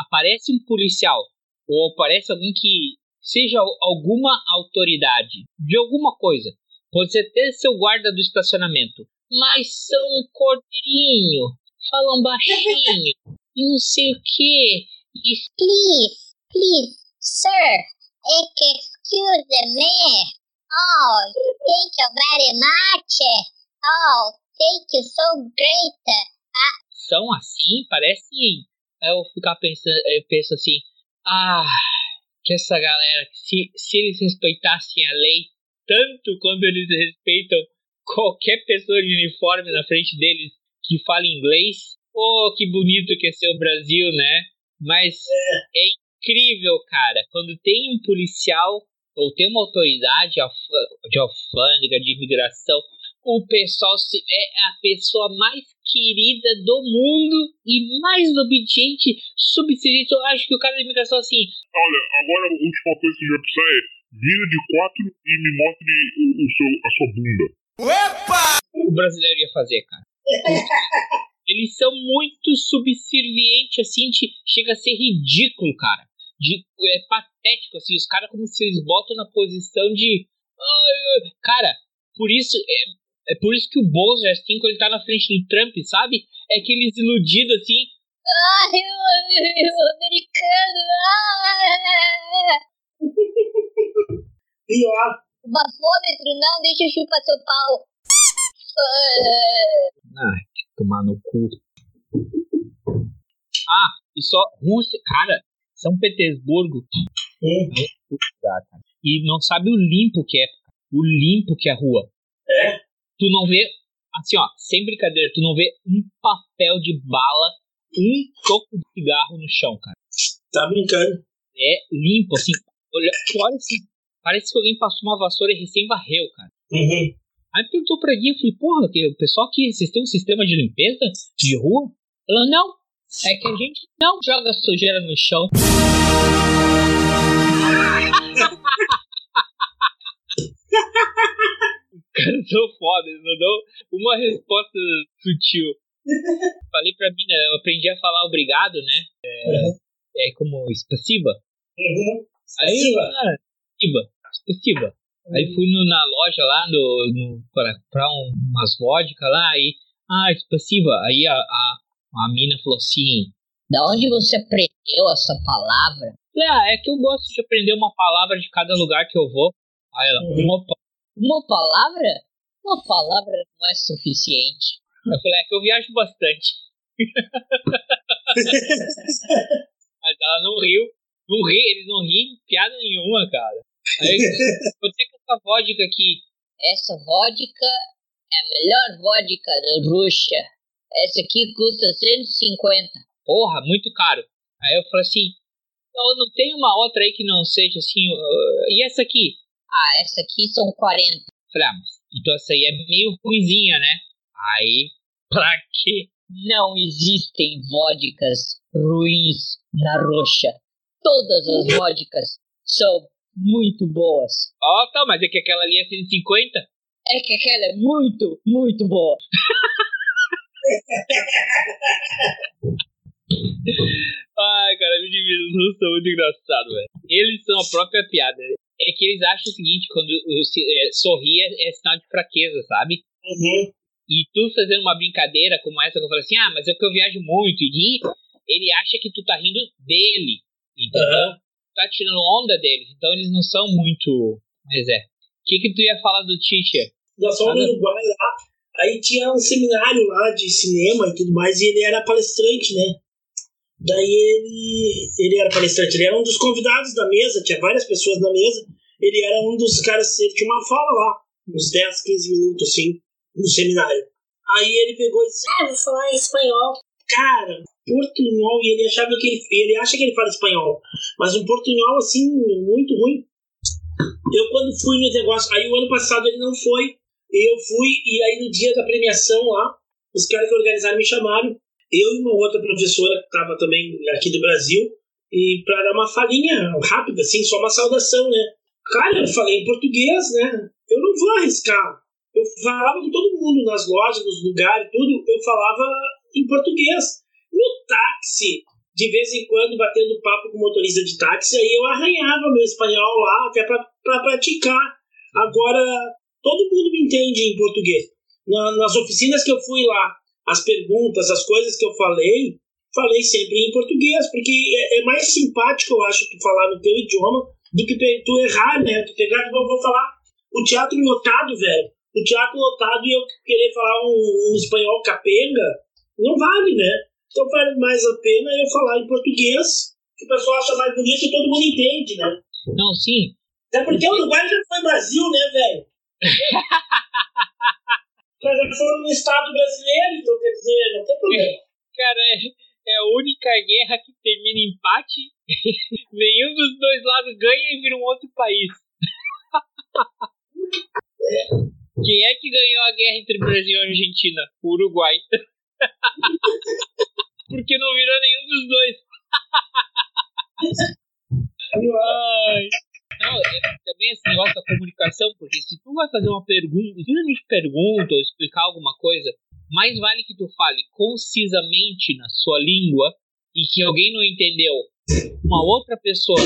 aparece um policial, ou aparece alguém que seja al- alguma autoridade de alguma coisa. Pode ser até seu guarda do estacionamento. Mas são um cordeirinho, falam baixinho, e não sei o que. E Please, please, sir, excuse me. Oh, thank you very much. Oh, thank you so great. Ah, são assim, parece. Eu ficar pensando, eu penso assim, ah, que essa galera, se, se eles respeitassem a lei tanto quanto eles respeitam qualquer pessoa de uniforme na frente deles que fala inglês, oh, que bonito que é ser o Brasil, né? Mas é incrível, cara, quando tem um policial ou tem uma autoridade de alfândega, de imigração, o pessoal se, é a pessoa mais querida do mundo e mais obediente, subserviente. Eu acho que o cara da imigração, assim, Olha, agora a última coisa que a gente vai precisar é vira de quatro e me mostre o, o seu, a sua bunda. o brasileiro ia fazer, cara. Eles são muito subservientes, assim, de- chega a ser ridículo, cara. De, é patético, assim, os caras como se eles botam na posição de. Cara, por isso. É, é por isso que o Bozo é assim quando ele tá na frente do Trump, sabe? É aqueles iludidos assim. ai, o, o americano. Ah. Pior. O bafômetro, não, deixa eu chupar seu pau. Ah. Ah, tomar no cu. Ah, e só Rússia, cara, São Petersburgo. É. E não sabe o limpo que é. O limpo que é a rua. É? Tu não vê, assim, ó, sem brincadeira, tu não vê um papel de bala, um toco de cigarro no chão, cara. Tá brincando. É limpo, assim. Olha, olha assim, parece que alguém passou uma vassoura e recém varreu, cara. Uhum. Aí perguntou pra Guia, eu falei, porra, que o pessoal aqui, vocês têm um sistema de limpeza de rua? Ela, não, é que a gente não joga sujeira no chão. Cara, sou foda, eles não dão uma resposta sutil. Falei pra mim, né, eu aprendi a falar obrigado, né? É, é como spasiba. Uhum. Aí, Spasiba. ah, spasiba, spasiba. Aí fui no- na loja lá no, no, pra, pra um- umas vodka lá, aí, ah, spasiba. Aí a, a, a mina falou assim, Da onde você aprendeu essa palavra? falei, ah, é que eu gosto de aprender uma palavra de cada lugar que eu vou. Aí ela, uma pa- Uma palavra? Uma palavra não é suficiente. Eu falei, é que eu viajo bastante. Mas ela não riu. Não ri, eles não riem piada nenhuma, cara. Aí, vou ter com essa vodka aqui. Essa vodka é a melhor vodka da Rússia. Essa aqui custa 150. Porra, muito caro. Aí eu falei assim, não, não tem uma outra aí que não seja assim. uh, e essa aqui? Ah, essa aqui são 40. Falei, ah, mas então essa aí é meio ruimzinha, né? Aí, pra quê? Não existem vodkas ruins na Rússia. Todas as vodkas são muito boas. Ó, tá, mas é que aquela ali é 150? É que aquela é muito, muito boa. Ai, cara, me divido, os russos são muito engraçados, velho. Eles são a própria piada. É que eles acham o seguinte, quando é, sorrir é, é sinal de fraqueza, sabe? Uhum. E tu fazendo uma brincadeira como essa, que eu falei assim, ah, mas é que eu viajo muito e ri, ele acha que tu tá rindo dele, entendeu? Tá tirando onda deles, então eles não são muito... Mas é. O que que tu ia falar do teacher? Nós fomos no. Uruguai lá, aí tinha um seminário lá de cinema e tudo mais, e ele era palestrante, né? Daí ele, ele era palestrante, ele era um dos convidados da mesa, tinha várias pessoas na mesa, ele era um dos caras, ele tinha uma fala lá, uns 10, 15 minutos assim, no seminário. Aí ele pegou e disse, ah, vou falar em espanhol. Cara, portunhol, e ele achava que ele, ele acha que ele fala espanhol, mas um portunhol assim, muito ruim. Eu quando fui no negócio, aí o ano passado ele não foi, eu fui, e aí no dia da premiação lá, os caras que organizaram me chamaram, eu e uma outra professora que estava também aqui do Brasil, e para dar uma falinha rápida, assim, só uma saudação, né? Cara, eu falei em português, né? Eu não vou arriscar. Eu falava com todo mundo nas lojas, nos lugares, tudo, eu falava em português. No táxi, de vez em quando, batendo papo com motorista de táxi, aí eu arranhava meu espanhol lá, até para praticar. Agora, todo mundo me entende em português. Na- nas oficinas que eu fui lá, as perguntas, as coisas que eu falei, falei sempre em português, porque é, é mais simpático, eu acho, tu falar no teu idioma do que tu errar, né? Tu pegar, vou, vou falar o teatro lotado, velho. O teatro lotado e eu querer falar um, um espanhol capenga, não vale, né? Então vale mais a pena eu falar em português, que o pessoal acha mais bonito e todo mundo entende, né? Não, sim. Até porque o Uruguai já foi Brasil, né, velho? Mas já foram no Estado brasileiro, então quer dizer, não tem problema. Cara, é, é a única guerra que termina em empate. Nenhum dos dois lados ganha e vira um outro país. Quem é que ganhou a guerra entre Brasil e Argentina? O Uruguai. Porque não virou nenhum dos dois. Ai. Não, é, também esse negócio da comunicação, porque se tu vai fazer uma pergunta, se tu me pergunta ou explicar alguma coisa, mais vale que tu fale concisamente na sua língua e que alguém não entendeu, uma outra pessoa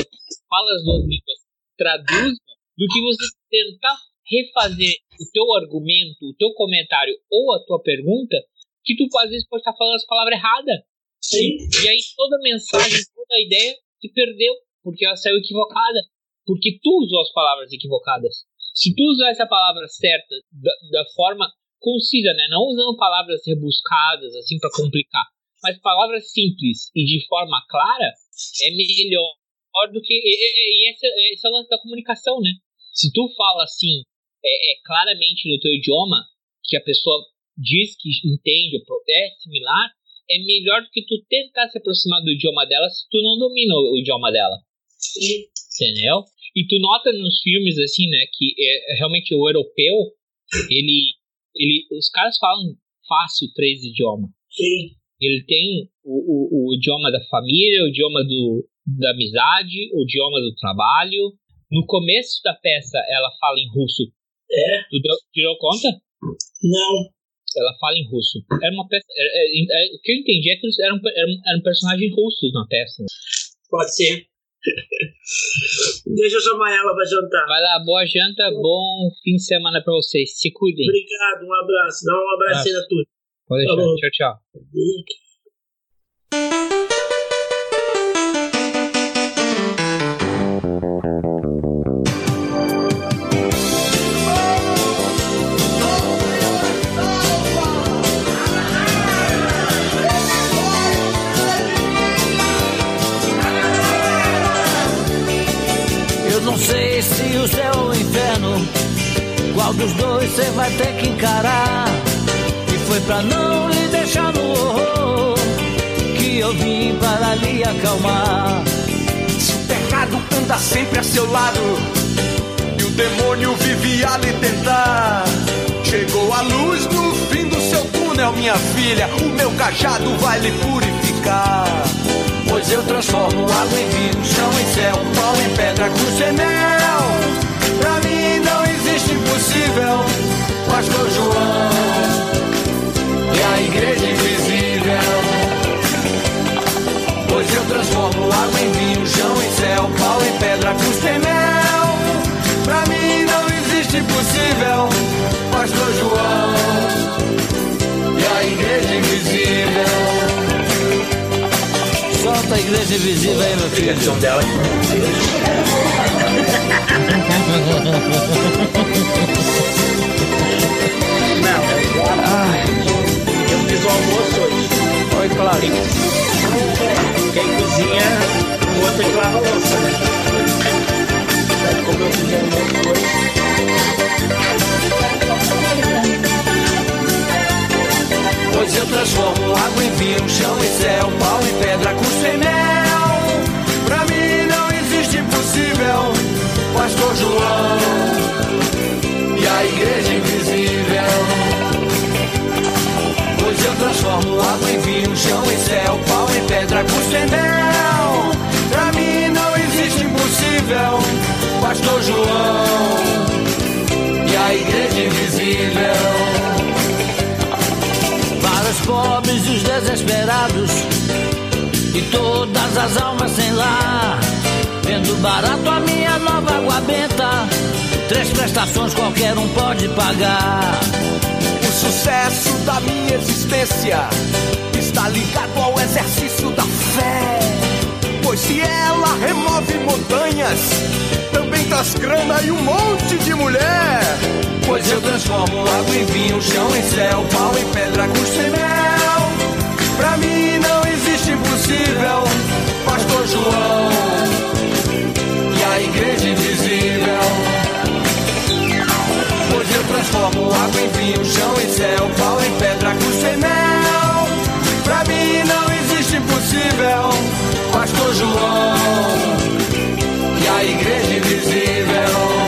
fala as duas línguas, traduza, do que você tentar refazer o teu argumento, o teu comentário ou a tua pergunta, que tu às vezes pode estar falando as palavras erradas. Sim. E aí toda a mensagem, toda a ideia se perdeu, porque ela saiu equivocada. Porque tu usou as palavras equivocadas. Se tu usar essa palavra certa da, da forma concisa, né? Não usando palavras rebuscadas, assim, para complicar. Mas palavras simples e de forma clara é melhor do que. E, e, esse, esse é o lance da comunicação, né? Se tu fala assim, é, é claramente no teu idioma, que a pessoa diz que entende, ou é similar, é melhor do que tu tentar se aproximar do idioma dela se tu não domina o, o idioma dela. Sim. Entendeu? E tu nota nos filmes, assim, né, que é realmente o europeu, ele, ele. Os caras falam fácil três idiomas. Sim. Ele tem o, o, o idioma da família, o idioma do, da amizade, o idioma do trabalho. No começo da peça, ela fala em russo. É? Tu deu, deu conta? Não. Ela fala em russo. Era uma peça. é- é- é- o que eu entendi é que eles eram, eram, eram personagens russos na peça. Pode ser. Deixa eu chamar ela pra jantar. Vai lá, boa janta, bom fim de semana pra vocês. Se cuidem. Obrigado, um abraço. Dá um abraço aí na tua. Tchau, tchau. Dos dois você vai ter que encarar. E foi pra não lhe deixar no horror que eu vim para lhe acalmar. Se o pecado anda sempre a seu lado e o demônio vive a lhe tentar, chegou a luz no fim do seu túnel, minha filha. O meu cajado vai lhe purificar. Pois eu transformo água em vinho, chão em céu, pau em pedra, cruz em mel. Pra mim existe impossível. Pastor João e a igreja invisível. Hoje eu transformo água em vinho, chão em céu, pau em pedra, custa em mel. Pra mim não existe impossível. Pastor João e a igreja invisível. Solta a igreja invisível aí, meu filho. Não, eu fiz o almoço hoje. Oi, Clarinho. Quem cozinha, o outro que lava a louça, o almoço hoje. Pois eu transformo água em vinho, chão e céu, pau e pedra, custo em mel. Pra mim não existe impossível, Pastor João e a igreja invisível. Pois eu transformo água em vinho, chão e céu, pau e pedra, custo em mel. Pra mim não existe impossível, Pastor João e a igreja invisível. Para os pobres e os desesperados E todas as almas sem lar Vendo barato a minha nova água benta Três prestações qualquer um pode pagar O sucesso da minha existência está ligado ao exercício da fé. Pois se ela remove montanhas, também traz grana e um monte de mulher. Pois eu transformo água em vinho, chão em céu, pau em pedra, custo em mel. Pra mim não existe impossível, Pastor João a igreja invisível. Pois eu transformo água em vinho, chão em céu, pau em pedra, custo em mel. Pra mim não existe impossível, Pastor João e a igreja invisível.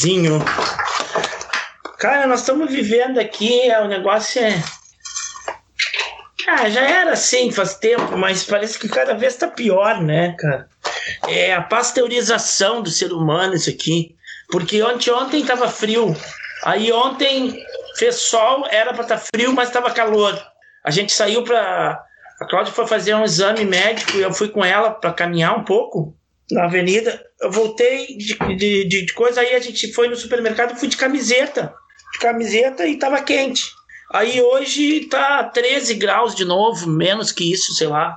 Oba, chazinho. Cara, nós estamos vivendo aqui, é, o negócio é. Ah, já era assim faz tempo, mas parece que cada vez tá pior, né, cara? É a pasteurização do ser humano, isso aqui. Porque ontem, ontem tava frio. Aí ontem fez sol, era pra estar frio, mas tava calor. A gente saiu pra. A Cláudia foi fazer um exame médico e eu fui com ela pra caminhar um pouco na avenida. Eu voltei de, de, de- coisa, aí a gente foi no supermercado fui de camiseta. De camiseta e tava quente. Aí hoje tá 13 graus de novo, menos que isso, sei lá.